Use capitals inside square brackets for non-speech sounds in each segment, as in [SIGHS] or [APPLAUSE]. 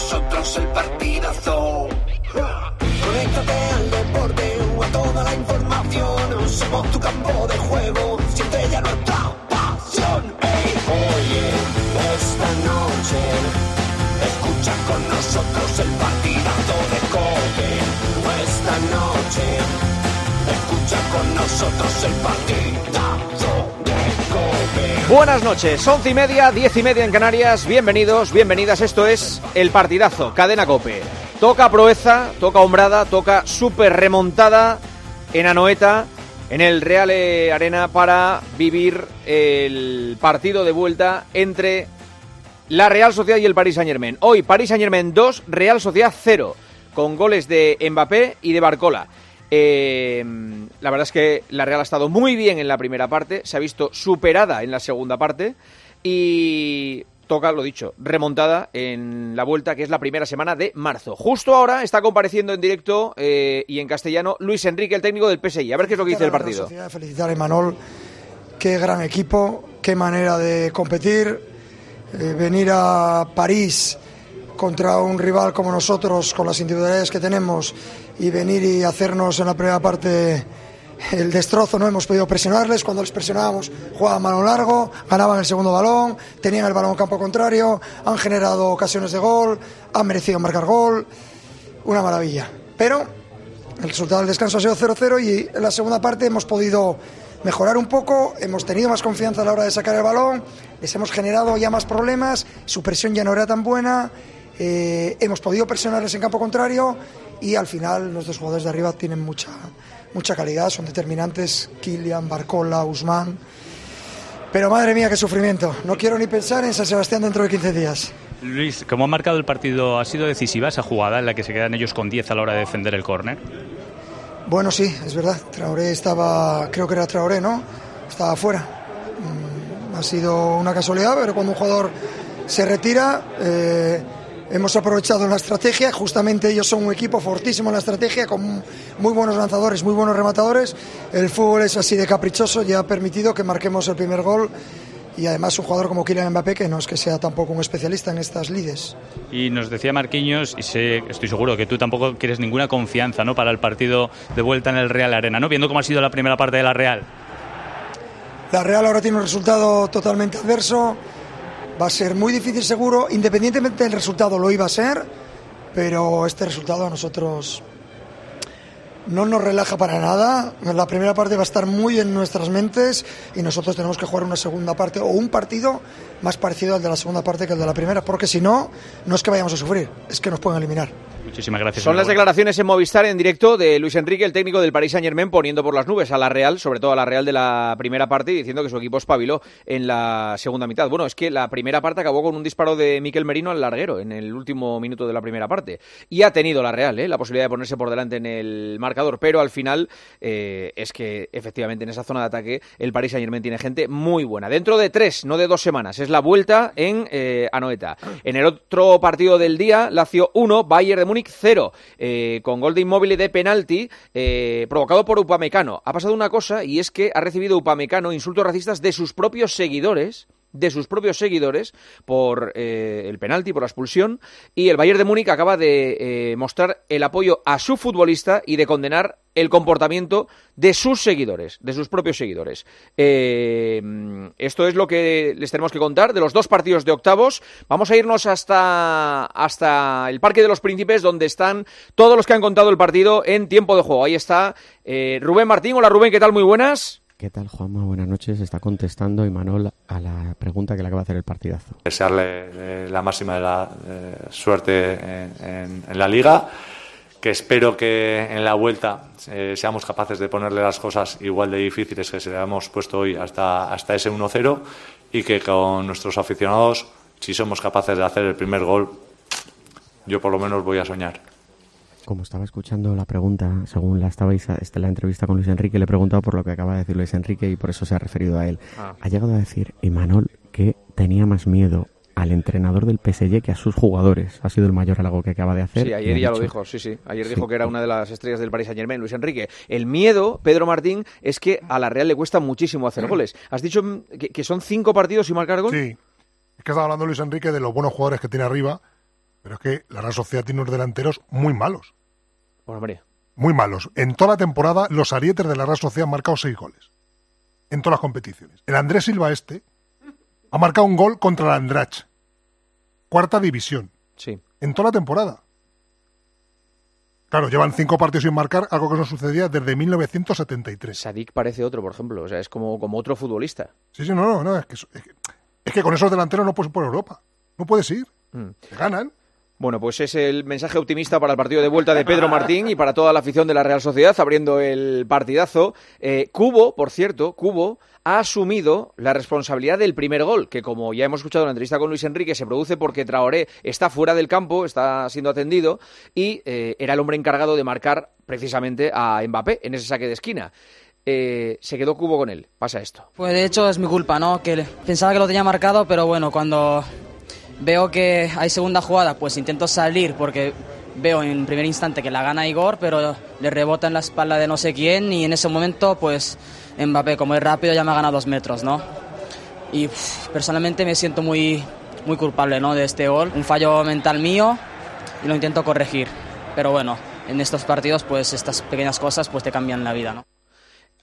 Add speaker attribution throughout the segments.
Speaker 1: nosotros el partidazo. Conéctate al deporte o a toda la información. Somos tu campo de juego, siente ya nuestra pasión. Ey, oye, esta noche, escucha con nosotros el partidazo de Cope. Esta noche, escucha con nosotros el partidazo de.
Speaker 2: Buenas noches, once y media, diez y media en Canarias. Bienvenidos, bienvenidas. Esto es El Partidazo, Cadena Cope. Toca proeza, toca hombrada, toca super remontada en Anoeta, en el Real Arena, para vivir el partido de vuelta entre la Real Sociedad y el Paris Saint Germain. Hoy Paris Saint Germain 2, Real Sociedad 0, con goles de Mbappé y de Barcola. Eh, la verdad es que la Real ha estado muy bien en la primera parte, se ha visto superada en la segunda parte y toca, lo dicho, remontada en la vuelta que es la primera semana de marzo. Justo ahora está compareciendo en directo eh, y en castellano Luis Enrique, el técnico del PSI. A ver qué es lo que dice el partido.
Speaker 3: Felicitar a Imanol, qué gran equipo, qué manera de competir, eh, venir a París contra un rival como nosotros, con las individualidades que tenemos, y venir y hacernos en la primera parte el destrozo, no hemos podido presionarles, cuando les presionábamos jugaban balón largo, ganaban el segundo balón, tenían el balón en campo contrario, han generado ocasiones de gol, han merecido marcar gol, una maravilla. Pero el resultado del descanso ha sido 0-0 y en la segunda parte hemos podido mejorar un poco, hemos tenido más confianza a la hora de sacar el balón, les hemos generado ya más problemas, su presión ya no era tan buena, eh, hemos podido presionarles en campo contrario y al final nuestros jugadores de arriba tienen mucha, mucha calidad, son determinantes, Kilian, Barcola, Usman. Pero madre mía, qué sufrimiento. No quiero ni pensar en San Sebastián dentro de 15 días.
Speaker 4: Luis, ¿cómo ha marcado el partido? ¿Ha sido decisiva esa jugada en la que se quedan ellos con 10 a la hora de defender el córner?
Speaker 3: Bueno, sí, es verdad. Traoré estaba, creo que era Traoré, ¿no? Estaba fuera. Mm, Ha sido una casualidad, pero cuando un jugador se retira, eh, hemos aprovechado la estrategia. Justamente ellos son un equipo fortísimo en la estrategia, con muy buenos lanzadores, muy buenos rematadores. El fútbol es así de caprichoso y ha permitido que marquemos el primer gol. Y además un jugador como Kylian Mbappé, que no es que sea tampoco un especialista en estas lides.
Speaker 4: Y nos decía Marquinhos, y sé, estoy seguro que tú tampoco quieres ninguna confianza ¿no? para el partido de vuelta en el Real Arena, ¿no? viendo cómo ha sido la primera parte de la Real.
Speaker 3: La Real ahora tiene un resultado totalmente adverso. Va a ser muy difícil seguro, independientemente del resultado lo iba a ser, pero este resultado a nosotros no nos relaja para nada. La primera parte va a estar muy en nuestras mentes y nosotros tenemos que jugar una segunda parte o un partido más parecido al de la segunda parte que el de la primera, porque si no, no es que vayamos a sufrir, es que nos pueden eliminar.
Speaker 4: Muchísimas gracias.
Speaker 2: Son las declaraciones en Movistar en directo de Luis Enrique, el técnico del Paris Saint Germain, poniendo por las nubes a la Real, sobre todo a la Real de la primera parte, y diciendo que su equipo espabiló en la segunda mitad. Bueno, es que la primera parte acabó con un disparo de Miquel Merino al larguero en el último minuto de la primera parte. Y ha tenido la Real ¿eh? la posibilidad de ponerse por delante en el marcador, pero al final eh, es que efectivamente en esa zona de ataque el Paris Saint Germain tiene gente muy buena. Dentro de tres, no de dos semanas, es la vuelta en eh, Anoeta. En el otro partido del día, Lazio 1, Bayern de Múnich 0 eh, con gol de inmóvil de penalti eh, provocado por Upamecano. Ha pasado una cosa y es que ha recibido Upamecano insultos racistas de sus propios seguidores de sus propios seguidores por eh, el penalti, por la expulsión, y el Bayern de Múnich acaba de eh, mostrar el apoyo a su futbolista y de condenar el comportamiento de sus seguidores, de sus propios seguidores. Eh, esto es lo que les tenemos que contar de los dos partidos de octavos. Vamos a irnos hasta, hasta el Parque de los Príncipes, donde están todos los que han contado el partido en tiempo de juego. Ahí está eh, Rubén Martín. Hola Rubén, ¿qué tal? Muy buenas.
Speaker 5: ¿Qué tal, Juanma? Buenas noches. Está contestando Imanol a la pregunta que le acaba de hacer el partidazo.
Speaker 6: desearle eh, la máxima de la eh, suerte en, la liga que espero que en la vuelta eh, seamos capaces de ponerle las cosas igual de difíciles que se le hemos puesto hoy hasta, hasta ese 1-0 y que con nuestros aficionados, si somos capaces de hacer el primer gol, yo por lo menos voy a soñar.
Speaker 5: Como estaba escuchando la pregunta, según la estabais la entrevista con Luis Enrique, le he preguntado por lo que acaba de decir Luis Enrique y por eso se ha referido a él.
Speaker 2: Ah.
Speaker 5: Ha llegado a decir Imanol que tenía más miedo al entrenador del PSG que a sus jugadores. Ha sido el mayor halago que acaba de hacer.
Speaker 2: Sí, ayer ya lo dijo, sí, sí. Ayer
Speaker 5: Sí.
Speaker 2: dijo que era una de las estrellas del Paris Saint Germain, Luis Enrique. El miedo, Pedro Martín, es que a la Real le cuesta muchísimo hacer goles. Has dicho que, que son cinco partidos sin marcar gol.
Speaker 7: Sí. Es que estaba hablando Luis Enrique de los buenos jugadores que tiene arriba, pero es que la Real Sociedad tiene unos delanteros muy malos.
Speaker 2: Hombre,
Speaker 7: Muy malos. En toda la temporada, los arietes de la Real Sociedad han marcado seis goles. En todas las competiciones. El Andrés Silva este ha marcado un gol contra el Andrach. Cuarta división.
Speaker 2: sí.
Speaker 7: En toda la temporada. Claro, llevan cinco partidos sin marcar, algo que no sucedía desde 1973.
Speaker 2: Sadik parece otro, por ejemplo. O sea, es como, como otro futbolista.
Speaker 7: Sí, sí, no, no, no. Es que, es que, es que con esos delanteros no puedes ir por Europa. No puedes ir.
Speaker 2: Mm.
Speaker 7: Te ganan.
Speaker 2: Bueno, pues es el mensaje optimista para el partido de vuelta de Pedro Martín y para toda la afición de la Real Sociedad, abriendo el partidazo. Eh, Cubo, por cierto, Cubo ha asumido la responsabilidad del primer gol, que como ya hemos escuchado en la entrevista con Luis Enrique, se produce porque Traoré está fuera del campo, está siendo atendido, y eh, era el hombre encargado de marcar precisamente a Mbappé en ese saque de esquina. Eh, se quedó Cubo con él. Pasa esto.
Speaker 8: Pues de hecho es mi culpa, ¿no? Que pensaba que lo tenía marcado, pero bueno, cuando veo que hay segunda jugada, pues intento salir porque veo en primer instante que la gana Igor, pero le rebota en la espalda de no sé quién y en ese momento, pues Mbappé, como es rápido, ya me ha ganado dos metros, ¿no? Y personalmente me siento muy, muy culpable, ¿no? De este gol, un fallo mental mío y lo intento corregir. Pero bueno, en estos partidos, pues estas pequeñas cosas, pues te cambian la vida, ¿no?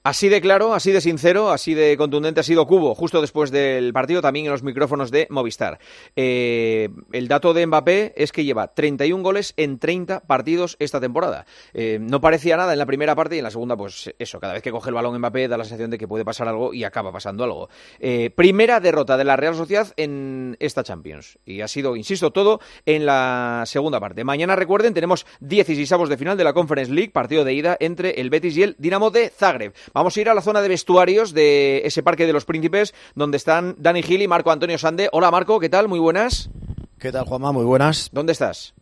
Speaker 2: Así de claro, así de sincero, así de contundente ha sido Cubo, justo después del partido, también en los micrófonos de Movistar. Eh, el dato de Mbappé es que lleva 31 goles en 30 partidos esta temporada. Eh, no parecía nada en la primera parte y en la segunda, pues eso, cada vez que coge el balón Mbappé da la sensación de que puede pasar algo y acaba pasando algo. Eh, primera derrota de la Real Sociedad en esta Champions. Y ha sido, insisto, todo en la segunda parte. Mañana, recuerden, tenemos 16 avos de final de la Conference League, partido de ida entre el Betis y el Dinamo de Zagreb. Vamos a ir a la zona de vestuarios de ese Parque de los Príncipes, donde están Dani Gil y Marco Antonio Sande. Hola Marco, ¿qué tal? Muy buenas.
Speaker 9: ¿Qué tal, Juanma? Muy buenas.
Speaker 2: ¿Dónde estás?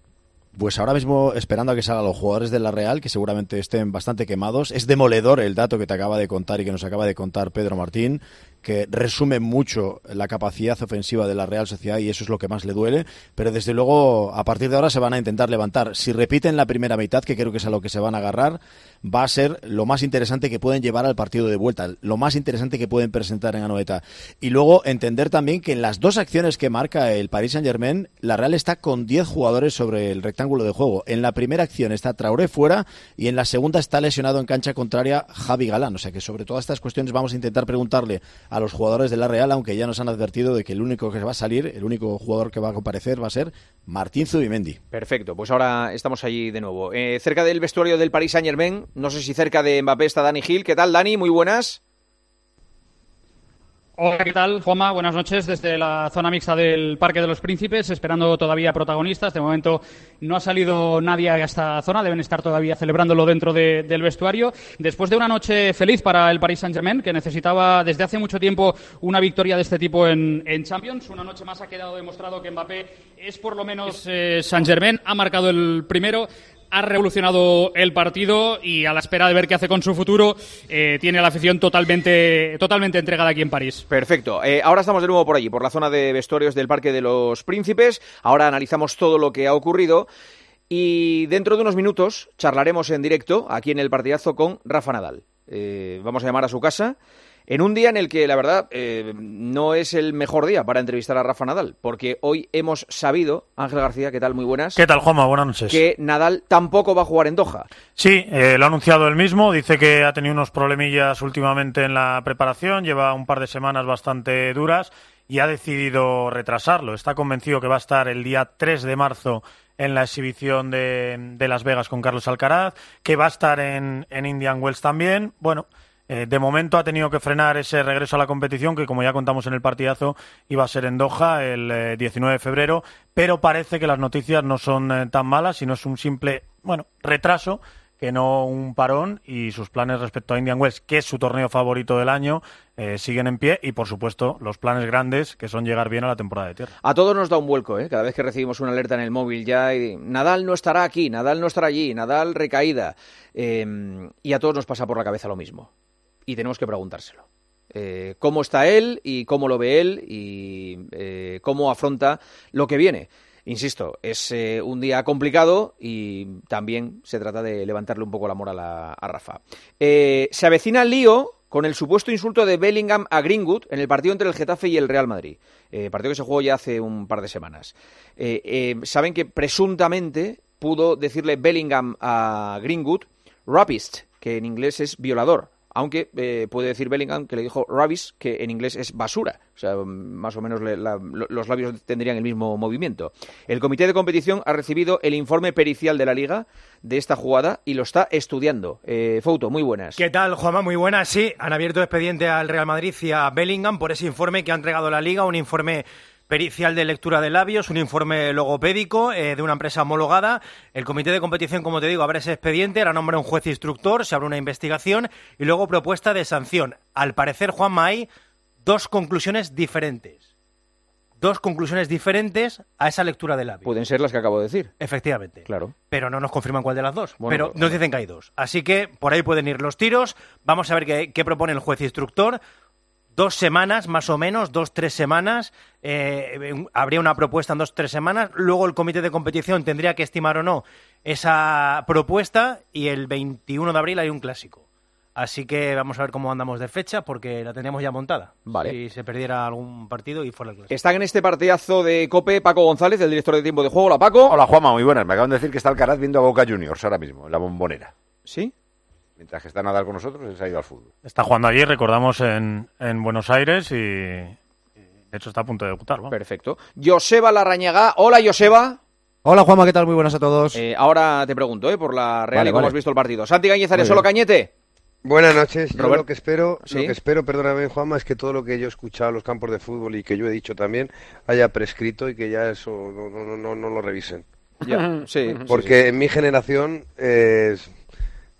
Speaker 9: Pues ahora mismo esperando a que salgan los jugadores de la Real, que seguramente estén bastante quemados. Es demoledor el dato que te acaba de contar y que nos acaba de contar Pedro Martín, que resume mucho la capacidad ofensiva de la Real Sociedad y eso es lo que más le duele. Pero desde luego, a partir de ahora se van a intentar levantar. Si repiten la primera mitad, que creo que es a lo que se van a agarrar, va a ser lo más interesante que pueden llevar al partido de vuelta, lo más interesante que pueden presentar en Anoeta. Y luego entender también que en las dos acciones que marca el Paris Saint-Germain, la Real está con 10 jugadores sobre el rectángulo de juego. En la primera acción está Traoré fuera y en la segunda está lesionado en cancha contraria Javi Galán. O sea que sobre todas estas cuestiones vamos a intentar preguntarle a los jugadores de la Real, aunque ya nos han advertido de que el único que va a salir, el único jugador que va a comparecer va a ser Martín Zubimendi.
Speaker 2: Perfecto, pues ahora estamos allí de nuevo. Eh, cerca del vestuario del Paris Saint Germain, no sé si cerca de Mbappé está Dani Gil. ¿Qué tal, Dani? Muy buenas.
Speaker 10: Hola, ¿qué tal? Juanma, buenas noches desde la zona mixta del Parque de los Príncipes, esperando todavía protagonistas. De momento no ha salido nadie a esta zona, deben estar todavía celebrándolo dentro de- del vestuario. Después de una noche feliz para el Paris Saint-Germain, que necesitaba desde hace mucho tiempo una victoria de este tipo en, en Champions, una noche más ha quedado demostrado que Mbappé es por lo menos eh, Saint-Germain, ha marcado el primero ha revolucionado el partido y a la espera de ver qué hace con su futuro, eh, tiene la afición totalmente, totalmente entregada aquí en París.
Speaker 2: Perfecto. Eh, ahora estamos de nuevo por allí, por la zona de vestuarios del Parque de los Príncipes. Ahora analizamos todo lo que ha ocurrido. Y dentro de unos minutos charlaremos en directo aquí en el partidazo con Rafa Nadal. Eh, vamos a llamar a su casa en un día en el que, la verdad, eh, no es el mejor día para entrevistar a Rafa Nadal, porque hoy hemos sabido, Ángel García, ¿qué tal? Muy buenas.
Speaker 11: ¿Qué tal, Juanma? Buenas noches.
Speaker 2: Que Nadal tampoco va a jugar en Doha.
Speaker 11: Sí, eh, lo ha anunciado él mismo. Dice que ha tenido unos problemillas últimamente en la preparación. Lleva un par de semanas bastante duras y ha decidido retrasarlo. Está convencido que va a estar el día 3 de marzo en la exhibición de, de Las Vegas con Carlos Alcaraz, que va a estar en, en Indian Wells también. Bueno, eh, de momento ha tenido que frenar ese regreso a la competición, que como ya contamos en el partidazo, iba a ser en Doha el eh, 19 de febrero, pero parece que las noticias no son eh, tan malas, sino es un simple
Speaker 12: bueno, retraso que no un parón y sus planes respecto a Indian Wells, que es su torneo favorito del año, eh, siguen en pie y por supuesto los planes grandes que son llegar bien a la temporada de tierra.
Speaker 2: A todos nos da un vuelco, ¿eh? cada vez que recibimos una alerta en el móvil ya, Nadal no estará aquí, Nadal no estará allí, Nadal recaída, eh, y a todos nos pasa por la cabeza lo mismo. Y tenemos que preguntárselo. Eh, cómo está él y cómo lo ve él y eh, cómo afronta lo que viene. Insisto, es eh, un día complicado y también se trata de levantarle un poco la moral a, a Rafa. Eh, se avecina el lío con el supuesto insulto de Bellingham a Greenwood en el partido entre el Getafe y el Real Madrid. Partido que se jugó ya hace un par de semanas. Saben que presuntamente pudo decirle Bellingham a Greenwood rapist, que en inglés es violador. Aunque eh, puede decir Bellingham que le dijo rubbish, que en inglés es basura. O sea, más o menos le- la- lo- los labios tendrían el mismo movimiento. El comité de competición ha recibido el informe pericial de la liga de esta jugada y lo está estudiando. Eh, Fouto, muy buenas.
Speaker 13: ¿Qué tal, Juanma? Muy buenas. Sí, han abierto expediente al Real Madrid y a Bellingham por ese informe que ha entregado la Liga, un informe pericial de lectura de labios, un informe logopédico eh, de una empresa homologada. El comité de competición, como te digo, abre ese expediente, ahora nombra un juez instructor, se abre una investigación y luego propuesta de sanción. Al parecer, Juanma, hay dos conclusiones diferentes. Dos conclusiones diferentes a esa lectura de labios.
Speaker 2: Pueden ser las que acabo de decir.
Speaker 13: Efectivamente.
Speaker 2: Claro.
Speaker 13: Pero no nos confirman cuál de las dos.
Speaker 2: Bueno,
Speaker 13: pero
Speaker 2: pues,
Speaker 13: nos dicen que hay dos. Así que por ahí pueden ir los tiros. Vamos a ver qué, qué propone el juez instructor. Dos semanas, más o menos, dos, tres semanas. eh, habría una propuesta en dos, tres semanas. Luego el comité de competición tendría que estimar o no esa propuesta. Y el 21 de abril hay un clásico. Así que vamos a ver cómo andamos de fecha, porque la teníamos ya montada.
Speaker 2: Vale.
Speaker 13: Si se perdiera algún partido y fuera el clásico.
Speaker 2: Están en este partidazo de Cope Paco González, el director de tiempo de juego. Hola, Paco.
Speaker 14: Hola, Juanma, muy buenas. Me acaban de decir que está Alcaraz viendo a Boca Juniors ahora mismo, en la bombonera.
Speaker 2: ¿Sí?
Speaker 14: Mientras que está Nadal con nosotros, él se ha ido al fútbol.
Speaker 12: Está jugando allí, recordamos, en, en Buenos Aires y, y de hecho está a punto de debutar. vamos.
Speaker 2: Perfecto. Joseba Larrañaga. Hola, Joseba.
Speaker 15: Hola Juanma, ¿qué tal? Muy buenas a todos.
Speaker 2: Eh, ahora te pregunto, ¿eh? Por la Real
Speaker 15: Vale,
Speaker 2: y cómo
Speaker 15: vale.
Speaker 2: has visto el partido. Santi Cañizares,
Speaker 15: Muy
Speaker 2: solo. Cañete.
Speaker 16: Buenas noches. Yo
Speaker 2: Robert-
Speaker 16: lo que espero,
Speaker 2: Sí.
Speaker 16: lo que espero, perdóname Juanma, es que todo lo que yo he escuchado en los campos de fútbol y que yo he dicho también haya prescrito y que ya eso no, no, no, no, no lo revisen.
Speaker 2: Ya, sí.
Speaker 16: Porque en mi generación eh,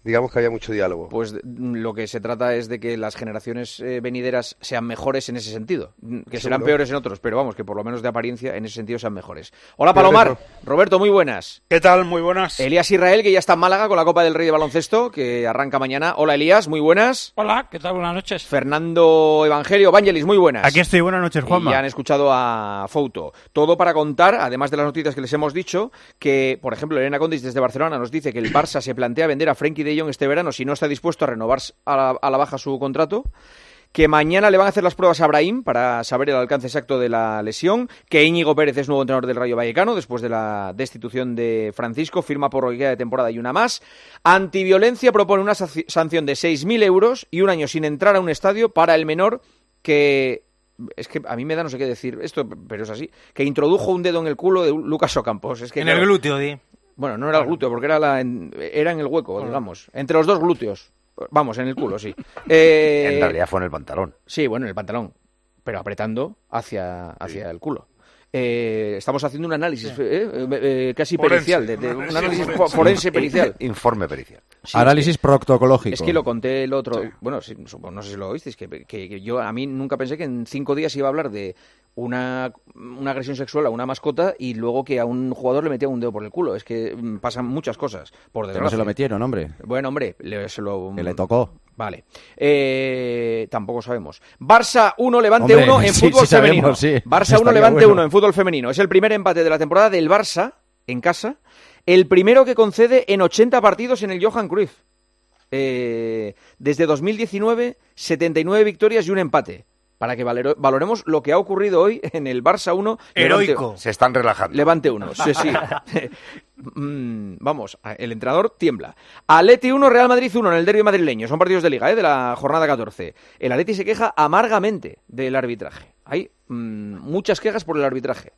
Speaker 16: digamos que había mucho diálogo.
Speaker 2: Pues mm, lo que se trata es de que las generaciones eh, venideras sean mejores en ese sentido. Mm, Que serán
Speaker 16: Seguro.
Speaker 2: peores en otros, pero vamos, que por lo menos de apariencia en ese sentido sean mejores. Hola, Palomar. Roberto, muy buenas.
Speaker 17: ¿Qué tal? Muy buenas.
Speaker 2: Elías Israel, que ya está en Málaga con la Copa del Rey de Baloncesto, que arranca mañana. Hola, Elías, muy buenas.
Speaker 17: Hola, ¿qué tal? Buenas noches.
Speaker 2: Fernando Evangelio, Vangelis, muy buenas.
Speaker 17: Aquí estoy, buenas noches, Juanma.
Speaker 2: Y ya han escuchado a Fouto. Todo para contar, además de las noticias que les hemos dicho, que, por ejemplo, Elena Condis desde Barcelona nos dice que el Barça se plantea vender a Frenkie de Jong este verano si no está dispuesto a renovar a la, a la baja su contrato. Que mañana le van a hacer las pruebas a Brahim para saber el alcance exacto de la lesión. Que Íñigo Pérez es nuevo entrenador del Rayo Vallecano después de la destitución de Francisco. Firma por guía de temporada y una más. Antiviolencia propone una sanción de 6.000 euros y un año sin entrar a un estadio para el menor que es que a mí me da no sé qué decir esto, pero es así, que introdujo un dedo en el culo de Lucas Ocampos. Es que,
Speaker 13: en el glúteo, di.
Speaker 2: Bueno, no era el glúteo, porque era, la en, era en el hueco, digamos, entre los dos glúteos. Vamos, en el culo, sí. [LAUGHS] Eh,
Speaker 14: En realidad fue en el pantalón.
Speaker 2: Sí, bueno, en el pantalón, pero apretando hacia, hacia el culo. Eh, estamos haciendo un análisis eh, eh, eh, casi
Speaker 18: Forense.
Speaker 2: pericial, de, de- un análisis
Speaker 18: forense.
Speaker 2: fo- forense pericial.
Speaker 14: Informe pericial.
Speaker 2: Sí,
Speaker 15: Análisis
Speaker 2: es que-
Speaker 15: protocológico.
Speaker 2: Es que lo conté el otro. Bueno, sí, supongo- no sé si lo oísteis, que, yo a mí nunca pensé que en cinco días iba a hablar de una, una agresión sexual a una mascota y luego que a un jugador le metían un dedo por el culo. Es que mm, pasan muchas cosas, por
Speaker 15: Que
Speaker 2: desgracia.
Speaker 15: no se lo metieron, hombre.
Speaker 2: Bueno, hombre, le, se lo...
Speaker 15: Que le tocó.
Speaker 2: Vale. Eh, tampoco sabemos. Barça 1, Levante
Speaker 15: Hombre,
Speaker 2: 1 [LAUGHS] en
Speaker 15: sí,
Speaker 2: fútbol
Speaker 15: sí
Speaker 2: femenino.
Speaker 15: sabemos, sí.
Speaker 2: Barça 1,
Speaker 15: Estaría
Speaker 2: Levante
Speaker 15: bueno.
Speaker 2: 1 en fútbol femenino. Es el primer empate de la temporada del Barça en casa. El primero que concede en 80 partidos en el Johan Cruyff. Eh, desde 2019, 79 victorias y un empate. Para que valero- valoremos lo que ha ocurrido hoy en el Barça 1.
Speaker 13: Heroico.
Speaker 14: Se están relajando.
Speaker 2: Levante 1, sí, sí. [LAUGHS] Mm, Vamos, el entrenador tiembla. Atleti 1, Real Madrid 1 en el derbi madrileño. Son partidos de liga, ¿eh? de la jornada 14. El Atleti se queja amargamente del arbitraje. Hay mm, muchas quejas por el arbitraje.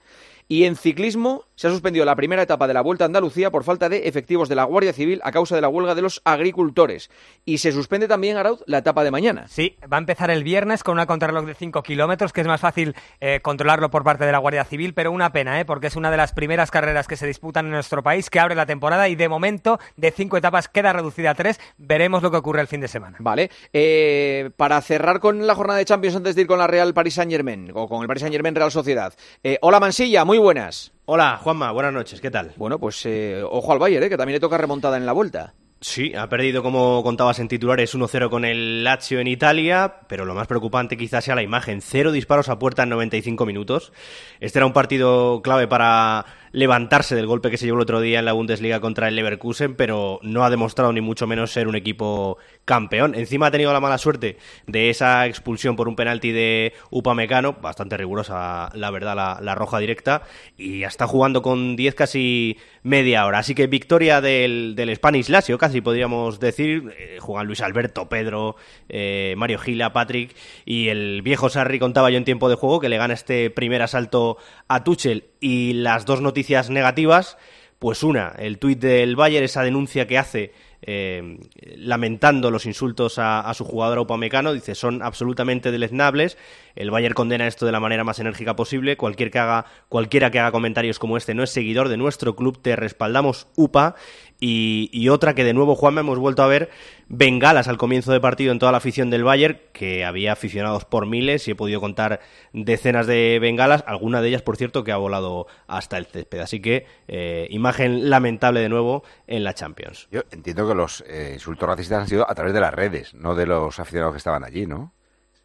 Speaker 2: Y en ciclismo se ha suspendido la primera etapa de la Vuelta a Andalucía por falta de efectivos de la Guardia Civil a causa de la huelga de los agricultores. Y se suspende también, Arauz, la etapa de mañana.
Speaker 19: Sí, va a empezar el viernes con una contrarreloj de 5 kilómetros, que es más fácil eh, controlarlo por parte de la Guardia Civil, pero una pena, ¿eh? porque es una de las primeras carreras que se disputan en nuestro país, que abre la temporada y de momento de cinco etapas queda reducida a tres. Veremos lo que ocurre el fin de semana.
Speaker 2: Vale. Eh, para cerrar con la jornada de Champions antes de ir con la Real Paris Saint Germain o con el Paris Saint Germain Real Sociedad. Eh, hola Mansilla, muy buenas.
Speaker 20: Hola Juanma, buenas noches, ¿qué tal?
Speaker 2: Bueno, pues eh, ojo al Bayern, eh, que también le toca remontada en la vuelta.
Speaker 20: Sí, ha perdido, como contabas en titulares, 1-0 con el Lazio en Italia, pero lo más preocupante quizás sea la imagen. Cero disparos a puerta en 95 minutos. Este era un partido clave para levantarse del golpe que se llevó el otro día en la Bundesliga contra el Leverkusen, pero no ha demostrado ni mucho menos ser un equipo campeón. Encima ha tenido la mala suerte de esa expulsión por un penalti de Upamecano, bastante rigurosa, la verdad, la, roja directa, y está jugando con 10 casi media hora. Así que victoria del, del Spanish Lazio, casi podríamos decir. Eh, juegan Luis Alberto, Pedro, eh, Mario Gila, Patrick y el viejo Sarri contaba yo en tiempo de juego que le gana este primer asalto a Tuchel y las dos noticias negativas, pues una, el tuit del Bayern, esa denuncia que hace eh, lamentando los insultos a, su jugador Upamecano, dice son absolutamente deleznables. El Bayern condena esto de la manera más enérgica posible. Cualquier que haga, cualquiera que haga comentarios como este no es seguidor de nuestro club. Te respaldamos UPA. Y, y, otra que de nuevo, Juanma, hemos vuelto a ver bengalas al comienzo de partido en toda la afición del Bayern, que había aficionados por miles y he podido contar decenas de bengalas, alguna de ellas, por cierto, que ha volado hasta el césped. Así que eh, imagen lamentable de nuevo en la Champions.
Speaker 14: Yo entiendo que los eh, insultos racistas han sido a través de las redes, no de los aficionados que estaban allí, ¿no?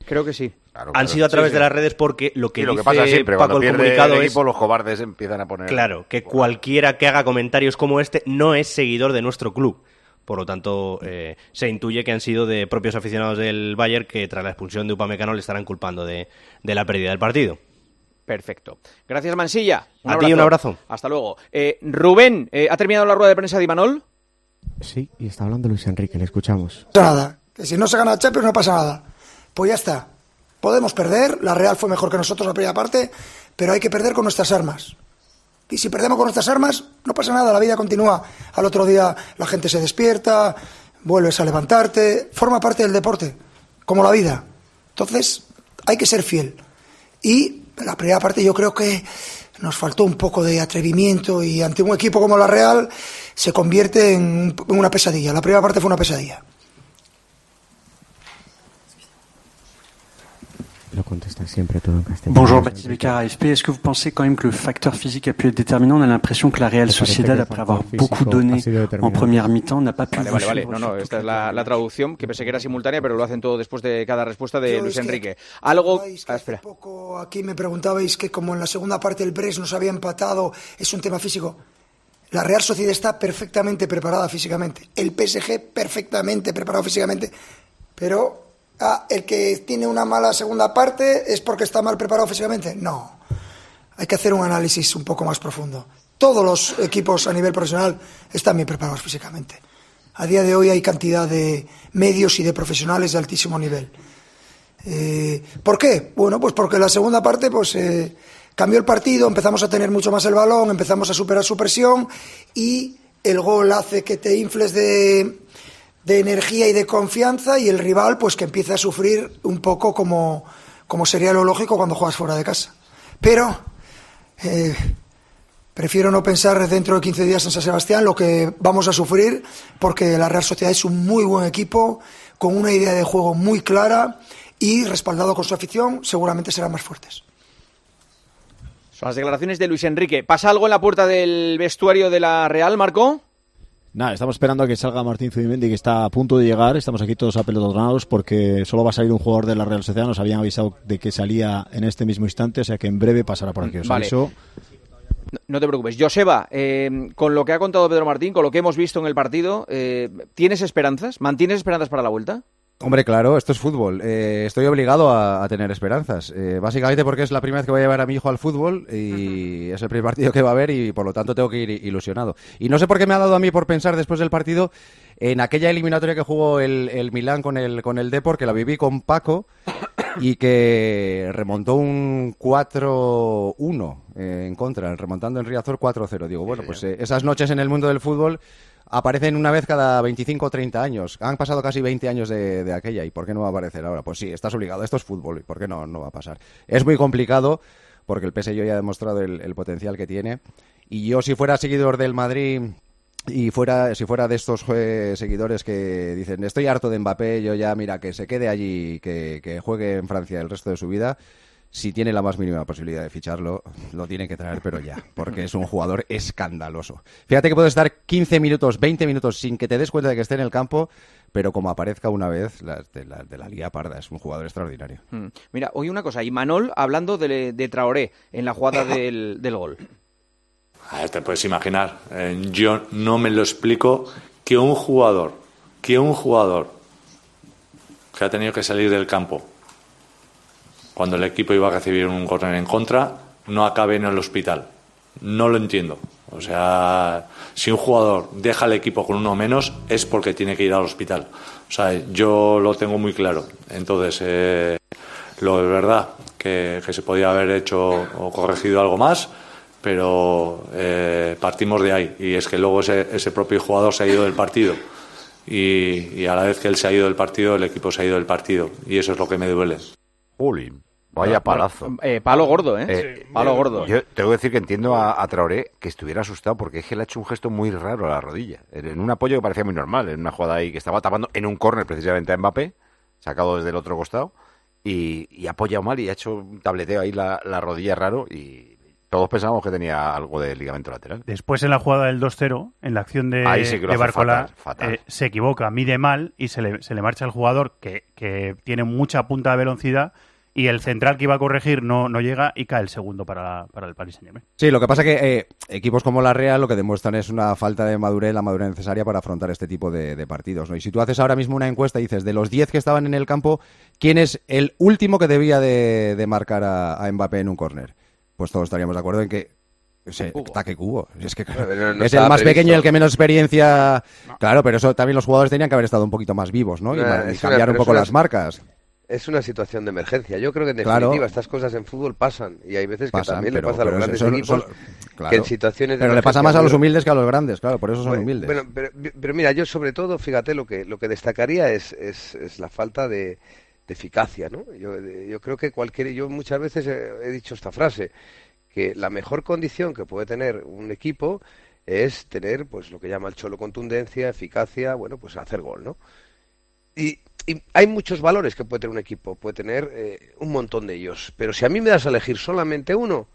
Speaker 2: Creo que sí.
Speaker 20: Claro, han claro. sido a través sí, sí. de las redes porque lo que,
Speaker 14: sí, lo
Speaker 20: dice
Speaker 14: que pasa siempre,
Speaker 20: Paco
Speaker 14: cuando
Speaker 20: el comunicado
Speaker 14: el equipo,
Speaker 20: es
Speaker 14: los cobardes empiezan a poner...
Speaker 20: Claro, que cualquiera que haga comentarios como este no es seguidor de nuestro club. Por lo tanto, eh, se intuye que han sido de propios aficionados del Bayern que tras la expulsión de Upamecano le estarán culpando de, de la pérdida del partido.
Speaker 2: Perfecto. Gracias, Mansilla.
Speaker 20: Un a ti un abrazo.
Speaker 2: Hasta luego. Eh, Rubén, eh, ¿ha terminado la rueda de prensa de Imanol?
Speaker 5: Sí, y está hablando Luis Enrique, le escuchamos.
Speaker 3: No pasa nada. Que si no se gana el Champions no pasa nada. Pues ya está. Podemos perder, la Real fue mejor que nosotros la primera parte, pero hay que perder con nuestras armas. Y si perdemos con nuestras armas, no pasa nada, la vida continúa. Al otro día la gente se despierta, vuelves a levantarte, forma parte del deporte, como la vida. Entonces, hay que ser fiel. Y la primera parte yo creo que nos faltó un poco de atrevimiento y ante un equipo como la Real se convierte en una pesadilla. La primera parte fue una pesadilla.
Speaker 5: Lo contesta siempre todo en castellano.
Speaker 21: Bonjour Baptiste Beccar, AFP. Est-ce que vous pensez quand même que le facteur physique a pu être déterminant On a l'impression que la Real Sociedad, après avoir beaucoup donné en première mi-temps, n'a pas pu
Speaker 2: Vale, vale, vale. No, no, esta es la, la, traducción, que pensé que era simultánea, pero lo hacen todo después de cada respuesta de
Speaker 3: Yo
Speaker 2: Luis Enrique. Algo... Ah, espera.
Speaker 3: Poco aquí me preguntabais que como en la segunda parte el Brest nos había empatado, es un tema físico. La Real Sociedad está perfectamente preparada físicamente. El PSG perfectamente preparado físicamente. Pero ah, el que tiene una mala segunda parte es porque está mal preparado físicamente. No. Hay que hacer un análisis un poco más profundo. Todos los equipos a nivel profesional están bien preparados físicamente. A día de hoy hay cantidad de medios y de profesionales de altísimo nivel. Eh, ¿Por qué? Bueno, pues porque la segunda parte pues eh, cambió el partido, empezamos a tener mucho más el balón, empezamos a superar su presión y el gol hace que te infles de, de energía y de confianza y el rival pues que empieza a sufrir un poco como, como sería lo lógico cuando juegas fuera de casa. Pero eh, prefiero no pensar dentro de 15 días en San Sebastián lo que vamos a sufrir porque la Real Sociedad es un muy buen equipo con una idea de juego muy clara y respaldado con su afición seguramente serán más fuertes.
Speaker 2: Son las declaraciones de Luis Enrique. ¿Pasa algo en la puerta del vestuario de la Real, Marco?
Speaker 9: Nada, estamos esperando a que salga Martín Zubimendi, que está a punto de llegar. Estamos aquí todos apelotonados porque solo va a salir un jugador de la Real Sociedad. Nos habían avisado de que salía en este mismo instante, o sea que en breve pasará por aquí. Os
Speaker 2: Vale.
Speaker 9: aviso.
Speaker 2: No, no te preocupes. Joseba, eh, con lo que ha contado Pedro Martín, con lo que hemos visto en el partido, eh, ¿tienes esperanzas? ¿Mantienes esperanzas para la vuelta?
Speaker 15: Hombre, claro, esto es fútbol. Eh, estoy obligado a, a tener esperanzas. Eh, básicamente porque es la primera vez que voy a llevar a mi hijo al fútbol y es el primer partido que va a ver y por lo tanto tengo que ir ilusionado. Y no sé por qué me ha dado a mí por pensar después del partido en aquella eliminatoria que jugó el, el Milán con el, con el Depor, que la viví con Paco y que remontó un 4-1 eh, en contra, remontando en Riazor 4-0. Digo, bueno, pues eh, esas noches en el mundo del fútbol aparecen una vez cada 25 o 30 años. Han pasado casi 20 años de, aquella, ¿y por qué no va a aparecer ahora? Pues sí, estás obligado, esto es fútbol, ¿y por qué no, no va a pasar? Es muy complicado porque el PSG ya ha demostrado el, el potencial que tiene. Y yo, si fuera seguidor del Madrid y fuera, si fuera de estos eh, seguidores que dicen estoy harto de Mbappé, yo ya, mira, que se quede allí, que, que juegue en Francia el resto de su vida, si tiene la más mínima posibilidad de ficharlo, lo tiene que traer, pero ya, porque es un jugador escandaloso. Fíjate que puedes estar 15 minutos, 20 minutos sin que te des cuenta de que esté en el campo, pero como aparezca una vez, la, de, la, de la Liga Parda, es un jugador extraordinario.
Speaker 2: Mm. Mira, hoy una cosa, y Manol hablando de, de Traoré en la jugada del, del gol.
Speaker 6: A ver, te puedes imaginar, eh, yo no me lo explico que un jugador, que un jugador que ha tenido que salir del campo cuando el equipo iba a recibir un córner en contra, no acabe en el hospital. No lo entiendo. O sea, si un jugador deja el equipo con uno menos, es porque tiene que ir al hospital. O sea, yo lo tengo muy claro. Entonces, eh, lo es verdad que, se podía haber hecho o corregido algo más, pero eh, partimos de ahí. Y es que luego ese, ese, propio jugador se ha ido del partido. Y, a la vez que él se ha ido del partido, el equipo se ha ido del partido. Y eso es lo que me duele.
Speaker 14: Juli, vaya palazo.
Speaker 2: Eh, palo gordo, ¿eh? eh palo gordo.
Speaker 14: Yo tengo que decir que entiendo a, a, Traoré que estuviera asustado porque es que le ha hecho un gesto muy raro a la rodilla. En un apoyo que parecía muy normal, en una jugada ahí que estaba tapando en un córner precisamente a Mbappé, sacado desde el otro costado. Y, y, ha apoyado mal y ha hecho un tableteo ahí la, la rodilla raro y todos pensábamos que tenía algo de ligamento lateral.
Speaker 22: Después en la jugada del 2-0, en la acción de,
Speaker 14: sí
Speaker 22: de Barcola, fatal, fatal. Eh, se equivoca, mide mal y se le, se le marcha el jugador que, que, tiene mucha punta de velocidad y el central que iba a corregir no, no llega y cae el segundo para, para el Paris Saint-Germain.
Speaker 15: Sí, lo que pasa es que eh, equipos como la Real lo que demuestran es una falta de madurez, la madurez necesaria para afrontar este tipo de, de partidos. ¿no? Y si tú haces ahora mismo una encuesta y dices, de los 10 que estaban en el campo, ¿quién es el último que debía de, de marcar a, a Mbappé en un córner? Pues todos estaríamos de acuerdo en que ese ataque cubo. Es que no, no es el más previsto. pequeño y el que menos experiencia. No. Claro, pero eso también los jugadores tenían que haber estado un poquito más vivos, ¿no? Y, y cambiar un poco las marcas.
Speaker 16: Es una situación de emergencia. Yo creo que en definitiva
Speaker 15: claro.
Speaker 16: estas cosas en fútbol pasan y hay veces que
Speaker 15: pasan,
Speaker 16: también
Speaker 15: pero,
Speaker 16: le pasa a los grandes son, equipos
Speaker 15: son,
Speaker 16: claro. que en situaciones de
Speaker 15: Pero le pasa más a los humildes que a los grandes, claro, por eso son
Speaker 16: bueno,
Speaker 15: humildes.
Speaker 16: Bueno, pero, pero, mira, yo sobre todo, fíjate, lo que, lo que destacaría es, es, es la falta de, de eficacia, ¿no? Yo, yo, creo que cualquier... Yo muchas veces he, he dicho esta frase que la mejor condición que puede tener un equipo es tener pues lo que llama el cholo contundencia, eficacia, bueno, pues hacer gol, ¿no? Y, y hay muchos valores que puede tener un equipo, puede tener eh, un montón de ellos, pero si a mí me das a elegir solamente uno,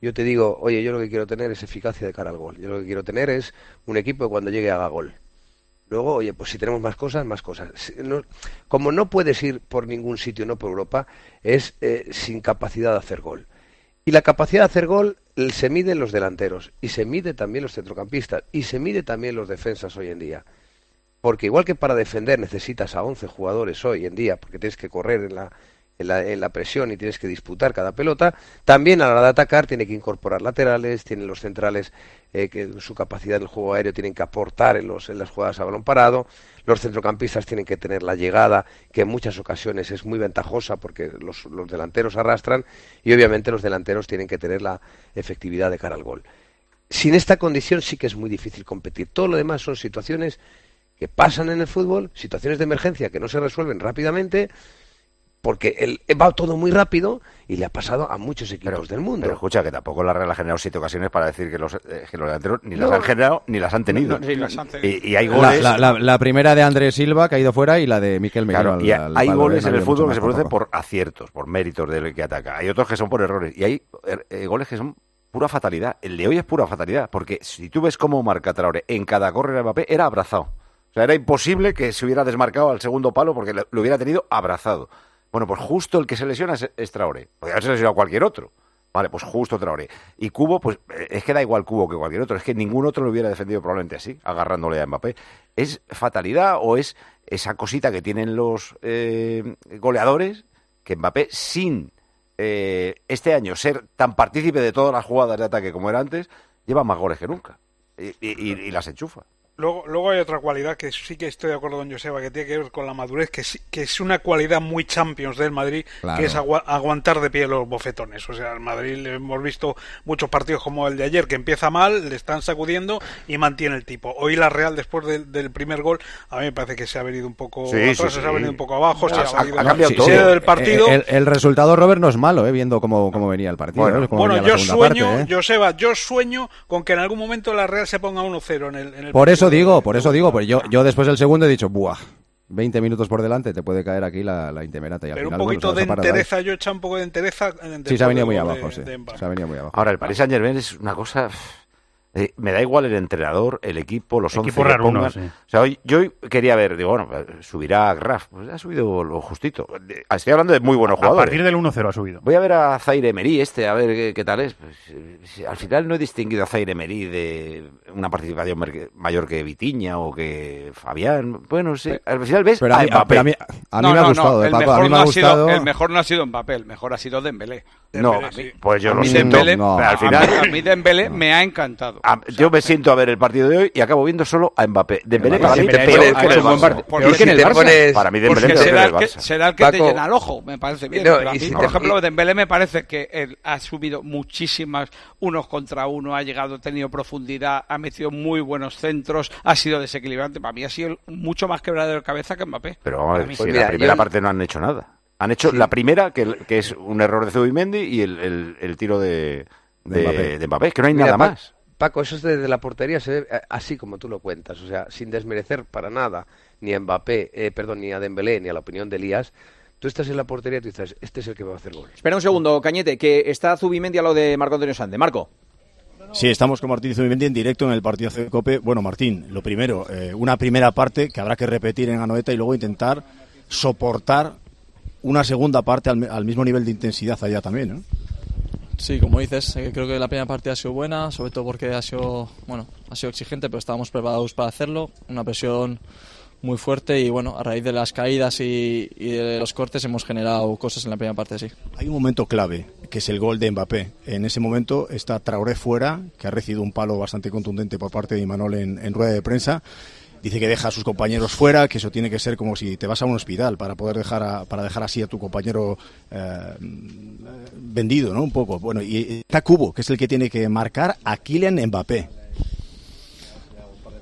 Speaker 16: yo te digo, oye, yo lo que quiero tener es eficacia de cara al gol, yo lo que quiero tener es un equipo que cuando llegue haga gol. Luego, oye, pues si tenemos más cosas, más cosas. Como no puedes ir por ningún sitio, no por Europa, es eh, sin capacidad de hacer gol. Y la capacidad de hacer gol se mide en los delanteros y se mide también los centrocampistas y se mide también los defensas hoy en día. Porque igual que para defender necesitas a 11 jugadores hoy en día, porque tienes que correr en la, en la, en la presión y tienes que disputar cada pelota, también a la hora de atacar tiene que incorporar laterales, tienen los centrales eh, que su capacidad en el juego aéreo tienen que aportar en, los, en las jugadas a balón parado, los centrocampistas tienen que tener la llegada, que en muchas ocasiones es muy ventajosa porque los, los delanteros arrastran y obviamente los delanteros tienen que tener la efectividad de cara al gol. Sin esta condición sí que es muy difícil competir. Todo lo demás son situaciones que pasan en el fútbol, situaciones de emergencia que no se resuelven rápidamente, porque el, va todo muy rápido y le ha pasado a muchos equipos
Speaker 14: pero,
Speaker 16: del mundo.
Speaker 14: Pero escucha, que tampoco la Real ha generado siete ocasiones para decir que los, eh, que los delanteros ni las han generado ni las han tenido.
Speaker 2: No, sí, las han tenido.
Speaker 14: Y, y, hay goles.
Speaker 15: La, la, la, primera de Andrés Silva, que ha ido fuera, y la de Miquel Miguel.
Speaker 14: Claro, y al, hay goles en el fútbol que se producen por aciertos, por méritos del que ataca. Hay otros que son por errores. Y hay eh, goles que son pura fatalidad. El de hoy es pura fatalidad, porque si tú ves cómo marca Traore en cada córner de Mbappé, era abrazado. Sea, era imposible que se hubiera desmarcado al segundo palo porque lo hubiera tenido abrazado. Bueno, pues justo el que se lesiona es, es Traoré. Podría haberse lesionado cualquier otro. Vale, pues justo Traoré. Y Cubo, pues es que da igual Cubo que cualquier otro. Es que ningún otro lo hubiera defendido probablemente así, agarrándole a Mbappé. ¿Es fatalidad o es esa cosita que tienen los eh, goleadores que Mbappé, sin eh, este año ser tan partícipe de todas las jugadas de ataque como era antes, lleva más goles que nunca? Y, y, y las enchufa.
Speaker 23: Luego, luego hay otra cualidad que sí que estoy de acuerdo con Joseba, que tiene que ver con la madurez, que, que es una cualidad muy Champions del Madrid, que es aguantar de pie los bofetones. O sea, al Madrid le hemos visto muchos partidos como el de ayer, que empieza mal, le están sacudiendo y mantiene el tipo. Hoy la Real, después del primer gol, a mí me parece que se ha venido un poco atrás, se ha venido un poco abajo, se ha,
Speaker 14: cambiado todo.
Speaker 23: del partido.
Speaker 15: El, resultado, Robert, no es malo, eh, viendo cómo, cómo venía el partido.
Speaker 23: Bueno, yo sueño, ¿eh? Joseba, yo sueño con que en algún momento la Real se ponga 1-0 en el, en el
Speaker 15: Por eso digo, por eso digo, pues yo, yo después del segundo he dicho, buah, 20 minutos por delante te puede caer aquí la, la intemerata. Y
Speaker 23: Pero un poquito de entereza, yo he echado un poco de entereza.
Speaker 15: sí, se ha venido muy abajo, sí. Se ha venido muy abajo.
Speaker 14: Ahora, el Paris Saint Germain es una cosa eh, me da igual el entrenador, el equipo, los once
Speaker 22: que pongan. O
Speaker 14: sea, hoy, yo quería ver, digo, bueno, subirá Graf, pues ha subido lo justito. Estoy hablando de muy buenos jugadores.
Speaker 22: A partir del 1-0 ha subido.
Speaker 14: Voy a ver a Zaire Emery este, a ver qué, tal es. Pues, al final no he distinguido a Zaire Emery de una participación mayor que Vitiña o que Fabián. Bueno, sí, al final ves
Speaker 15: pero a, mí, a mí, a mí me ha gustado,
Speaker 17: el,
Speaker 15: mejor
Speaker 17: a mí
Speaker 15: me ha gustado...
Speaker 17: el mejor no ha sido Mbappé, el mejor ha sido Dembélé.
Speaker 14: No, pues yo lo siento. al final...
Speaker 17: A mí Dembélé me ha encantado.
Speaker 14: Yo me siento a ver el partido de hoy y acabo viendo solo a Mbappé. Dembélé para mí
Speaker 17: peor
Speaker 14: que el Barça. Para mí Dembélé
Speaker 17: será el que, será el que te llena el ojo, me parece bien. pero a mí, por ejemplo, Dembélé me parece que él ha subido muchísimas unos contra uno, ha llegado, ha tenido profundidad, ha metido muy buenos centros, ha sido desequilibrante. Para mí ha sido mucho más quebradero de cabeza que Mbappé.
Speaker 14: Pero vamos a ver, si la primera parte no han hecho nada. Han hecho la primera, que, que, es un error de Zubimendi, y el, el, el tiro de, de, Mbappé. de, Mbappé. que no hay nada más.
Speaker 16: Paco, eso es desde la portería, se ve eh, así como tú lo cuentas, o sea, sin desmerecer para nada ni a Mbappé, eh, perdón, ni a Dembélé, ni a la opinión de Elías. Tú estás en la portería y tú dices, este es el que va a hacer gol.
Speaker 2: Espera un segundo, Cañete, que está Zubimendi a lo de Marco Antonio Sande. Marco.
Speaker 9: Sí, estamos con Martín Zubimendi en directo en el partido de Cope. Bueno, Martín, lo primero, eh, una primera parte que habrá que repetir en Anoeta y luego intentar soportar una segunda parte al, al mismo nivel de intensidad allá también, ¿no?
Speaker 24: Sí, como dices, eh, creo que la primera parte ha sido buena, sobre todo porque ha sido, bueno, ha sido exigente, pero estábamos preparados para hacerlo. Una presión muy fuerte y bueno, a raíz de las caídas y, de los cortes hemos generado cosas en la primera parte, sí.
Speaker 9: Hay un momento clave, que es el gol de Mbappé. En ese momento está Traoré fuera, que ha recibido un palo bastante contundente por parte de Imanol en, en rueda de prensa dice que deja a sus compañeros fuera, que eso tiene que ser como si te vas a un hospital para poder dejar para dejar así a tu compañero eh, vendido, ¿no? Un poco. Bueno, y está Cubo, que es el que tiene que marcar a Kylian Mbappé.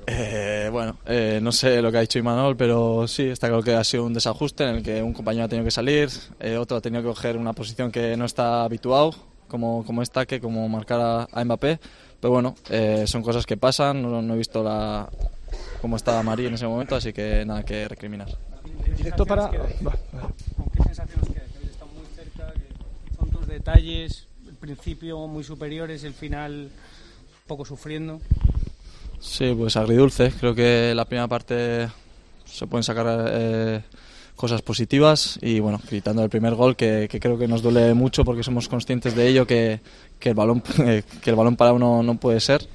Speaker 24: Eh, bueno, eh, no sé lo que ha dicho Imanol, pero sí, está claro que ha sido un desajuste en el que un compañero ha tenido que salir, otro ha tenido que coger una posición que no está habituado, como, como esta, que como marcar a, Mbappé. Pero bueno, son cosas que pasan, no he visto la, como estaba María en ese momento, así que nada que recriminar.
Speaker 25: Directo para... ¿Con qué sensaciones queda? Que estado muy cerca, que son tus detalles, el principio muy superiores, el final poco sufriendo.
Speaker 24: Sí, pues agridulce. Creo que la primera parte se pueden sacar eh, cosas positivas y bueno, gritando el primer gol que, creo que nos duele mucho porque somos conscientes de ello, que, que el balón [LAUGHS] que el balón para uno no puede ser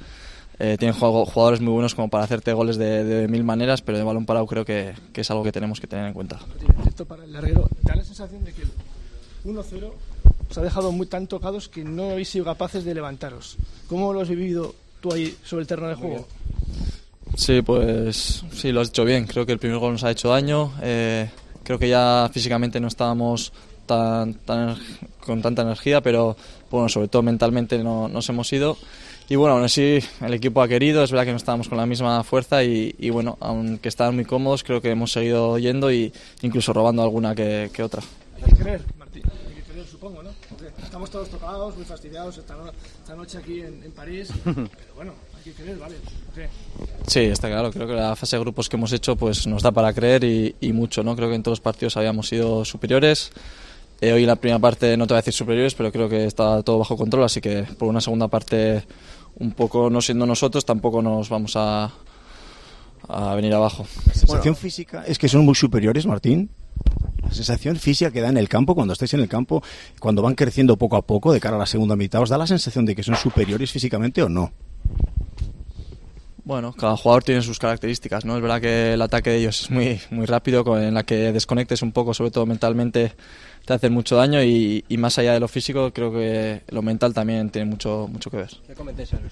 Speaker 24: eh, tienen jugadores muy buenos como para hacerte goles de, mil maneras, pero de balón parado creo que, es algo que tenemos que tener en cuenta.
Speaker 25: Esto para el larguero, da la sensación de que el 1-0 os ha dejado muy tan tocados que no habéis sido capaces de levantaros. ¿Cómo lo has vivido tú ahí sobre el terreno de juego?
Speaker 24: Sí, pues sí, lo has hecho bien. Creo que el primer gol nos ha hecho daño. Eh, creo que ya físicamente no estábamos tan, con tanta energía, pero bueno, sobre todo mentalmente no, nos hemos ido. Y bueno, aún así el equipo ha querido, es verdad que no estábamos con la misma fuerza y, bueno, aunque estaban muy cómodos, creo que hemos seguido yendo y incluso robando alguna que, otra.
Speaker 25: Hay que creer, Martín, hay que creer, supongo, ¿no? estamos todos tocados, muy fastidiados esta, noche aquí en, París, [LAUGHS] pero bueno, hay que creer, ¿vale?
Speaker 24: Sí, está claro, creo que la fase de grupos que hemos hecho pues nos da para creer y, y mucho, ¿no? Creo que en todos los partidos habíamos sido superiores. Eh, hoy en la primera parte no te voy a decir superiores, pero creo que está todo bajo control, así que por una segunda parte un poco no siendo nosotros, tampoco nos vamos a, a venir abajo.
Speaker 9: La sensación física es que son muy superiores, Martín. La sensación física que da en el campo, cuando estáis en el campo, cuando van creciendo poco a poco de cara a la segunda mitad, ¿os da la sensación de que son superiores físicamente o no?
Speaker 24: Bueno, cada jugador tiene sus características, ¿no? Es verdad que el ataque de ellos es muy, muy rápido, en la que desconectes un poco, sobre todo mentalmente, te hacen mucho daño y, más allá de lo físico, creo que lo mental también tiene mucho, mucho que ver.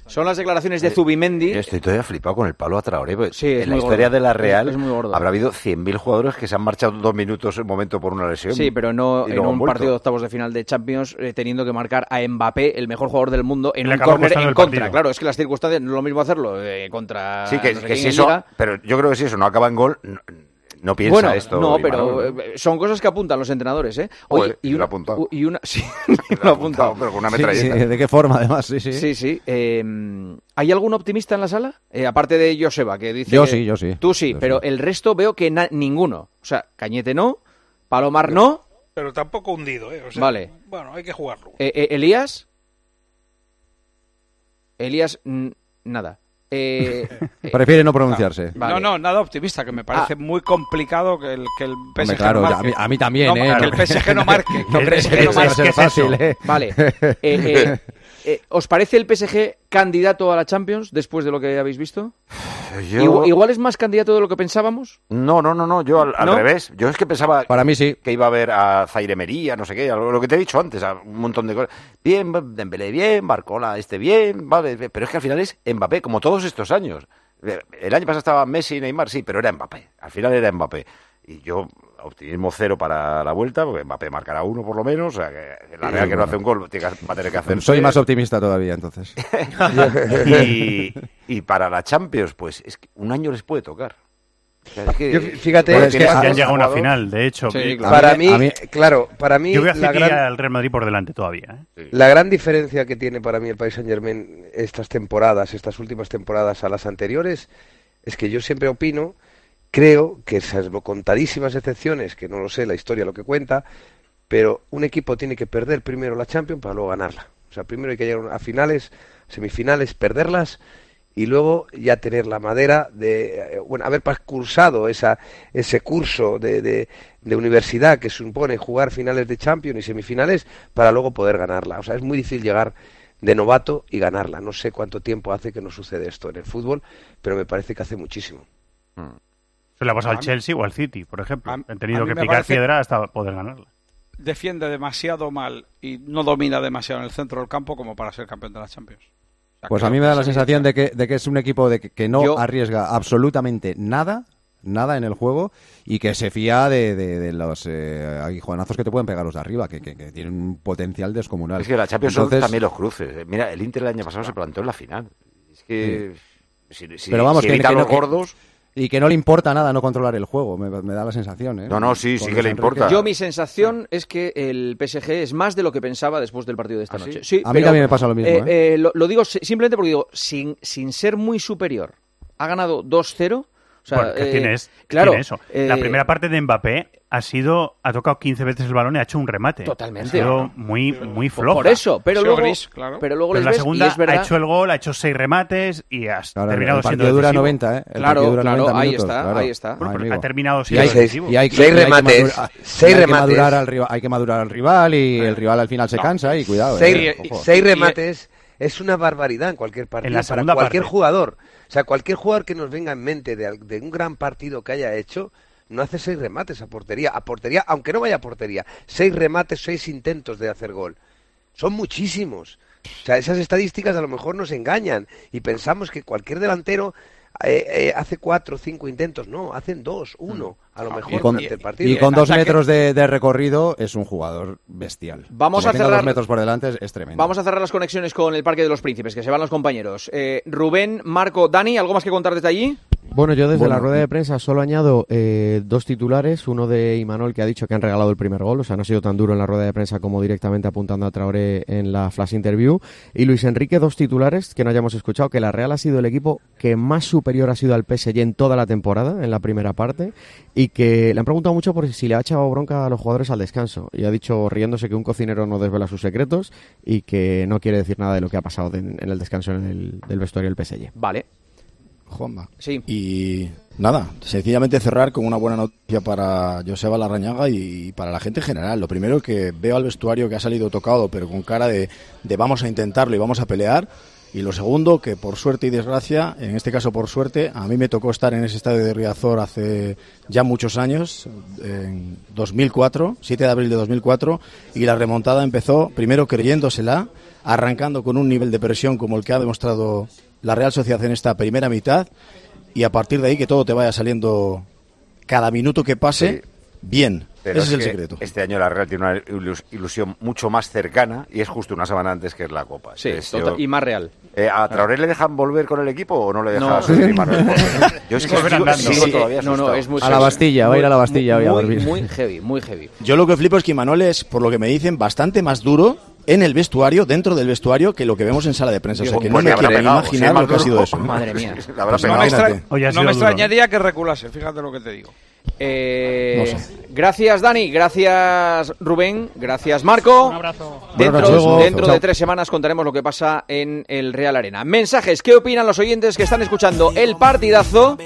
Speaker 2: Son las declaraciones de Zubimendi.
Speaker 14: estoy todavía flipado con el palo a Traoré. Sí, en la historia de la Real habrá habido 100.000 jugadores que se han marchado dos minutos en momento por una lesión.
Speaker 2: Sí, pero no en un partido de octavos de final de Champions eh, teniendo que marcar a Mbappé, el mejor jugador del mundo, en un córner en contra. Claro, es que las circunstancias no es lo mismo hacerlo eh, contra.
Speaker 14: Sí, que, si eso. Pero yo creo que si eso no acaba en gol no piensa
Speaker 2: bueno,
Speaker 14: esto.
Speaker 2: No, pero eh, son cosas que apuntan los entrenadores, ¿eh?
Speaker 14: Oye, y, una, [LAUGHS] [LAUGHS] apuntado.
Speaker 2: y una, sí, lo apuntado,
Speaker 14: pero con una metralleta.
Speaker 15: ¿De qué forma, además? Sí, sí.
Speaker 2: Sí, sí. Em, ¿Hay algún optimista en la sala? Eh, aparte de Joseba, que dice.
Speaker 15: Yo sí, yo sí.
Speaker 2: Tú sí, pero el resto veo que ninguno. O sea, Cañete no, Palomar no.
Speaker 23: Pero tampoco hundido, ¿eh?
Speaker 2: vale.
Speaker 23: Bueno, hay que jugarlo.
Speaker 2: Eh, ¿Elías? Elías, nada. [LAUGHS] Eh,
Speaker 15: Prefiere no pronunciarse.
Speaker 17: No, no, nada optimista, que me parece ah. muy complicado que el, que el PSG
Speaker 15: claro,
Speaker 17: no
Speaker 15: marque. A, mí, también, ¿eh?
Speaker 17: Que el PSG no [LAUGHS] marque. [LAUGHS]
Speaker 15: no crees que, no marque. fácil, ¿eh?
Speaker 2: Vale. Eh, eh, ¿Os parece el PSG candidato a la Champions después de lo que habéis visto? [SIGHS] Igual, es más candidato de lo que pensábamos.
Speaker 14: No, no, no, no. Yo al, revés. Yo es que pensaba
Speaker 15: Para mí sí.
Speaker 14: que iba a haber a Zairemería, no sé qué, lo que te he dicho antes, a un montón de cosas. Bien, Dembélé bien, Barcola este bien, vale, pero es que al final es Mbappé, como todos estos años. El año pasado estaba Messi y Neymar, sí, pero era Mbappé. Al final era Mbappé. Y yo optimismo cero para la vuelta, porque Mbappé marcará uno por lo menos, o sea, que la Real que no hace un gol va a tener que hacer.
Speaker 15: Soy más optimista todavía, entonces. [LAUGHS]
Speaker 14: y, para la Champions, pues es que un año les puede tocar.
Speaker 22: fíjate, que, han llegado a una final, de hecho.
Speaker 16: para mí, claro, para mí.
Speaker 22: Yo voy a la gran, al Real Madrid por delante todavía.
Speaker 16: ¿eh? La gran diferencia que tiene para mí el País Saint Germain estas temporadas, estas últimas temporadas a las anteriores, es que yo siempre opino Creo que, salvo contadísimas excepciones, que no lo sé, la historia lo que cuenta, pero un equipo tiene que perder primero la Champions para luego ganarla. O sea, primero hay que llegar a finales, semifinales, perderlas y luego ya tener la madera de, eh, bueno, haber cursado esa, ese curso de, de, universidad que supone jugar finales de Champions y semifinales para luego poder ganarla. O sea, es muy difícil llegar de novato y ganarla. No sé cuánto tiempo hace que no sucede esto en el fútbol, pero me parece que hace muchísimo.
Speaker 22: Mm. Se le ha pasado al Chelsea o al City, por ejemplo. Han tenido que picar piedra hasta poder ganarla.
Speaker 17: Defiende demasiado mal y no domina demasiado en el centro del campo como para ser campeón de la Champions.
Speaker 15: pues a mí me da la sensación de que, de que es un equipo de que, no arriesga absolutamente nada nada en el juego y que se fía de, de, los eh, juanazos que te pueden pegar los de arriba, que, que, tienen un potencial descomunal.
Speaker 14: Es que la Champions son también los cruces. Mira, el Inter el año pasado se plantó en la final. Es que... Si,
Speaker 15: Pero vamos,
Speaker 14: que, los gordos...
Speaker 15: Y que no le importa nada no controlar el juego, me, da la sensación. ¿eh?
Speaker 14: No, no, sí, sí que le importa.
Speaker 2: Yo mi sensación es que el PSG es más de lo que pensaba después del partido de esta ¿Ah, noche. Sí,
Speaker 15: a mí también me pasa lo mismo.
Speaker 2: Eh, ¿eh? lo, digo simplemente porque digo, sin, sin ser muy superior, ha ganado 2-0
Speaker 22: bueno, ¿qué tiene, claro, eso? la eh, primera parte de Mbappé ha sido ha tocado 15 veces el balón y ha hecho un remate.
Speaker 2: Totalmente.
Speaker 22: Ha sido muy muy flojo.
Speaker 2: Por eso, pero luego pero luego
Speaker 22: la segunda ha hecho el gol, ha hecho seis remates y ha terminado
Speaker 15: el
Speaker 22: siendo
Speaker 15: dura 90, ¿eh?
Speaker 2: claro, dura claro, 90 ahí está, ahí está.
Speaker 22: ha terminado siendo y
Speaker 16: hay, decisivo. Y hay, seis remates, seis remates.
Speaker 15: Que madurar al rival, hay que madurar al rival y el rival al final se cansa y cuidado.
Speaker 16: Seis, eh, seis remates es una barbaridad en cualquier partido para cualquier jugador. O sea, cualquier jugador que nos venga en mente de, un gran partido que haya hecho, no hace seis remates a portería, a portería, aunque no vaya a portería, seis remates, seis intentos de hacer gol. Son muchísimos. O sea, esas estadísticas a lo mejor nos engañan y pensamos que cualquier delantero eh, eh, hace cuatro o cinco intentos, no, hacen dos, uno, a lo mejor
Speaker 15: y con, el partido. Y con dos metros de, recorrido es un jugador bestial.
Speaker 2: Vamos a cerrar
Speaker 15: dos metros por delante es, tremendo.
Speaker 2: Vamos a cerrar las conexiones con el Parque de los Príncipes, que se van los compañeros. Eh, Rubén, Marco, Dani, ¿algo más que contar desde allí?
Speaker 5: Bueno, yo desde la rueda de prensa solo añado eh, dos titulares. Uno de Imanol que ha dicho que han regalado el primer gol, o sea, no ha sido tan duro en la rueda de prensa como directamente apuntando a Traoré en la flash interview. Y Luis Enrique, dos titulares que no hayamos escuchado, que la Real ha sido el equipo que más superior ha sido al PSG en toda la temporada, en la primera parte, y que le han preguntado mucho por si le ha echado bronca a los jugadores al descanso. Y ha dicho, riéndose, que un cocinero no desvela sus secretos y que no quiere decir nada de lo que ha pasado en, el descanso en el, del vestuario del PSG.
Speaker 2: Vale.
Speaker 9: Juanma.
Speaker 2: Sí.
Speaker 9: Y nada, sencillamente cerrar con una buena noticia para Joseba Larrañaga y para la gente en general. Lo primero que veo al vestuario que ha salido tocado, pero con cara de, de vamos a intentarlo y vamos a pelear. Y lo segundo, que por suerte y desgracia, en este caso por suerte, a mí me tocó estar en ese estadio de Riazor hace ya muchos años, en 2004, 7 de abril de 2004, y la remontada empezó primero creyéndosela, arrancando con un nivel de presión como el que ha demostrado la Real Sociedad en esta primera mitad, y a partir de ahí que todo te vaya saliendo cada minuto que pase bien. Ese es, el secreto.
Speaker 14: Este año la Real tiene una ilusión mucho más cercana y es justo una semana antes que es la Copa.
Speaker 2: Sí, y más real.
Speaker 14: Eh, ¿A Traoré le dejan volver con el equipo o no le dejan
Speaker 2: no. [LAUGHS] Yo es que sigo, todavía no, no, es muy
Speaker 15: A la Bastilla, va a ir a la Bastilla
Speaker 2: muy,
Speaker 15: hoy a dormir.
Speaker 2: Muy heavy, muy heavy.
Speaker 9: Yo lo que flipo es que Imanol es, por lo que me dicen, bastante más duro en el vestuario, dentro del vestuario, que lo que vemos en sala de prensa. O sea, que no
Speaker 14: pues
Speaker 9: me quiero imaginar lo que ha sido eso.
Speaker 2: Madre mía.
Speaker 17: extra... no me extrañaría que reculase, fíjate lo que te digo.
Speaker 2: Eh, Gracias, Dani. Gracias, Rubén. Gracias, Marco.
Speaker 17: Un abrazo.
Speaker 2: Dentro, dentro de tres semanas contaremos lo que pasa en el Real Arena. Mensajes. ¿Qué opinan los oyentes que están escuchando el partidazo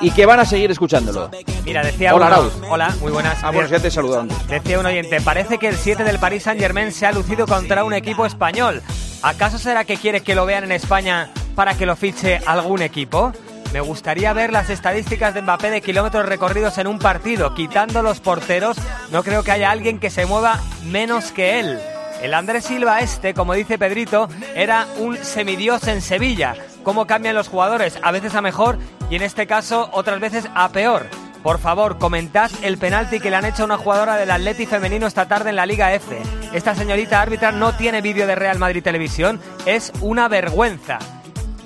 Speaker 2: y que van a seguir escuchándolo?
Speaker 19: Mira, decía
Speaker 2: Hola,
Speaker 19: uno,
Speaker 2: Raúl.
Speaker 19: Hola, muy buenas.
Speaker 2: Ah, bueno, ya te saludo antes.
Speaker 19: Decía un oyente, parece que el 7 del Paris Saint-Germain se ha lucido contra un equipo español. ¿Acaso será que quiere que lo vean en España para que lo fiche algún equipo? Me gustaría ver las estadísticas de Mbappé de kilómetros recorridos en un partido. Quitando los porteros, no creo que haya alguien que se mueva menos que él. El Andrés Silva este, como dice Pedrito, era un semidios en Sevilla. ¿Cómo cambian los jugadores? A veces a mejor y en este caso otras veces a peor. Por favor, comentad el penalti que le han hecho a una jugadora del Atleti femenino esta tarde en la Liga F. Esta señorita árbitra no tiene vídeo de Real Madrid Televisión. Es una vergüenza.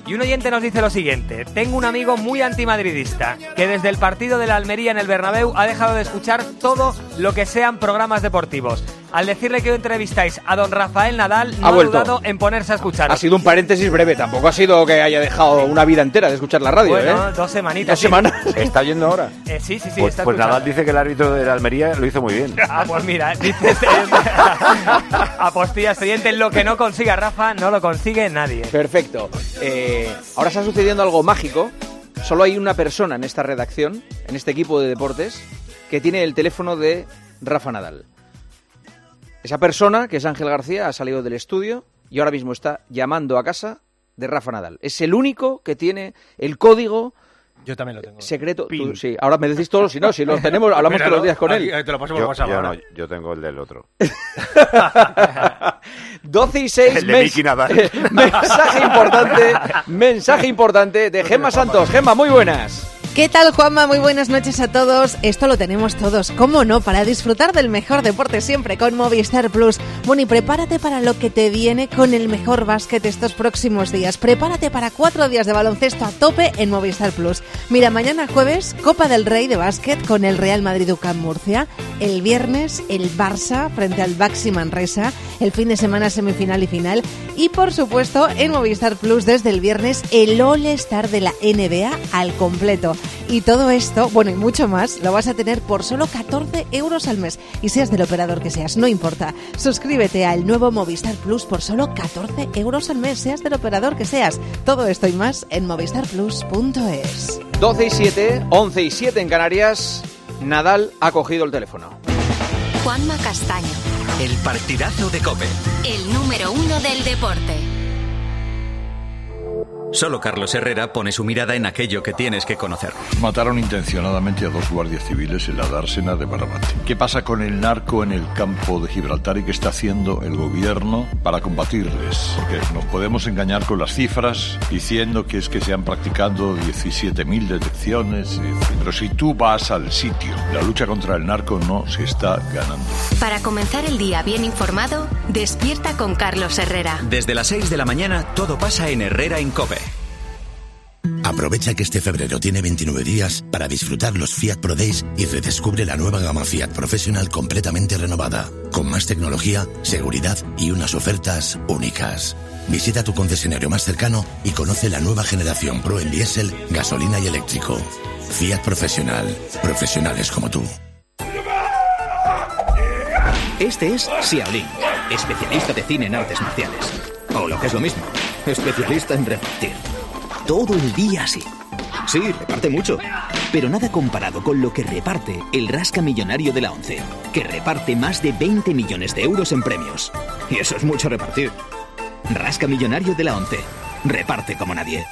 Speaker 19: Y un oyente nos dice lo siguiente, tengo un amigo muy antimadridista, que desde el partido de la Almería en el Bernabéu ha dejado de escuchar todo lo que sean programas deportivos. Al decirle que entrevistáis a don Rafael Nadal, no
Speaker 2: Ha
Speaker 19: dudado en ponerse a escuchar.
Speaker 2: Ha sido un paréntesis breve, tampoco ha sido que haya dejado una vida entera de escuchar la radio,
Speaker 19: Bueno,
Speaker 2: ¿eh?
Speaker 19: dos semanitas.
Speaker 2: Dos
Speaker 19: sí.
Speaker 2: semanas.
Speaker 14: ¿Está yendo ahora?
Speaker 19: Eh, sí, sí, sí,
Speaker 14: pues
Speaker 19: está
Speaker 14: pues. Nadal dice que el árbitro de la Almería lo hizo muy bien. [LAUGHS]
Speaker 19: Ah, pues mira, dice este [LAUGHS] Apostilla oyente, lo que no consiga Rafa, no lo consigue nadie.
Speaker 2: Perfecto. Eh, ahora está sucediendo algo mágico. Solo hay una persona en esta redacción, en este equipo de deportes, que tiene el teléfono de Rafa Nadal. Esa persona, que es Ángel García, ha salido del estudio y ahora mismo está llamando a casa de Rafa Nadal. Es el único que tiene el código
Speaker 13: Yo también lo tengo.
Speaker 2: secreto. Tú- sí, ahora me decís todos, si no, si lo [LAUGHS] tenemos, hablamos
Speaker 13: Míralo,
Speaker 2: todos los días con él.
Speaker 13: eh, te lo paso por
Speaker 14: Yo,
Speaker 13: WhatsApp
Speaker 14: yo
Speaker 13: ahora.
Speaker 14: no, yo tengo el del otro. [LAUGHS]
Speaker 2: 12 y 6
Speaker 14: El de Miki Nadal. [LAUGHS]
Speaker 2: mensaje importante, mensaje importante de Gemma Santos. Gemma, muy buenas.
Speaker 26: ¿Qué tal, Juanma? Muy buenas noches a todos. Esto lo tenemos todos, ¿cómo no? Para disfrutar del mejor deporte siempre con Movistar Plus. Bueno, y prepárate para lo que te viene con el mejor básquet estos próximos días. Prepárate para cuatro días de baloncesto a tope en Movistar Plus. Mira, mañana jueves, Copa del Rey de básquet con el Real Madrid UCAM Murcia. El viernes, el Barça frente al Baxi Manresa. El fin de semana, semifinal y final. Y por supuesto, en Movistar Plus desde el viernes, el All-Star de la NBA al completo. Y todo esto, bueno, y mucho más, lo vas a tener por solo 14 euros al mes. Y seas del operador que seas, no importa. Suscríbete al nuevo Movistar Plus por solo 14 euros al mes, seas del operador que seas. Todo esto y más en movistarplus.es.
Speaker 2: 12 y 7, 11 y 7 en Canarias. Nadal ha cogido el teléfono.
Speaker 27: Juanma Castaño,
Speaker 28: El partidazo de Cope.
Speaker 27: el número uno del deporte.
Speaker 28: Solo Carlos Herrera pone su mirada en aquello que tienes que conocer.
Speaker 29: Mataron intencionadamente a dos guardias civiles en la dársena de Barbate. ¿Qué pasa con el narco en el campo de Gibraltar y qué está haciendo el gobierno para combatirles? Porque nos podemos engañar con las cifras diciendo que es que se han practicado 17.000 detecciones, pero si tú vas al sitio, la lucha contra el narco no se está ganando.
Speaker 27: Para comenzar el día bien informado, despierta con Carlos Herrera.
Speaker 28: Desde las 6 de la mañana todo pasa en Herrera en Cope.
Speaker 30: Aprovecha que este febrero tiene 29 días para disfrutar los Fiat Pro Days y redescubre la nueva gama Fiat Professional completamente renovada, con más tecnología, seguridad y unas ofertas únicas. Visita tu concesionario más cercano y conoce la nueva generación Pro en diésel, gasolina y eléctrico. Fiat Professional. Profesionales como tú.
Speaker 28: Este es Xiaolin, especialista de cine en artes marciales. O lo que es lo mismo, especialista en repartir. Todo el día así. Sí, reparte mucho. Pero nada comparado con lo que reparte el Rasca Millonario de la ONCE, que reparte más de 20 millones de euros en premios. Y eso es mucho repartir. Rasca Millonario de la ONCE.
Speaker 31: reparte como nadie.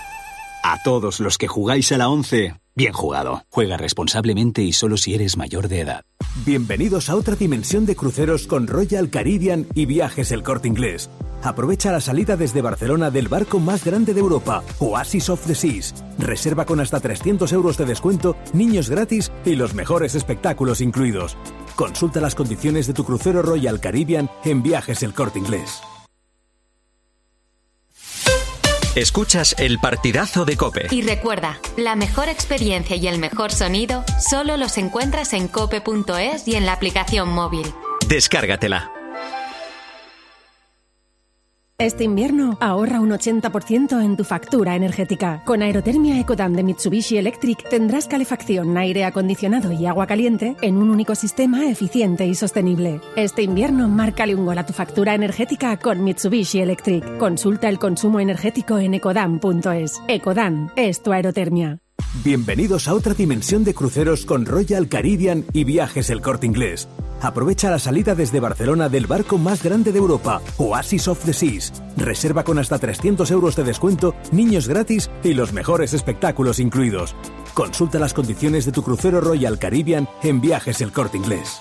Speaker 31: A todos los que jugáis a la 11, bien jugado. Juega responsablemente y solo si eres mayor de edad.
Speaker 28: Bienvenidos a otra dimensión de cruceros con Royal Caribbean y Viajes El Corte Inglés. Aprovecha la salida desde Barcelona del barco más grande de Europa, Oasis of the Seas. Reserva con hasta 300 euros de descuento, niños gratis y los mejores espectáculos incluidos. Consulta las condiciones de tu crucero Royal Caribbean en Viajes El Corte Inglés.
Speaker 32: Escuchas el partidazo de Cope.
Speaker 27: Y recuerda, la mejor experiencia y el mejor sonido solo los encuentras en cope.es y en la aplicación móvil.
Speaker 32: Descárgatela.
Speaker 33: Este invierno ahorra un 80% en tu factura energética. Con Aerotermia Ecodan de Mitsubishi Electric tendrás calefacción, aire acondicionado y agua caliente en un único sistema eficiente y sostenible. Este invierno márcale un gol a tu factura energética con Mitsubishi Electric. Consulta el consumo energético en ecodan.es. Ecodan es tu aerotermia.
Speaker 28: Bienvenidos a otra dimensión de cruceros con Royal Caribbean y Viajes El Corte Inglés. Aprovecha la salida desde Barcelona del barco más grande de Europa, Oasis of the Seas. Reserva con hasta 300 euros de descuento, niños gratis y los mejores espectáculos incluidos. Consulta las condiciones de tu crucero Royal Caribbean en Viajes El Corte Inglés.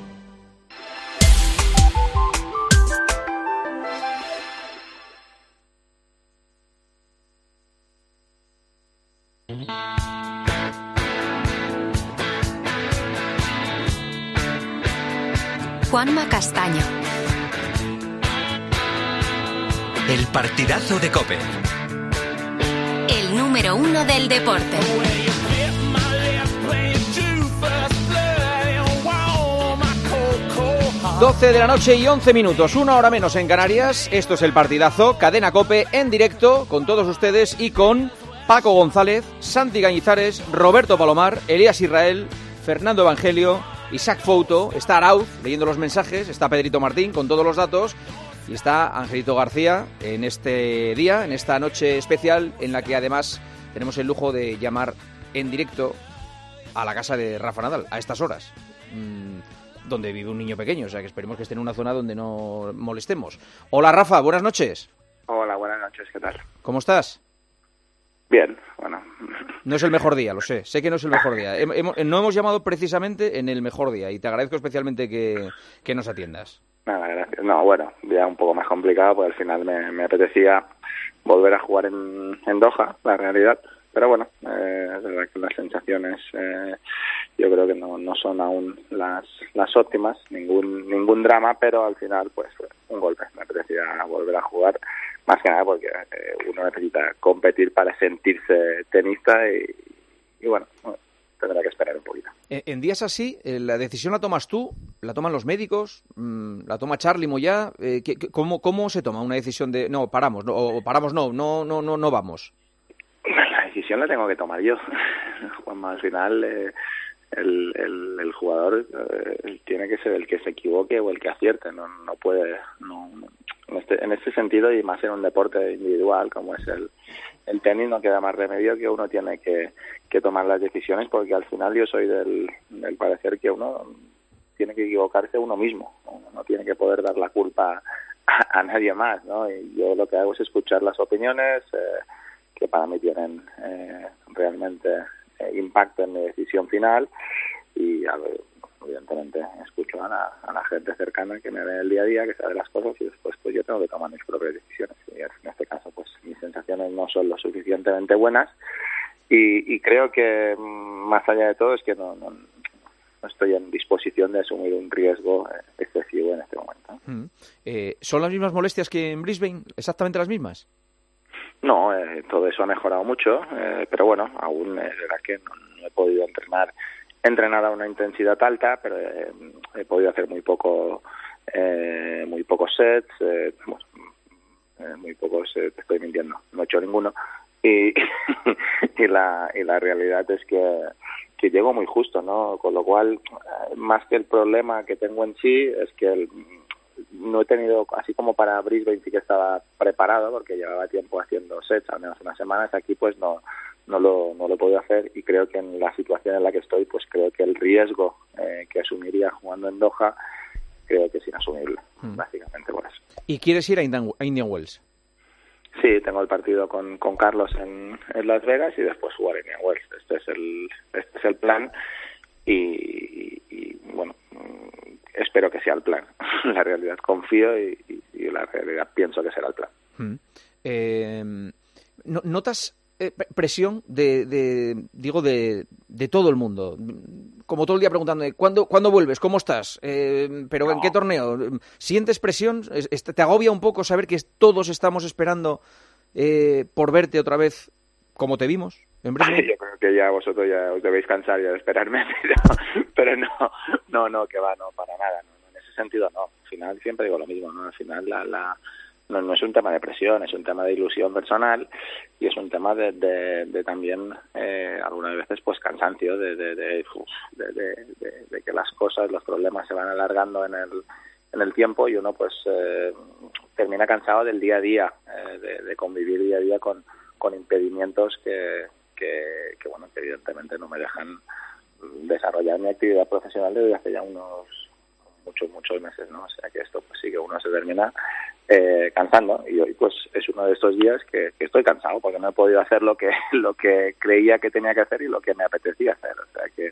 Speaker 27: Juanma Castaño.
Speaker 32: El partidazo de Cope.
Speaker 27: El número uno del deporte.
Speaker 2: 12 de la noche y 11 minutos, una hora menos en Canarias. Esto es el partidazo, cadena Cope en directo con todos ustedes y con Paco González, Santi Gañizares, Roberto Palomar, Elías Israel, Fernando Evangelio, Isaac Fouto, está Arauz leyendo los mensajes, está Pedrito Martín con todos los datos y está Angelito García en este día, en esta noche especial en la que además tenemos el lujo de llamar en directo a la casa de Rafa Nadal a estas horas. Mm, donde vive un niño pequeño, o sea que esperemos que esté en una zona donde no molestemos. Hola Rafa, buenas noches.
Speaker 34: Hola, buenas noches, ¿qué tal?
Speaker 2: ¿Cómo estás?
Speaker 34: Bien, bueno.
Speaker 2: No es el mejor día, lo sé, sé que no es el mejor día. no hemos llamado precisamente en el mejor día y te agradezco especialmente que, nos atiendas.
Speaker 34: Nada, gracias. No, bueno, día un poco más complicado, porque al final me, me apetecía volver a jugar en, en Doha, la realidad pero bueno, eh, es verdad que las sensaciones eh, yo creo que no, no son aún las, las óptimas, ningún ningún drama, pero al final pues un golpe, me apetecía volver a jugar, más que nada porque eh, uno necesita competir para sentirse tenista y, y bueno, tendrá que esperar un poquito.
Speaker 2: En días así, ¿la decisión la tomas tú? ¿La toman los médicos? Mm, ¿La toma Charlie Moya? ¿cómo, ¿Cómo se toma una decisión de no, paramos, no, o paramos, no, no, no, no, no vamos?
Speaker 34: decisión la tengo que tomar yo. [LAUGHS] Al final eh, el, el, el, jugador eh, tiene que ser el que se equivoque o el que acierte, no, no puede, no, en, este, en este sentido y más en un deporte individual como es el, el tenis no queda más remedio que uno tiene que, que tomar las decisiones porque al final yo soy del, parecer que uno tiene que equivocarse uno mismo, no tiene que poder dar la culpa a, a nadie más, ¿no? Y yo lo que hago es escuchar las opiniones, eh, que para mí tienen eh, realmente eh, impacto en mi decisión final y evidentemente escucho a la, gente cercana que me ve el día a día, que sabe las cosas y después pues yo tengo que tomar mis propias decisiones y en este caso pues mis, sensaciones no son lo suficientemente buenas y, creo que mm, más allá de todo es que no, no, estoy en disposición de asumir un riesgo excesivo en este momento.
Speaker 2: Mm. Eh, ¿Son las mismas molestias que en Brisbane? ¿Exactamente las mismas?
Speaker 34: No, eh, todo eso ha mejorado mucho, eh, pero bueno, aún es verdad que no, he podido entrenar entrenar a una intensidad alta, pero he podido hacer muy poco muy pocos sets, muy pocos, te estoy mintiendo, no he hecho ninguno, y, [LAUGHS] y, la, y la realidad es que, que llego muy justo, ¿no? Con lo cual, eh, más que el problema que tengo en sí, es que no he tenido, así como para Brisbane sí que estaba preparado, porque llevaba tiempo haciendo sets, al menos unas semanas, aquí pues no, no lo, no lo he podido hacer y creo que en la situación en la que estoy, pues creo que el riesgo eh, que asumiría jugando en Doha, creo que es inasumible, mm. básicamente por eso.
Speaker 2: ¿Y quieres ir a Indian Wells?
Speaker 34: Sí, tengo el partido con, con Carlos en, en, Las Vegas y después jugar en Wells. Este es el, este es el plan y, y, bueno, espero que sea el plan. [LAUGHS] la realidad confío y, y, la realidad pienso que será el plan.
Speaker 2: Mm. Eh, ¿Notas eh, presión de, de, digo, de, de todo el mundo? Como todo el día preguntando, ¿cuándo, ¿cuándo vuelves? ¿Cómo estás? Eh, ¿Pero en qué torneo? ¿Sientes presión? ¿Te agobia un poco saber que todos estamos esperando eh, por verte otra vez como te vimos? En
Speaker 34: Yo creo que ya vosotros ya os debéis cansar ya de esperarme, [LAUGHS] pero, no, no, no, que va, no, para nada. en ese sentido no. Al final siempre digo lo mismo, ¿no? Al final la, la no, no, es un tema de presión, es un tema de ilusión personal y es un tema de, de, también eh, algunas veces pues cansancio de, de, de, que las cosas, los problemas se van alargando en el, en el tiempo y uno pues eh, termina cansado del día a día, eh, de, convivir día a día con, con impedimientos que, que, que, bueno, que evidentemente no me dejan desarrollar mi actividad profesional desde hace ya unos muchos, muchos meses, ¿no? O sea que esto pues sí que uno se termina eh, cansando y hoy pues es uno de estos días que, estoy cansado porque no he podido hacer lo que, [LAUGHS] lo que creía que tenía que hacer y lo que me apetecía hacer. O sea que,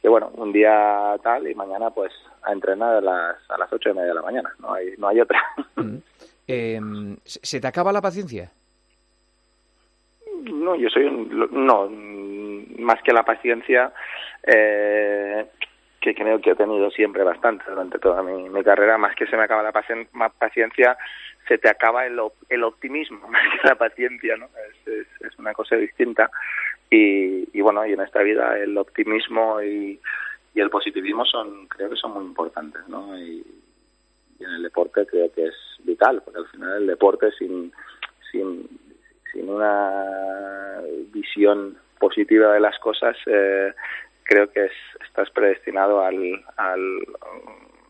Speaker 34: que bueno, un día tal y mañana pues a entrenar a las, a las ocho y media de la mañana, no hay, no hay otra. [LAUGHS]
Speaker 2: Em, ¿Se te acaba la paciencia?
Speaker 34: No, yo soy un, no, más que la paciencia, eh, que creo que he tenido siempre bastante durante toda mi, carrera, más que se me acaba la paciencia, se te acaba el, el optimismo [LAUGHS] más que la paciencia, ¿no? Es, es, una cosa distinta y, y, bueno, y en esta vida el optimismo y, y, el positivismo son, creo que son muy importantes, ¿no? Y, y, en el deporte creo que es vital, porque al final el deporte sin, sin, sin una visión positiva de las cosas eh, creo que es, estás predestinado al,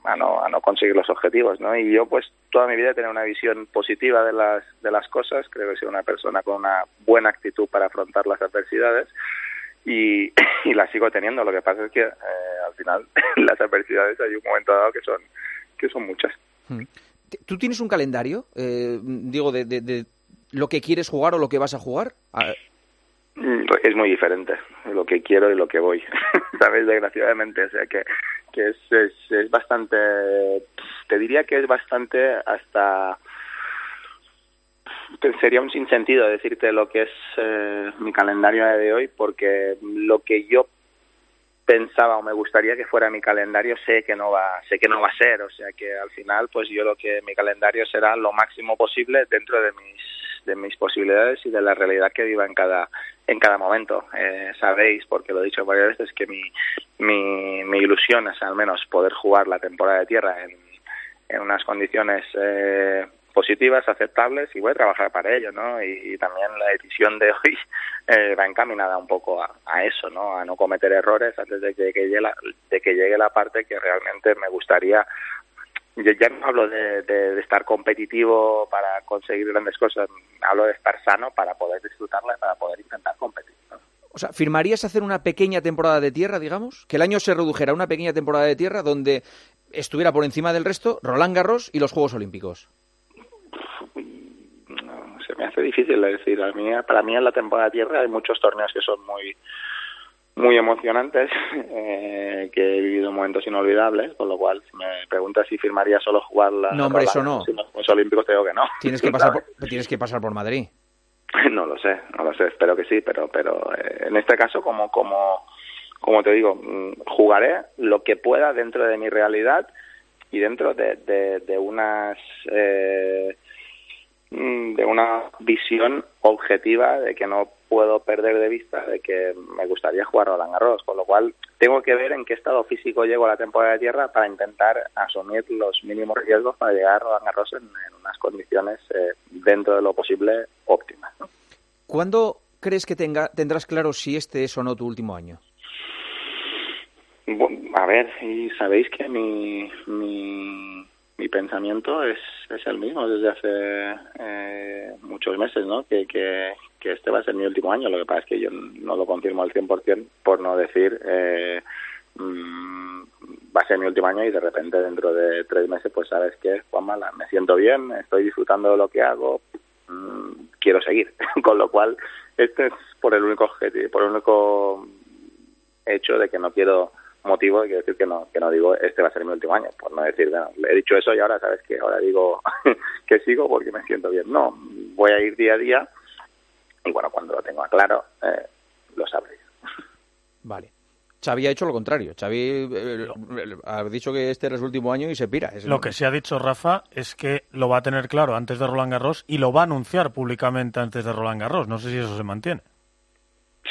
Speaker 34: a no, a no conseguir los objetivos, ¿no? Y yo, pues, toda mi vida he tenido una visión positiva de las, de las cosas, creo que soy una persona con una buena actitud para afrontar las adversidades y, [COUGHS] y la sigo teniendo. Lo que pasa es que eh, al final [LAUGHS] las adversidades hay un momento dado que son, que son muchas.
Speaker 2: Hmm. ¿Tú tienes un calendario, eh, digo, de, lo que quieres jugar o lo que vas a jugar?
Speaker 34: Mm, es muy diferente lo que quiero y lo que voy, [LAUGHS] ¿sabes? Desgraciadamente, o sea que, que es, es, es bastante, te diría que es bastante hasta, sería un sinsentido decirte lo que es eh, mi calendario de hoy, porque lo que yo pensaba o me gustaría que fuera mi calendario sé que no va sé que no va a ser o sea que al final pues yo lo que mi calendario será lo máximo posible dentro de mis de mis posibilidades y de la realidad que viva en cada en cada momento. Eh, sabéis, porque lo he dicho varias veces, que mi, mi, mi ilusión es al menos poder jugar la temporada de tierra en, en unas condiciones eh, positivas, aceptables y voy a trabajar para ello, ¿no? Y, también la decisión de hoy [LAUGHS] eh, va encaminada un poco a, eso, ¿no? A no cometer errores antes de que, que de que llegue la parte que realmente me gustaría yo ya no hablo de, de, estar competitivo para conseguir grandes cosas, hablo de estar sano para poder disfrutarla y para poder intentar competir.
Speaker 2: O sea, ¿firmarías hacer una pequeña temporada de tierra, digamos? Que el año se redujera a una pequeña temporada de tierra donde estuviera por encima del resto Roland Garros y los Juegos Olímpicos.
Speaker 34: No, se me hace difícil decir. A mí, para mí en la temporada de tierra hay muchos torneos que son muy muy emocionantes, [LAUGHS] eh, que he vivido momentos inolvidables, con lo cual, si me preguntas si firmaría solo jugar la
Speaker 2: no, hombre, eso no.
Speaker 34: los Juegos Olímpicos, te digo que no.
Speaker 2: Tienes [LAUGHS] que pasar por, tienes que pasar por Madrid. [LAUGHS]
Speaker 34: No lo sé, no lo sé, espero que sí, pero, pero eh, en este caso, como, como, como te digo, mm, jugaré lo que pueda dentro de mi realidad y dentro de, de, de unas eh, mm, de una visión objetiva de que no puedo perder de vista de que me gustaría jugar Roland Garros, con lo cual tengo que ver en qué estado físico llego a la temporada de tierra para intentar asumir los mínimos riesgos para llegar a Roland Garros en, unas condiciones eh, dentro de lo posible óptimas.
Speaker 2: ¿Cuándo crees que tenga, tendrás claro si este es o no tu último año?
Speaker 34: a ver, y sabéis que mi, mi, mi pensamiento es, es el mismo desde hace eh, muchos meses, ¿no? Que, que, que este va a ser mi último año. Lo que pasa es que yo no lo confirmo al 100%, por no decir eh, mm, va a ser mi último año y de repente dentro de tres meses, pues sabes que, Juanma, me siento bien, estoy disfrutando de lo que hago, mm, quiero seguir. [LAUGHS] Con lo cual, este es por el único objetivo, por el único hecho de que no quiero motivo de decir que no que no digo este va a ser mi último año por no decir bueno he dicho eso y ahora sabes que ahora digo [LAUGHS] que sigo porque me siento bien no voy a ir día a día y bueno, cuando lo tenga claro, eh, lo sabré.
Speaker 2: Vale. Xavi ha hecho lo contrario. Xavi eh, ha dicho que este era su último año y se pira.
Speaker 12: lo que se ha dicho Rafa es que lo va a tener claro antes de Roland Garros y lo va a anunciar públicamente antes de Roland Garros. No sé si eso se mantiene.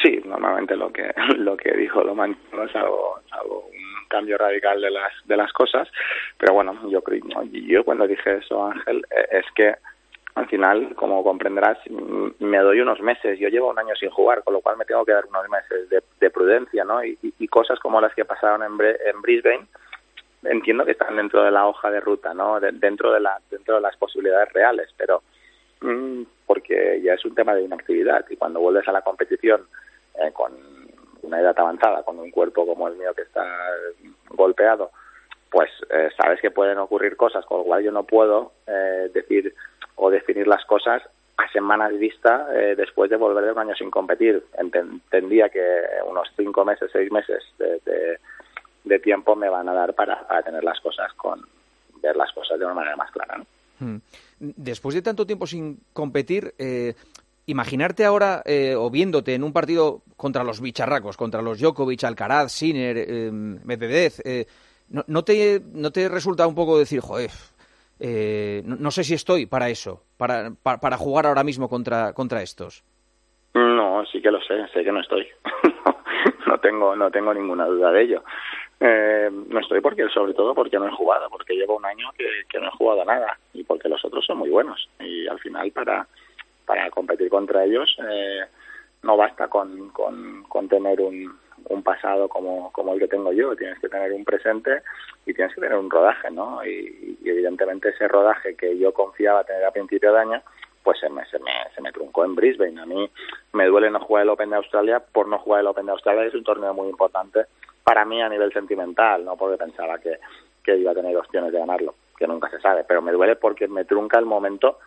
Speaker 34: Sí, normalmente lo que [LAUGHS] lo que dijo lo mantiene es algo, un cambio radical de las de las cosas, pero bueno, yo creo yo cuando dije eso Ángel eh, es que al final, como comprenderás, me doy unos meses. Yo llevo un año sin jugar, con lo cual me tengo que dar unos meses de, prudencia, ¿no? Y, cosas como las que pasaron en, en, Brisbane, entiendo que están dentro de la hoja de ruta, ¿no? dentro de la dentro de las posibilidades reales, pero mm, porque ya es un tema de inactividad y cuando vuelves a la competición eh, con una edad avanzada, con un cuerpo como el mío que está golpeado, pues eh, sabes que pueden ocurrir cosas, con lo cual yo no puedo eh, decir o definir las cosas a semanas vista eh, después de volver de un año sin competir. Entendía que unos cinco meses, seis meses de, de, tiempo me van a dar para, tener las cosas con ver las cosas de una manera más clara. Hmm.
Speaker 2: Después de tanto tiempo sin competir, eh, imaginarte ahora eh, o viéndote en un partido contra los bicharracos, contra los Djokovic, Alcaraz, Sinner, eh, Medvedev, no, no, te, ¿no te resulta un poco decir, joder, eh, no, sé si estoy para eso, para, para, jugar ahora mismo contra, contra estos.
Speaker 34: No, sí que lo sé, sé que no estoy. [LAUGHS] no tengo no tengo ninguna duda de ello. Eh, no estoy porque sobre todo porque no he jugado, porque llevo un año que, que no he jugado nada y porque los otros son muy buenos y al final para para competir contra ellos eh, no basta con, con, con tener un, un pasado como, como el que tengo yo, tienes que tener un presente y tienes que tener un rodaje, ¿no? Y, evidentemente ese rodaje que yo confiaba tener a principio de año, pues se me, se me, se me truncó en Brisbane. A mí me duele no jugar el Open de Australia por no jugar el Open de Australia, es un torneo muy importante para mí a nivel sentimental, no porque pensaba que, que iba a tener opciones de ganarlo, que nunca se sabe, pero me duele porque me trunca el momento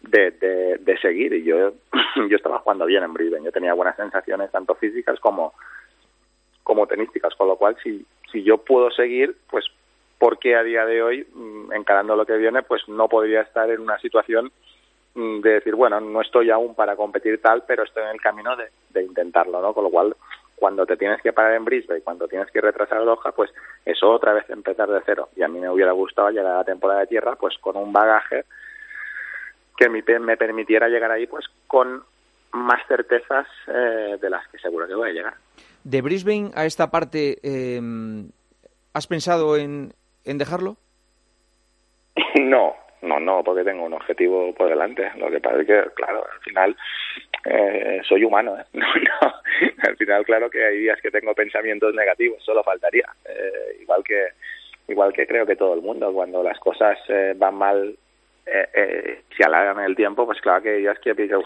Speaker 34: de, de, de, seguir. Y yo [CLEARS THROAT] yo estaba jugando bien en Brisbane, yo tenía buenas sensaciones tanto físicas como como tenísticas, con lo cual si, si yo puedo seguir, pues porque a día de hoy, mm, encarando lo que viene, pues no podría estar en una situación mm, de decir, bueno, no estoy aún para competir tal, pero estoy en el camino de, de intentarlo, ¿no? Con lo cual, cuando te tienes que parar en Brisbane, cuando tienes que retrasar Doha, pues eso otra vez empezar de cero. Y a mí me hubiera gustado llegar a la temporada de tierra, pues con un bagaje que me, me permitiera llegar ahí, pues con más certezas eh, de las que seguro que voy a llegar.
Speaker 2: De Brisbane a esta parte, em, ¿has pensado en, en dejarlo? [LAUGHS]
Speaker 34: No, no, no, porque tengo un objetivo por delante. Lo que pasa es que, claro, al final eh, soy humano. ¿eh? [LAUGHS] Al final, claro que hay días que tengo pensamientos negativos, solo faltaría. Eh, igual que igual que creo que todo el mundo, cuando las cosas eh, van mal, eh, eh, si alargan el tiempo, pues claro que hay días que pido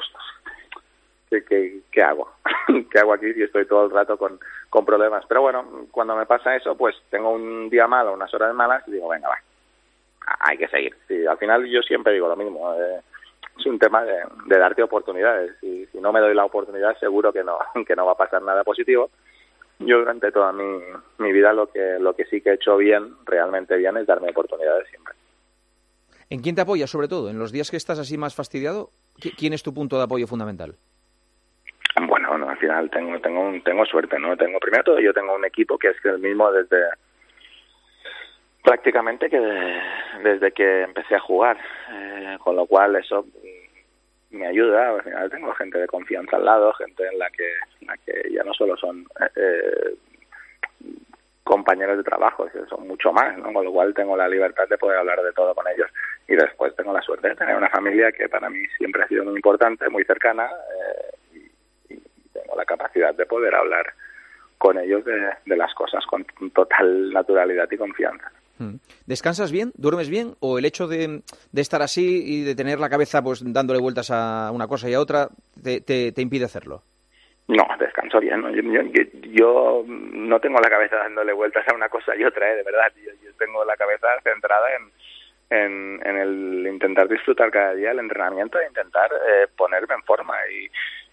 Speaker 34: ¿qué, qué, hago? [LAUGHS] ¿Qué hago aquí si estoy todo el rato con, con problemas? Pero bueno, cuando me pasa eso, pues tengo un día malo, unas horas malas y digo, venga, va, hay que seguir. Sí, al final yo siempre digo lo mismo. Eh, es un tema de, de, darte oportunidades. Y si no me doy la oportunidad, seguro que no, [LAUGHS] que no va a pasar nada positivo. Yo durante toda mi, mi vida lo que, lo que sí que he hecho bien, realmente bien, es darme oportunidades siempre.
Speaker 2: ¿En quién te apoyas sobre todo? ¿En los días que estás así más fastidiado? ¿Quién es tu punto de apoyo fundamental?
Speaker 34: Final tengo tengo tengo suerte, ¿no? Tengo primero todo yo tengo un equipo que es el mismo desde prácticamente que desde que empecé a jugar, eh, con lo cual eso me ayuda. Al final tengo gente de confianza al lado, gente en la que, ya no solo son eh, compañeros de trabajo, son mucho más, ¿no? Con lo cual tengo la libertad de poder hablar de todo con ellos. Y después tengo la suerte de tener una familia que para mí siempre ha sido muy importante, muy cercana, eh, tengo la capacidad de poder hablar con ellos de, de las cosas con total naturalidad y confianza.
Speaker 2: Mm. ¿Descansas bien? ¿Duermes bien? ¿O el hecho de, estar así y de tener la cabeza pues dándole vueltas a una cosa y a otra te, te, impide hacerlo?
Speaker 34: No, descanso bien. Yo, no tengo la cabeza dándole vueltas a una cosa y otra, ¿eh? de verdad. Yo, tengo la cabeza centrada en, en, el intentar disfrutar cada día el entrenamiento e intentar eh, ponerme en forma y,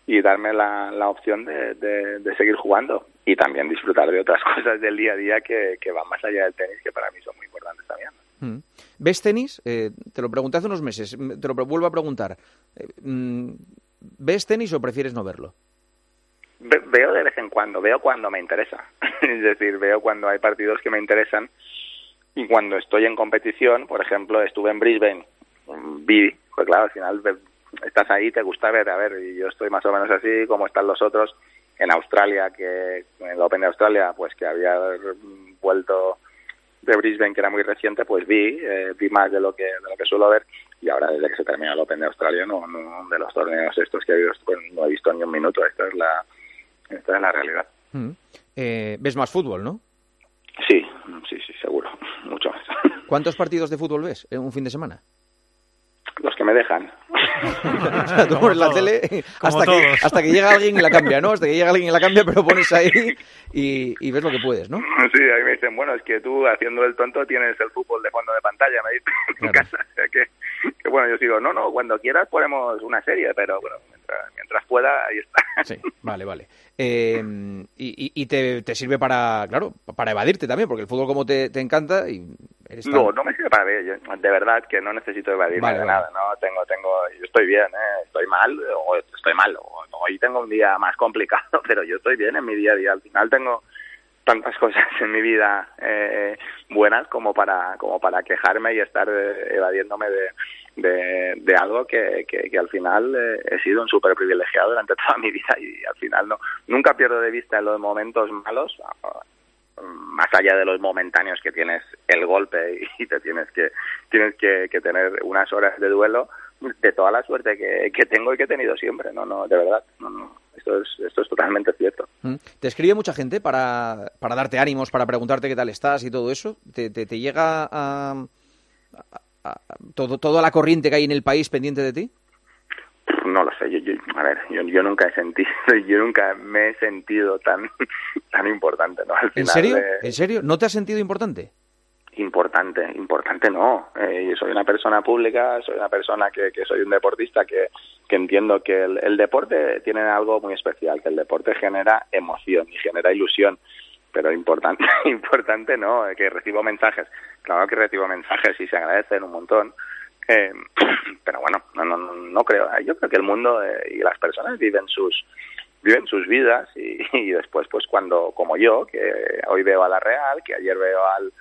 Speaker 34: y darme la, la opción de, de, seguir jugando y también disfrutar de otras [LAUGHS] cosas del día a día que, que van más allá del tenis, que para mí son muy importantes también.
Speaker 2: Mm. ¿Ves tenis? Eh, te lo pregunté hace unos meses, te lo vuelvo a preguntar. Eh, mm, ¿Ves tenis o prefieres no verlo?
Speaker 34: veo de vez en cuando, veo cuando me interesa. [LAUGHS] es decir, veo cuando hay partidos que me interesan y cuando estoy en competición, por ejemplo, estuve en Brisbane, vi, pues claro, al final estás ahí, te gusta ver, a ver, yo estoy más o menos así, como están los otros. En Australia, que en el Open de Australia, pues que había vuelto de Brisbane, que era muy reciente, pues vi, eh, vi más de lo que de lo que suelo ver. Y ahora, desde que se termina el Open de Australia, no, no de los torneos estos que he visto, pues, no he visto ni un minuto. Esta es la, esta es la realidad.
Speaker 2: Mm. Eh, ¿Ves más fútbol, no?
Speaker 34: Sí, sí, sí, seguro. [LAUGHS] Mucho más.
Speaker 2: ¿Cuántos partidos de fútbol ves en un fin de semana?
Speaker 34: Los que me dejan. [LAUGHS]
Speaker 2: tú pones la tele hasta que, hasta que llega alguien y la cambia, ¿no? Hasta que llega alguien y la cambia, pero pones ahí y, ves lo que puedes, ¿no?
Speaker 34: Sí, ahí me dicen, bueno, es que tú haciendo el tonto tienes el fútbol de fondo de pantalla, me dicen [LAUGHS] en casa. O sea que, que, bueno, yo digo, no, no, cuando quieras ponemos una serie, pero bueno, mientras, pueda, ahí está.
Speaker 2: Sí, vale, vale. Eh, y, y te, te, sirve para, claro, para evadirte también, porque el fútbol como te, te encanta y
Speaker 34: no, no me sirve para ver. de verdad que no necesito evadirme de nada. No tengo, tengo, yo estoy bien, ¿eh? estoy mal o estoy mal. hoy tengo un día más complicado, [LAUGHS] pero yo estoy bien en mi día a día. Al final tengo tantas cosas en mi vida eh, buenas como para como para quejarme y estar eh, evadiéndome de, de, algo que, que, que, al final eh, he sido un súper privilegiado durante toda mi vida y al final no nunca pierdo de vista en los momentos malos más allá de los momentáneos que tienes el golpe y [LAUGHS] te tienes que tienes que, tener unas horas de duelo de toda la suerte que, que, tengo y que he tenido siempre. No no de verdad no no. Esto es esto es totalmente cierto.
Speaker 2: Mm. te escribe mucha gente para, para darte ánimos para preguntarte qué tal estás y todo eso. Te, te, llega a, a, todo toda la corriente que hay en el país pendiente de ti
Speaker 34: no lo sé, yo, a ver, yo, yo, nunca he sentido, [LAUGHS] yo nunca me he sentido tan, [LAUGHS] tan importante, ¿no?
Speaker 2: ¿En serio? ¿En serio? ¿No te has sentido importante?
Speaker 34: Importante, importante no. Eh, yo soy una persona pública, soy una persona que, que soy un deportista que, que entiendo que el, el, deporte tiene algo muy especial, que el deporte genera emoción y genera ilusión pero importante, [LAUGHS] importante no, que recibo mensajes, claro que recibo mensajes y se agradecen un montón, eh, [CLEARS THROAT] pero bueno, no, no, no creo. Yo creo que el mundo eh, y las personas viven sus viven sus vidas [LAUGHS] y, después, pues cuando, como yo, que hoy veo a la Real, que ayer veo al,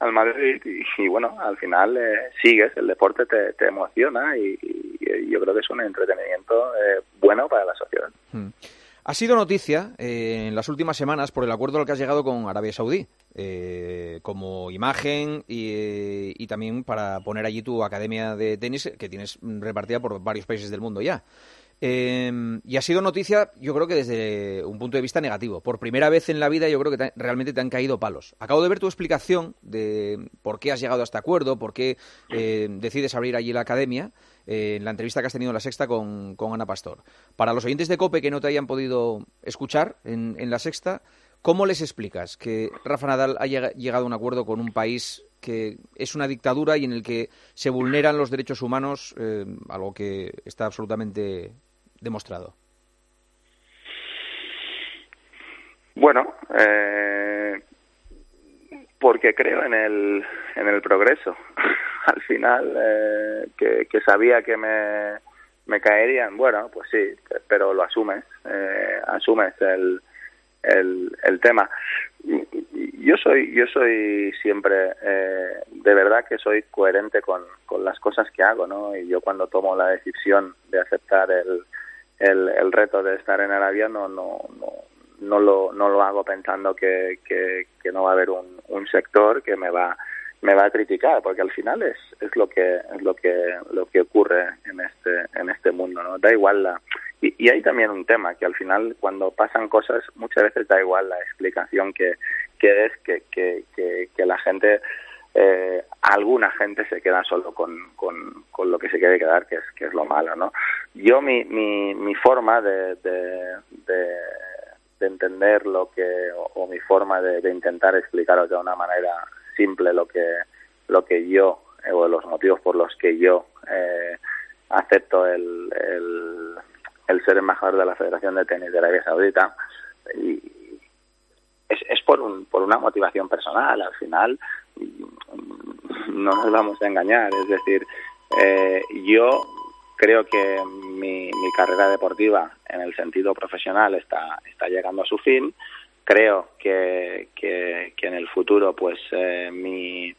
Speaker 34: al Madrid y, bueno, al final eh, sigues, el deporte te, te emociona y, yo creo que es un entretenimiento eh, bueno para la sociedad. Hmm.
Speaker 2: Ha sido noticia eh, en las últimas semanas por el acuerdo al que has llegado con Arabia Saudí, eh, como imagen y, y, también para poner allí tu academia de tenis que tienes repartida por varios países del mundo ya. Em, y ha sido noticia, yo creo que desde un punto de vista negativo. Por primera vez en la vida, yo creo que realmente te han caído palos. Acabo de ver tu explicación de por qué has llegado a este acuerdo, por qué eh, decides abrir allí la academia, eh, en la entrevista que has tenido en la sexta con, Ana Pastor. Para los oyentes de COPE que no te hayan podido escuchar en, la sexta, ¿cómo les explicas que Rafa Nadal haya llegado a un acuerdo con un país que es una dictadura y en el que se vulneran los derechos humanos, eh, algo que está absolutamente demostrado?
Speaker 34: Bueno, eh, porque creo en el, en el progreso. [LAUGHS] al final, eh, que, sabía que me, me caerían, bueno, pues sí, pero lo asumes, eh, asumes el, el, el tema. Yo soy, yo soy siempre, eh, de verdad que soy coherente con, con las cosas que hago, ¿no? Y yo cuando tomo la decisión de aceptar el, el, el reto de estar en Arabia no, no, no, no lo, no lo hago pensando que, que, no va a haber un, sector que me va me va a criticar porque al final es, es lo que es lo que lo que ocurre en este en este mundo no da igual la y, hay también un tema que al final cuando pasan cosas muchas veces da igual la explicación que que es que que, la gente eh, alguna gente se queda solo con, con, lo que se quiere quedar, que es, que es lo malo, ¿no? Yo mi, mi, mi forma de, de, de entender lo que, o, mi forma de, intentar explicaros de una manera simple lo que, lo que yo, eh, o los motivos por los que yo eh, acepto el, el, el ser embajador de la Federación de Tenis de Arabia Saudita, y, es, es por, un, por una motivación personal. Al final, no nos vamos a engañar. Es decir, eh, yo creo que mi, mi, carrera deportiva en el sentido profesional está, está llegando a su fin. Creo que, que, que en el futuro, pues eh, mi,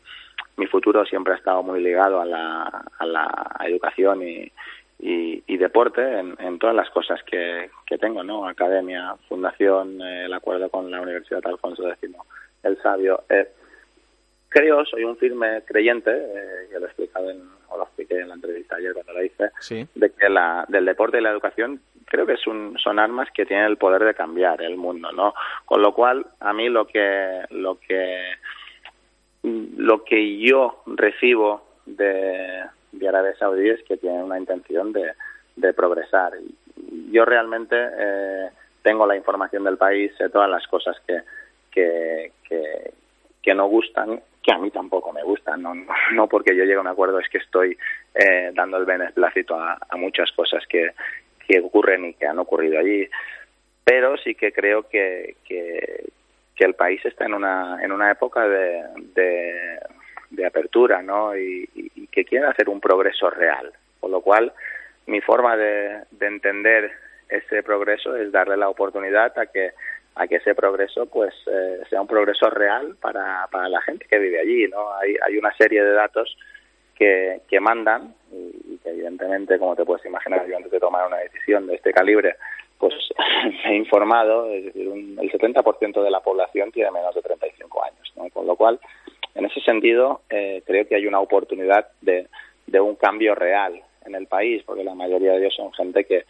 Speaker 34: mi futuro siempre ha estado muy ligado a la, a la educación y, y, deporte en, en, todas las cosas que, que, tengo, ¿no? Academia, fundación, eh, el acuerdo con la Universidad Alfonso X, el sabio. Eh, creo, soy un firme creyente, eh, que lo he explicado en, o lo expliqué en la entrevista ayer cuando la hice,
Speaker 2: sí.
Speaker 34: de que la, del deporte y la educación creo que es un, son armas que tienen el poder de cambiar el mundo, ¿no? Con lo cual, a mí lo que, lo que, lo que yo recibo de, de Arabia Saudí es que tienen una intención de, de progresar. Yo realmente eh, tengo la información del país, sé todas las cosas que, que, que, que no gustan, que a mí tampoco me gustan, no, no porque yo llegue a un acuerdo, es que estoy eh, dando el beneplácito a, muchas cosas que, que ocurren y que han ocurrido allí. Pero sí que creo que, que, el país está en una, en una época de, de, apertura, ¿no? Y, y, que quiere hacer un progreso real. Con lo cual, mi forma de, de entender ese progreso es darle la oportunidad a que a que ese progreso pues eh, sea un progreso real para, para la gente que vive allí no hay hay una serie de datos que, que mandan y, que evidentemente como te puedes imaginar yo antes de tomar una decisión de este calibre pues [LAUGHS] me he informado es decir un, el 70% de la población tiene menos de 35 años ¿no? con lo cual en ese sentido, eh, creo que hay una oportunidad de, de, un cambio real en el país, porque la mayoría de ellos son gente que,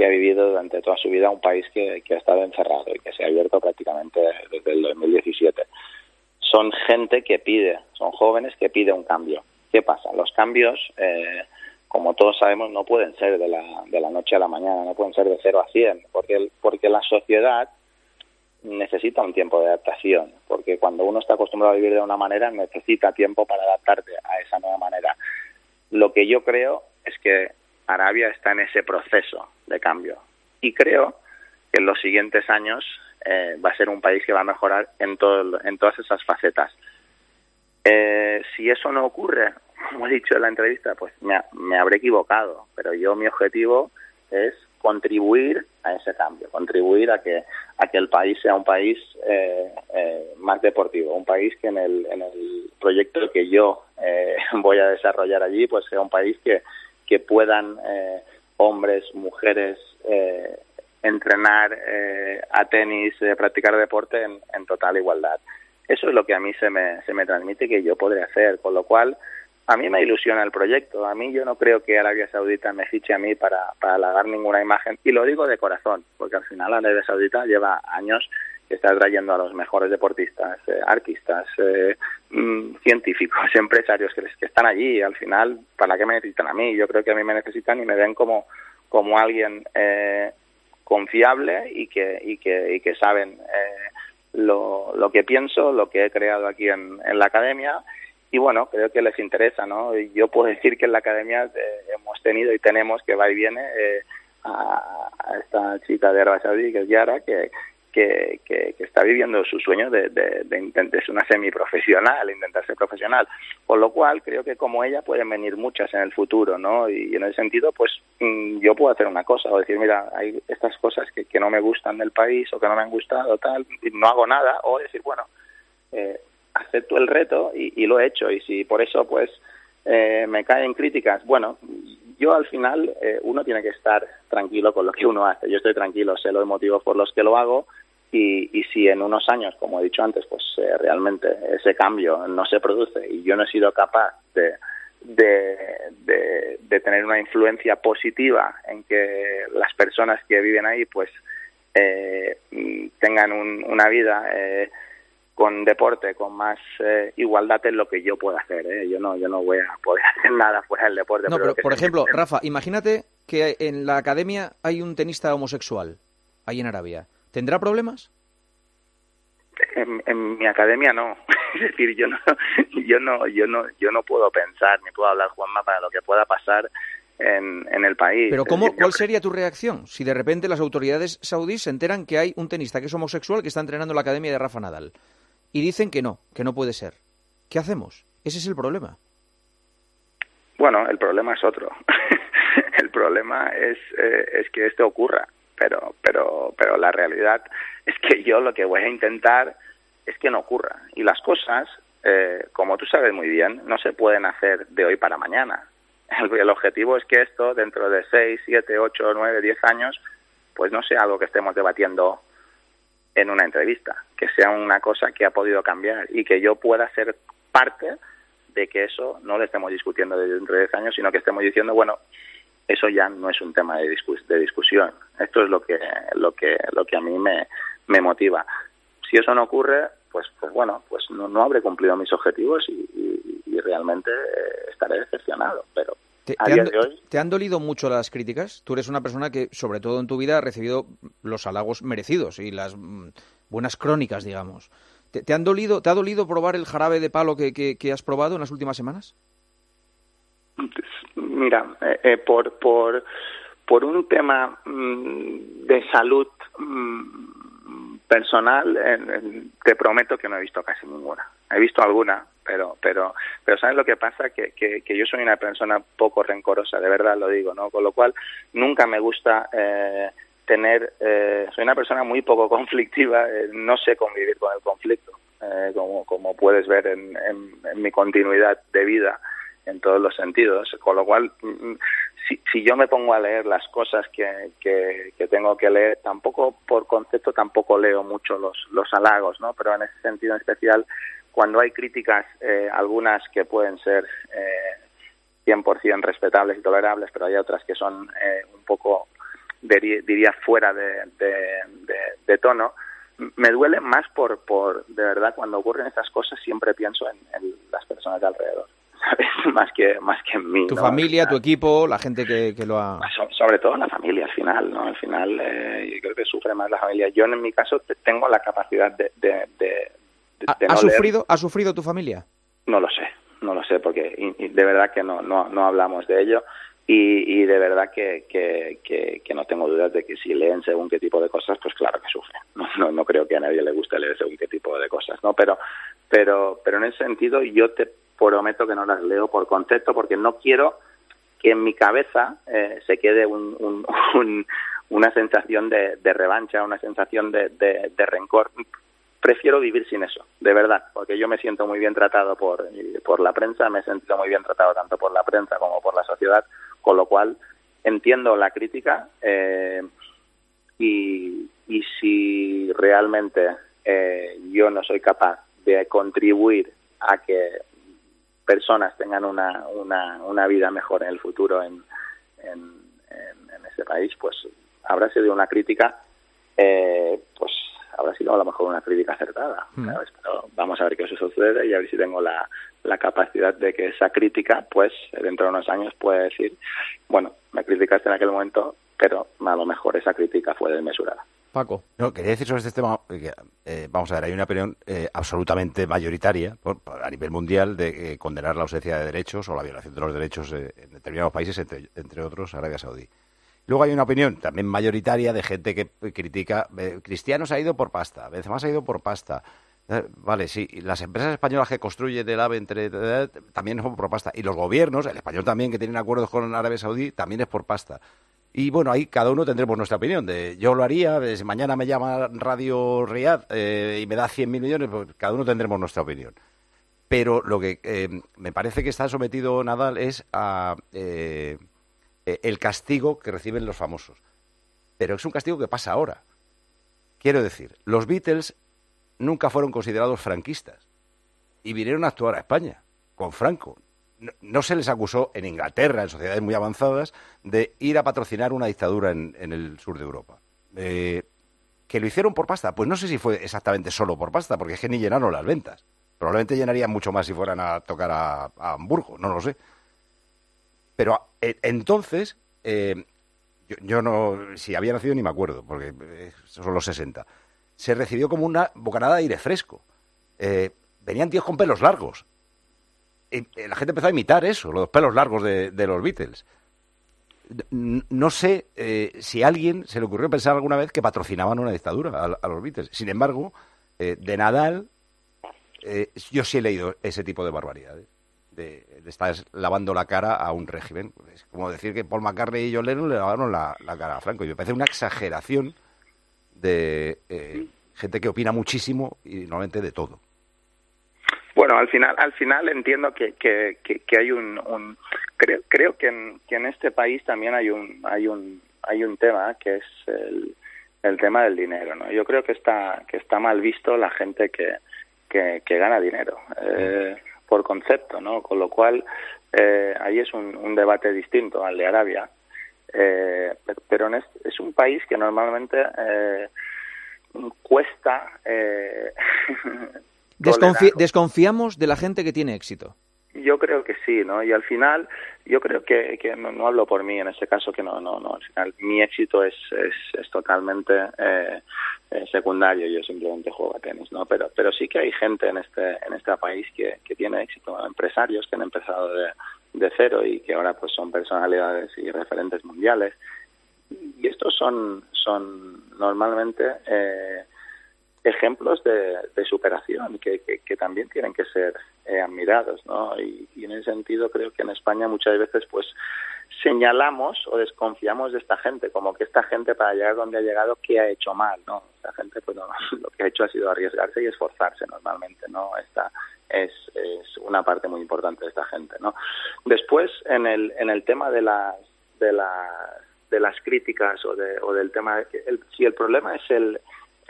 Speaker 34: que ha vivido durante toda su vida un país que, que, ha estado encerrado y que se ha abierto prácticamente desde el 2017. Son gente que pide, son jóvenes que pide un cambio. ¿Qué pasa? Los cambios, eh, como todos sabemos, no pueden ser de la, de la noche a la mañana, no pueden ser de 0 a 100, porque, porque la sociedad necesita un tiempo de adaptación, porque cuando uno está acostumbrado a vivir de una manera, necesita tiempo para adaptarte a esa nueva manera. Lo que yo creo es que Arabia está en ese proceso de cambio y creo que en los siguientes años eh, va a ser un país que va a mejorar en, todo, en todas esas facetas. Eh, si eso no ocurre, [LAUGHS] como he dicho en la entrevista, pues me, me habré equivocado, pero yo mi objetivo es contribuir a ese cambio, contribuir a que a que el país sea un país eh, eh, más deportivo, un país que en el, en el proyecto que yo eh, [LAUGHS] voy a desarrollar allí, pues sea un país que, que puedan eh, hombres, mujeres eh, entrenar eh, a tenis, practicar deporte en, en total igualdad. Eso es lo que a mí se me, se me transmite que yo podré hacer, con lo cual a mí me ilusiona el proyecto. A mí yo no creo que Arabia Saudita me fiche a mí para, para halagar ninguna imagen. Y lo digo de corazón, porque al final Arabia Saudita lleva años que está trayendo a los mejores deportistas, eh, artistas, eh, mmm, científicos, [LAUGHS] empresarios que, están allí. Al final, ¿para qué me necesitan a mí? Yo creo que a mí me necesitan y me ven como, como alguien eh, confiable y que, y que, y que saben eh, lo, lo que pienso, lo que he creado aquí en, en la academia y bueno, creo que les interesa, ¿no? Yo puedo decir que en la academia eh, hemos tenido y tenemos que va y viene eh, a, a, esta chica de Arabia Saudí, que es Yara, que, que, que, está viviendo su sueño de, de, de, intentar ser una semiprofesional, intentar ser profesional. Con lo cual, creo que como ella pueden venir muchas en el futuro, ¿no? Y, en ese sentido, pues mm, yo puedo hacer una cosa, o decir, mira, hay estas cosas que, que no me gustan del país o que no me han gustado, tal, y no hago nada, o decir, bueno, eh, acepto el reto y, y, lo he hecho, y si por eso, pues, eh, me caen críticas, bueno, yo al final eh, uno tiene que estar tranquilo con lo que uno hace. Yo estoy tranquilo, sé los motivos por los que lo hago y, y si en unos años, como he dicho antes, pues eh, realmente ese cambio no se produce y yo no he sido capaz de, de, de, de, tener una influencia positiva en que las personas que viven ahí pues eh, tengan un, una vida eh, con deporte, con más eh, igualdad es lo que yo puedo hacer. ¿eh? Yo no, yo no voy a poder [LAUGHS] hacer nada fuera del deporte.
Speaker 2: No,
Speaker 34: pero,
Speaker 2: pero por ejemplo, Rafa, imagínate que en la academia hay un tenista homosexual, ahí en Arabia. ¿Tendrá problemas?
Speaker 34: En, en, mi academia no. [LAUGHS] Es decir, yo no, yo no, yo no, yo no puedo pensar ni puedo hablar, Juanma, para lo que pueda pasar en, en el país.
Speaker 2: Pero ¿cómo, ¿cuál sería tu reacción si de repente las autoridades saudíes se enteran que hay un tenista que es homosexual que está entrenando en la academia de Rafa Nadal? Y dicen que no, que no puede ser. ¿Qué hacemos? Ese es el problema.
Speaker 34: Bueno, el problema es otro. [LAUGHS] el problema es, eh, es que esto ocurra, pero, pero, pero la realidad es que yo lo que voy a intentar es que no ocurra. Y las cosas, eh, como tú sabes muy bien, no se pueden hacer de hoy para mañana. El, el objetivo es que esto, dentro de 6, 7, 8, 9, 10 años, pues no sea algo que estemos debatiendo en una entrevista, que sea una cosa que ha podido cambiar y que yo pueda ser parte de que eso no lo estemos discutiendo dentro de 10 años, sino que estemos diciendo, bueno, eso ya no es un tema de, discus de discusión. Esto es lo que, lo que, lo que a mí me, me motiva. Si eso no ocurre, pues, pues bueno, pues no, no habré cumplido mis objetivos y, y, realmente eh, estaré decepcionado, pero
Speaker 2: ¿Te, te, han, hoy... ¿Te, han, dolido mucho las críticas? Tú eres una persona que, sobre todo en tu vida, ha recibido los halagos merecidos y las mm, buenas crónicas, digamos. ¿Te, ¿Te, han dolido, ¿Te ha dolido probar el jarabe de palo que, que, que has probado en las últimas semanas?
Speaker 34: Mira, eh, eh, por, por, por un tema mmm, de salud mmm, personal, eh, te prometo que no he visto casi ninguna. He visto alguna, pero pero pero sabes lo que pasa que, que, yo soy una persona poco rencorosa de verdad lo digo no con lo cual nunca me gusta eh, tener eh, soy una persona muy poco [LAUGHS] conflictiva eh, no sé convivir con el conflicto eh, como como puedes ver en, en, mi continuidad de vida en todos los sentidos con lo cual si, si yo me pongo a leer las cosas que, que, que tengo que leer tampoco por concepto tampoco leo mucho los los halagos no pero en ese sentido en especial cuando hay críticas, eh, algunas que pueden ser eh, 100% respetables y tolerables, pero hay otras que son eh, un poco, diría, fuera de, de, de, de, tono, me duele más por, por, de verdad, cuando ocurren estas cosas siempre pienso en, en las personas de alrededor. [LAUGHS] ¿sabes? más que más que en mí
Speaker 2: tu
Speaker 34: ¿no?
Speaker 2: familia tu equipo la gente que, que lo ha
Speaker 34: so, sobre todo la familia al final no al final eh, yo creo que sufre más la familia yo en mi caso tengo la capacidad de, de, de
Speaker 2: ¿Ha, no ¿Ha, sufrido, ¿Ha sufrido tu familia?
Speaker 34: No lo sé, no lo sé, porque y, y de verdad que no, no, no hablamos de ello y, y de verdad que, que, que, que, no tengo dudas de que si leen según qué tipo de cosas, pues claro que sufren. No, no, no creo que a nadie le guste leer según qué tipo de cosas, ¿no? Pero, pero, pero en ese sentido yo te prometo que no las leo por concepto porque no quiero que en mi cabeza eh, se quede un, un, [LAUGHS] un, una sensación de, de revancha, una sensación de, de, de rencor prefiero vivir sin eso, de verdad, porque yo me siento muy bien tratado por, por la prensa, me he sentido muy bien tratado tanto por la prensa como por la sociedad, con lo cual entiendo la crítica eh, y, y si realmente eh, yo no soy capaz de contribuir a que personas tengan una, una, una vida mejor en el futuro en, en, en, en ese país, pues habrá sido una crítica eh, habrá sido a lo mejor una crítica acertada. Mm. ¿sabes? Pero vamos a ver qué eso sucede y a ver si tengo la, la capacidad de que esa crítica, pues dentro de unos años puede decir, bueno, me criticaste en aquel momento, pero a lo mejor esa crítica fue desmesurada.
Speaker 2: Paco.
Speaker 14: No, quería decir sobre este tema, que, eh, vamos a ver, hay una opinión eh, absolutamente mayoritaria por, a nivel mundial de eh, condenar la ausencia de derechos o la violación de los derechos en determinados países, entre, entre otros Arabia Saudí. Luego hay una opinión también mayoritaria de gente que critica, eh, Cristianos ha ido por pasta, Benzema ha ido por pasta. Eh, vale, sí, las empresas españolas que construyen el AVE entre, también son por pasta. Y los gobiernos, el español también, que tienen acuerdos con Arabia Saudí, también es por pasta. Y bueno, ahí cada uno tendremos nuestra opinión. De, yo lo haría, mañana me llama Radio Riyadh y me da 100.000 millones, pues cada uno tendremos nuestra opinión pero lo que eh, me parece que está sometido Nadal es a eh, eh, el castigo que reciben los famosos. Pero es un castigo que pasa ahora. Quiero decir, los Beatles nunca fueron considerados franquistas y vinieron a actuar a España con Franco. No, se les acusó en Inglaterra, en sociedades muy avanzadas, de ir a patrocinar una dictadura en, el sur de Europa. ¿Que lo hicieron por pasta? Pues no sé si fue exactamente solo por pasta, porque es que ni llenaron las ventas. Probablemente llenarían mucho más si fueran a tocar a, Hamburgo, no lo sé. Pero eh, entonces, eh, yo, no, si había nacido ni me acuerdo, porque eh, son los 60. Se recibió como una bocanada de aire fresco. venían tíos con pelos largos. Y la gente empezó a imitar eso, los pelos largos de, los Beatles. No sé si a alguien se le ocurrió pensar alguna vez que patrocinaban una dictadura a, los Beatles. Sin embargo, de Nadal yo sí he leído ese tipo de barbaridades. De, estar lavando la cara a un régimen. Es como decir que Paul McCartney y John Lennon le lavaron la, cara a Franco. Y me parece una exageración de eh, gente que opina muchísimo y normalmente de todo.
Speaker 34: Bueno, al final, al final entiendo que, que, que, hay un, creo, creo que en, que en este país también hay un, hay un, hay un tema que es el, el tema del dinero, ¿no? Yo creo que está, que está mal visto la gente que, que, gana dinero eh, por concepto, ¿no? Con lo cual eh, ahí es un, debate distinto al de Arabia, eh, pero es, un país que normalmente eh, cuesta. [LAUGHS]
Speaker 2: desconfiamos de la gente que tiene éxito.
Speaker 34: Yo creo que sí, ¿no? Y al final, yo creo que, que no, hablo por mí en este caso, que no, no, no. Al final, mi éxito es, es, es totalmente eh, eh, secundario. Yo simplemente juego a tenis, ¿no? Pero, pero sí que hay gente en este, en este país que, que tiene éxito, empresarios que han empezado de, de cero y que ahora pues son personalidades y referentes mundiales. Y estos son, son normalmente eh, ejemplos de, superación que, que, también tienen que ser eh, admirados, ¿no? Y, en ese sentido creo que en España muchas veces pues señalamos o desconfiamos de esta gente, como que esta gente para llegar donde ha llegado, ¿qué ha hecho mal, no? Esta gente pues [LAUGHS] lo que ha hecho ha sido arriesgarse y esforzarse normalmente, ¿no? Esta es, es una parte muy importante de esta gente, ¿no? Después, en el, en el tema de las, de las, de las críticas o, de, o del tema, el, si el problema es el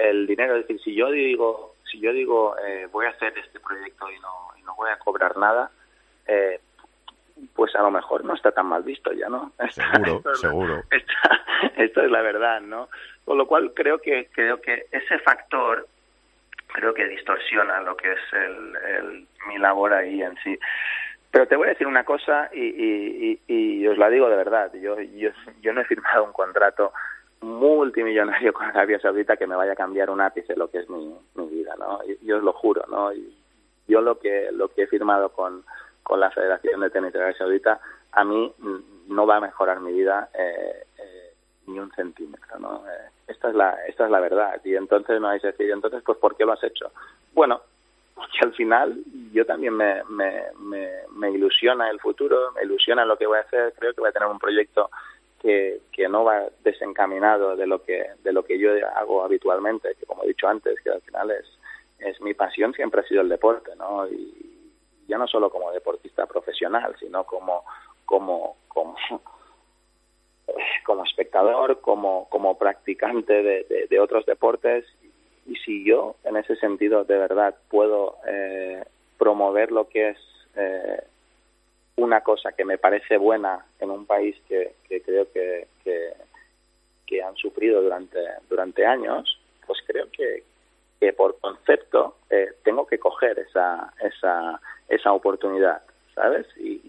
Speaker 34: el dinero. Es decir, si yo digo, si yo digo eh, voy a hacer este proyecto y no, y no voy a cobrar nada, eh, pues a lo mejor no está tan mal visto ya, ¿no? [LAUGHS]
Speaker 14: Seguro, esto seguro.
Speaker 34: esto es la verdad, ¿no? Con lo cual creo que creo que ese factor creo que distorsiona lo que es el, mi labor ahí en sí. Pero te voy a decir una cosa y, y, y, y os la digo de verdad. Yo, yo, yo no he firmado un contrato multimillonario [LAUGHS] con Arabia Saudita que me vaya a cambiar un ápice lo que es mi, mi vida, ¿no? Yo os lo juro, ¿no? Yo lo que lo que he firmado con, con la Federación de Tenis de Arabia Saudita a mí no va a mejorar mi vida eh, eh, ni un centímetro, ¿no? Eh, esta es la esta es la verdad y entonces me vais a decir, entonces pues ¿por qué lo has hecho? Bueno, porque al final yo también me, me, me, me ilusiona el futuro, me ilusiona lo que voy a hacer, creo que voy a tener un proyecto que, no va desencaminado de lo que de lo que yo hago habitualmente que como he dicho antes que al final es es mi pasión siempre ha sido el deporte no y ya no solo como deportista profesional sino como como como [LAUGHS] como espectador como como practicante de, de, otros deportes. Y si yo en ese sentido de verdad puedo eh, promover lo que es eh, una cosa que me parece buena en un país que, creo que, que, han sufrido durante, durante años, pues creo que, que por concepto eh, tengo que coger esa, esa, esa oportunidad, ¿sabes? Y,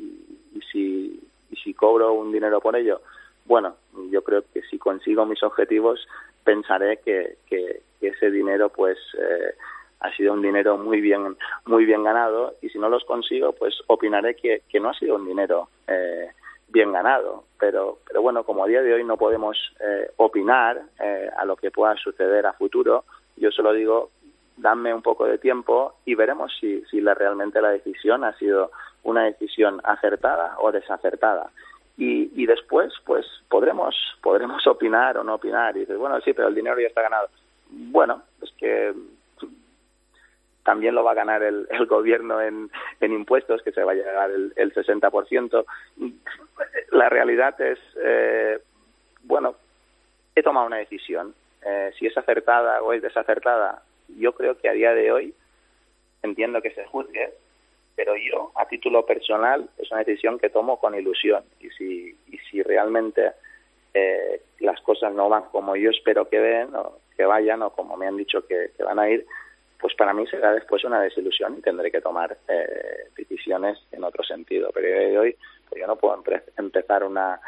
Speaker 34: y, si, y si cobro un dinero por ello, bueno, yo creo que si consigo mis objetivos, pensaré que, que, ese dinero pues eh, ha sido un dinero muy bien muy bien ganado y si no los consigo pues opinaré que, que no ha sido un dinero eh, bien ganado. Pero, pero bueno, como a día de hoy no podemos eh, opinar eh, a lo que pueda suceder a futuro, yo solo digo, dame un poco de tiempo y veremos si, si la, realmente la decisión ha sido una decisión acertada o desacertada. Y, y después, pues podremos, podremos [LAUGHS] opinar o no opinar. Y dices, bueno, sí, pero el dinero ya está ganado. Bueno, es que también lo va a ganar el, el gobierno en, impuestos, que se va a llegar el, el 60%. La realidad es, eh, bueno, he tomado una decisión. Eh, si es acertada o es desacertada, yo creo que a día de hoy entiendo que se juzgue, pero yo, a título personal, es una decisión que tomo con ilusión. Y si, y si realmente eh, las cosas no van como yo espero que, den, o que vayan o como me han dicho que van a ir, pues para mí será después una desilusión y tendré que tomar eh, decisiones en otro sentido. Pero de hoy pues yo no puedo empezar una,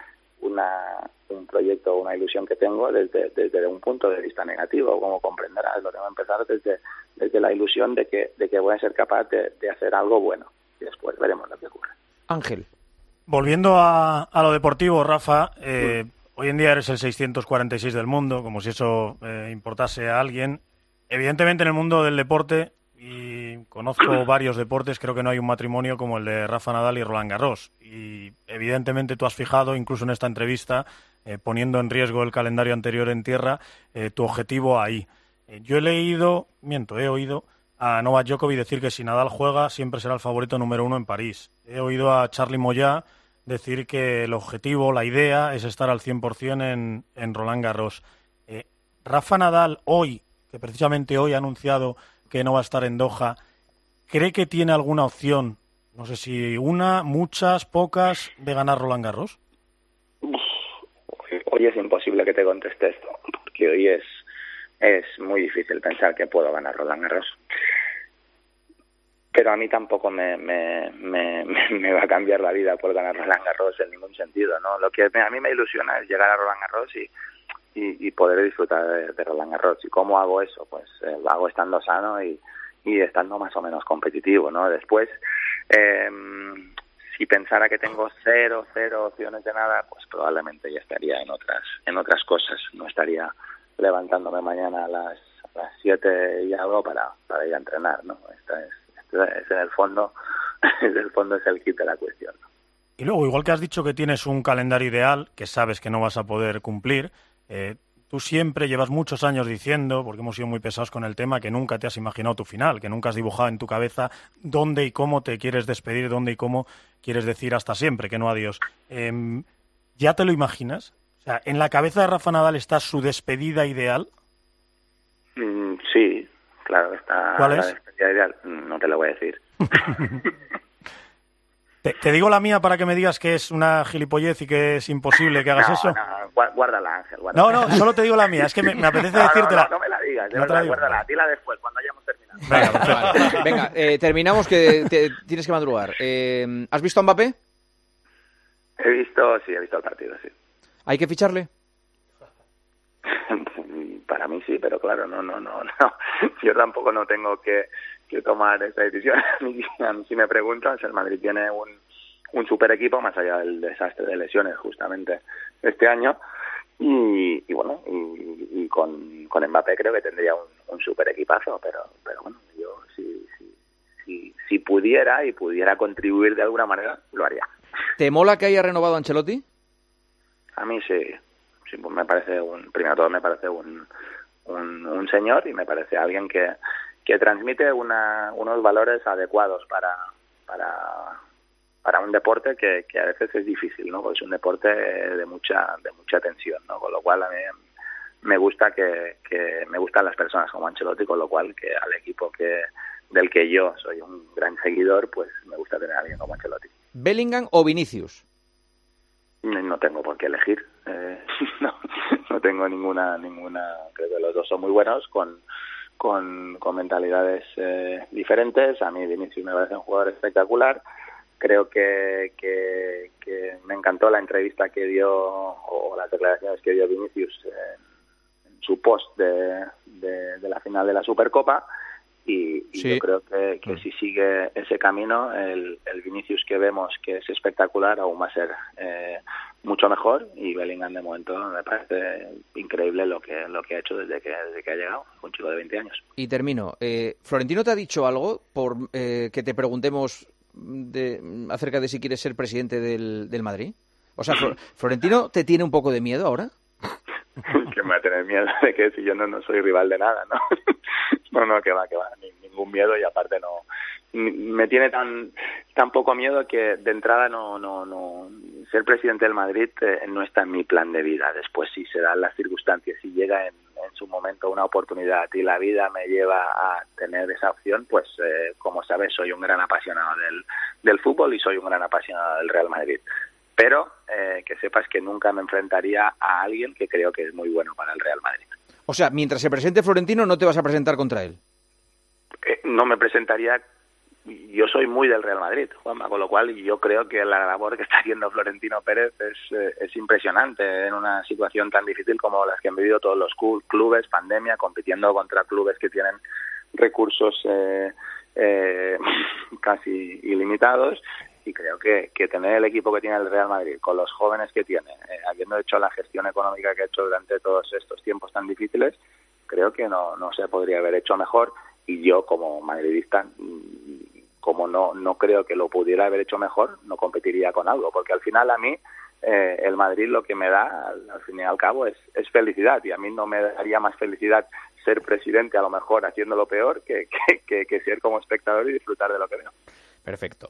Speaker 34: una, un proyecto o una ilusión que tengo desde, desde un punto de vista negativo, como comprenderás, lo tengo que empezar desde, desde la ilusión de que, de que voy a ser capaz de, de hacer algo bueno y después veremos lo que ocurre.
Speaker 2: Ángel.
Speaker 12: Volviendo a, a lo deportivo, Rafa, eh, hoy en día eres el 646 del mundo, como si eso eh, importase a alguien evidentemente en el mundo del deporte, y conozco [COUGHS] varios deportes, creo que no hay un matrimonio como el de Rafa Nadal y Roland Garros. Y evidentemente tú has fijado, incluso en esta entrevista, eh, poniendo en riesgo el calendario anterior en tierra, eh, tu objetivo ahí. Eh, yo he leído, miento, he oído a Novak Djokovic decir que si Nadal juega siempre será el favorito número uno en París. He oído a Charlie Moyá decir que el objetivo, la idea es estar al 100% en, en Roland Garros. Rafa Nadal hoy que precisamente hoy ha anunciado que no va a estar en Doha, ¿cree que tiene alguna opción, no sé si una, muchas, pocas, de ganar Roland Garros?
Speaker 34: Hoy es imposible que te conteste esto, porque hoy es, es muy difícil pensar que puedo ganar Roland Garros. Pero a mí tampoco me, me, me, me, va a cambiar la vida por ganar Roland Garros en ningún sentido, ¿no? Lo que a mí me ilusiona es llegar a Roland Garros y y, y poder disfrutar de, Roland Garros. ¿Y cómo hago eso? Pues eh, lo hago estando sano y, y estando más o menos competitivo, ¿no? Después, eh, si pensara que tengo cero, cero opciones de nada, pues probablemente ya estaría en otras, en otras cosas. No estaría levantándome mañana a las, a las siete y algo para, para ir a entrenar, ¿no? Esta es, esta es en el fondo, [LAUGHS] en el fondo es el kit de la cuestión.
Speaker 12: Y luego, igual que has dicho que tienes un calendario ideal que sabes que no vas a poder cumplir, eh, tú siempre llevas muchos años diciendo, porque hemos sido muy pesados con el tema, que nunca te has imaginado tu final, que nunca has dibujado en tu cabeza dónde y cómo te quieres despedir, dónde y cómo quieres decir hasta siempre, que no adiós. Eh, ¿Ya te lo imaginas? O sea, ¿en la cabeza de Rafa Nadal está su despedida ideal?
Speaker 34: Mm, sí, claro, está
Speaker 12: ¿Cuál
Speaker 34: la
Speaker 12: es?
Speaker 34: despedida ideal. No te lo voy a decir. [LAUGHS]
Speaker 12: Te, te, digo la mía para que me digas que es una gilipollez y que es imposible que hagas
Speaker 34: no,
Speaker 12: eso.
Speaker 34: No, guárdala, Ángel. Guárdala.
Speaker 12: No, no, solo te digo la mía. Es que me, me apetece [LAUGHS]
Speaker 34: no,
Speaker 12: decírtela.
Speaker 34: No, no, me la digas, de
Speaker 12: No te
Speaker 34: verdad,
Speaker 12: la digo.
Speaker 34: guárdala. Dila después, cuando hayamos terminado.
Speaker 2: Venga, vale. Venga eh, terminamos que te, tienes que madrugar. Eh, ¿Has visto a Mbappé?
Speaker 34: He visto, sí, he visto el partido, sí.
Speaker 2: ¿Hay que ficharle? [LAUGHS]
Speaker 34: Para mí sí, pero claro, no, no, no, no. [LAUGHS] Yo tampoco no tengo que, que tomar esa decisión. [LAUGHS] si me preguntas, el Madrid tiene un, un super equipo, más allá del desastre de lesiones justamente este año. Y, y bueno, y, y con, con, Mbappé creo que tendría un, un super equipazo, pero, pero bueno, yo si, si, si, si, pudiera y pudiera contribuir de alguna manera, lo haría.
Speaker 2: ¿Te mola que haya renovado Ancelotti?
Speaker 34: A mí sí, sí pues me parece un, primero todo me parece un, un, un señor y me parece alguien que, que transmite una, unos valores adecuados para, para, para un deporte que, que a veces es difícil, ¿no? Porque es un deporte de mucha de mucha tensión, ¿no? Con lo cual a mí me gusta que, que me gustan las personas como Ancelotti, con lo cual que al equipo que del que yo soy un gran seguidor, pues me gusta tener a alguien como Ancelotti.
Speaker 2: ¿Bellingham o Vinicius?
Speaker 34: No tengo por qué elegir. Eh, [LAUGHS] no, no tengo ninguna ninguna. Creo que los dos son muy buenos con con, con mentalidades eh, diferentes. A mí Vinicius me parece un jugador espectacular creo que, que, me encantó la entrevista que dio o las declaraciones que dio Vinicius en, en su post de, la final de la Supercopa y, yo creo que, que, mm. si sigue ese camino, el, el, Vinicius que vemos que es espectacular aún va a ser eh, mucho mejor y Bellingham de momento me parece increíble lo que lo que ha hecho desde que desde que ha llegado, un chico de 20 años.
Speaker 2: Y termino. Eh, Florentino te ha dicho algo por eh, que te preguntemos de, acerca de si quieres ser presidente del, del Madrid. O sea, [LAUGHS] Florentino te tiene un poco de miedo ahora. [LAUGHS] [LAUGHS]
Speaker 34: que me va a tener miedo de que si yo no, no soy rival de nada, ¿no? [LAUGHS] no, no, que va, que va, ningún miedo y aparte no, me tiene tan tan poco miedo que de entrada no no no ser presidente del Madrid eh, no está en mi plan de vida después si se dan las circunstancias si llega en, en, su momento una oportunidad y la vida me lleva a tener esa opción pues eh, como sabes soy un gran apasionado del del fútbol y soy un gran apasionado del Real Madrid pero eh, que sepas que nunca me enfrentaría a alguien que creo que es muy bueno para el Real Madrid.
Speaker 2: O sea, mientras se presente Florentino, no te vas a presentar contra él.
Speaker 34: Eh, no me presentaría. Yo soy muy del Real Madrid, Juanma, con lo cual yo creo que la labor que está haciendo Florentino Pérez es, eh, es impresionante en una situación tan difícil como las que han vivido todos los clubes, pandemia, compitiendo contra clubes que tienen recursos eh, eh, [LAUGHS] casi ilimitados y creo que, que tener el equipo que tiene el Real Madrid, con los jóvenes que tiene, eh, habiendo hecho la gestión económica que ha hecho durante todos estos tiempos tan difíciles, creo que no, no se podría haber hecho mejor y yo como madridista mm, como no no creo que lo pudiera haber hecho mejor no competiría con algo porque al final a mí eh, el Madrid lo que me da al, fin y al cabo es, es felicidad y a mí no me daría más felicidad ser presidente a lo mejor haciéndolo peor [LAUGHS] que, que, que ser como espectador y disfrutar de lo que veo.
Speaker 2: Perfecto.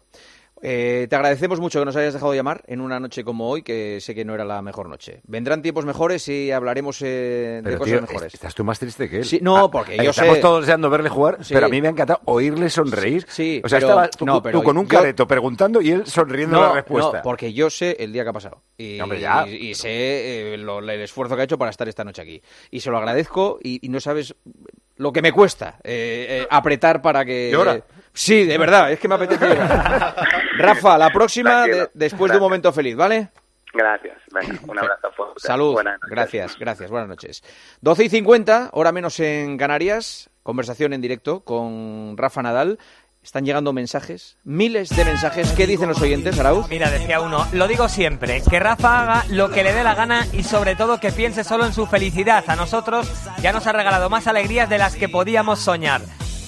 Speaker 2: Eh, te agradecemos mucho que nos hayas dejado llamar en una noche como hoy, que sé que no era la mejor noche. Vendrán tiempos mejores y hablaremos eh, de cosas mejores.
Speaker 14: Estás tú más triste que él.
Speaker 2: Sí, no, ah, porque yo
Speaker 14: Estamos todos deseando verle jugar, pero a mí me ha encantado oírle sonreír.
Speaker 2: Sí,
Speaker 14: o sea, estaba tú, con un careto preguntando y él sonriendo la respuesta.
Speaker 2: No, porque yo sé el día que ha pasado. Y, y, sé eh, el esfuerzo que ha hecho para estar esta noche aquí. Y se lo agradezco y, no sabes lo que me cuesta apretar para que...
Speaker 14: ¿Llora?
Speaker 2: Sí, de verdad, es que me apetece. [LAUGHS] Rafa, la próxima después de un momento feliz, ¿vale?
Speaker 34: Gracias. Venga, un abrazo fuerte.
Speaker 2: Salud. Gracias, gracias. Buenas noches. 12 y 50, hora menos en Canarias. Conversación en directo con Rafa Nadal. Están llegando mensajes, miles de mensajes. ¿Qué dicen los oyentes, Arauz?
Speaker 19: Mira, decía uno, lo digo siempre, que Rafa haga lo que le dé la gana y sobre todo que piense solo en su felicidad. A nosotros ya nos ha regalado más alegrías de las que podíamos soñar.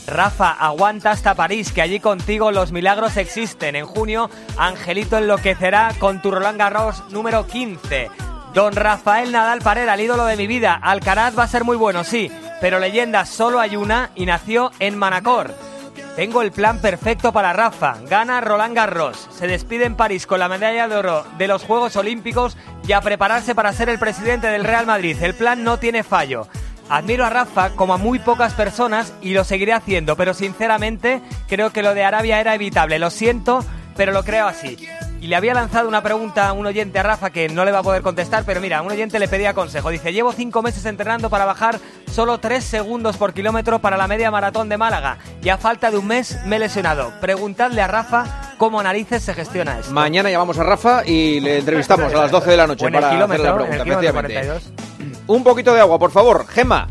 Speaker 19: Rafa, aguanta hasta París, que allí contigo los milagros existen. En junio, Angelito enloquecerá con tu Roland Garros número 15. Don Rafael Nadal Parera, el ídolo de mi vida. Alcaraz va a ser muy bueno, sí, pero leyenda solo hay una y nació en Manacor. Tengo el plan perfecto para Rafa. Gana Roland Garros. Se despide en París con la medalla de oro de los Juegos Olímpicos y a prepararse para ser el presidente del Real Madrid. El plan no tiene fallo. Admiro a Rafa como a muy pocas personas y lo seguiré haciendo, pero sinceramente creo que lo de Arabia era evitable. Lo siento, pero lo creo así. Y le había lanzado una pregunta a un oyente a Rafa que no le va a poder contestar, pero mira, un oyente le pedía consejo. Dice, llevo cinco meses entrenando para bajar solo tres segundos por kilómetro para la media maratón de Málaga y a falta de un mes me he lesionado. Preguntadle a Rafa cómo narices se gestiona esto.
Speaker 2: Mañana llamamos a Rafa y le entrevistamos a las 12 de la noche para hacer la pregunta, un poquito de agua, por favor. Gema.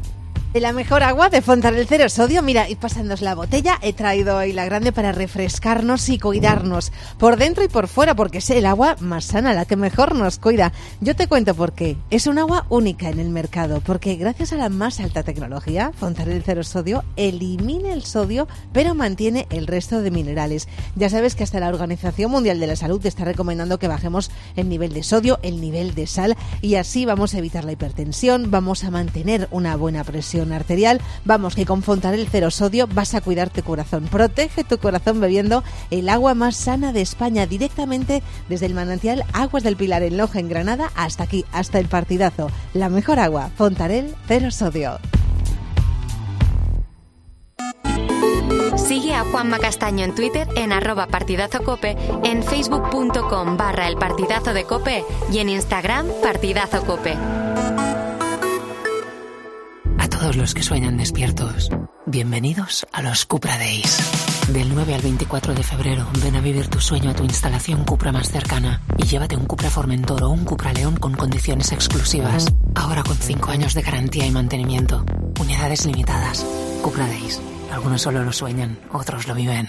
Speaker 35: La mejor agua de Fontanel Cero Sodio. Mira, y pasándos la botella, he traído hoy la grande para refrescarnos y cuidarnos. Por dentro y por fuera, porque es el agua más sana, la que mejor nos cuida. Yo te cuento por qué. Es un agua única en el mercado, porque gracias a la más alta tecnología, Fontanel Cero Sodio elimina el sodio, pero mantiene el resto de minerales. Ya sabes que hasta la Organización Mundial de la Salud te está recomendando que bajemos el nivel de sodio, el nivel de sal, y así vamos a evitar la hipertensión, vamos a mantener una buena presión arterial. Vamos, que con Fontanel Cero Sodio vas a cuidar tu corazón. Protege tu corazón bebiendo el agua más sana de España directamente desde el manantial Aguas del Pilar en Loja, en Granada, hasta aquí, hasta el partidazo. La mejor agua, Fontanel Cero Sodio.
Speaker 27: Sigue a Juanma Castaño en Twitter en arroba partidazocope, en facebook.com barra el partidazo de cope y en Instagram partidazo cope
Speaker 36: todos los que sueñan despiertos, bienvenidos a los Cupra Days. Del 9 al 24 de febrero, ven a vivir tu sueño a tu instalación Cupra más cercana y llévate un Cupra Formentor o un Cupra León con condiciones exclusivas. Ahora con 5 años de garantía y mantenimiento. Unidades limitadas. Cupra Days.
Speaker 37: Algunos solo lo sueñan, otros lo viven.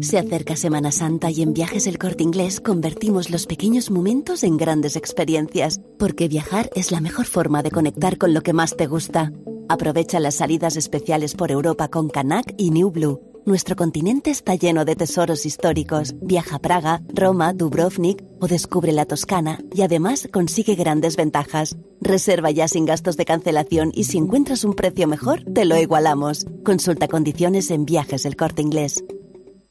Speaker 38: Se acerca Semana Santa y en Viajes El Corte Inglés convertimos los pequeños momentos en grandes experiencias, porque viajar es la mejor forma de conectar con lo que más te gusta. Aprovecha las salidas especiales por Europa con Canac y New Blue. Nuestro continente está lleno de tesoros históricos. Viaja a Praga, Roma, Dubrovnik o descubre la Toscana y además consigue grandes ventajas. Reserva ya sin gastos de cancelación y si encuentras un precio mejor, te lo igualamos. Consulta condiciones en Viajes El Corte Inglés.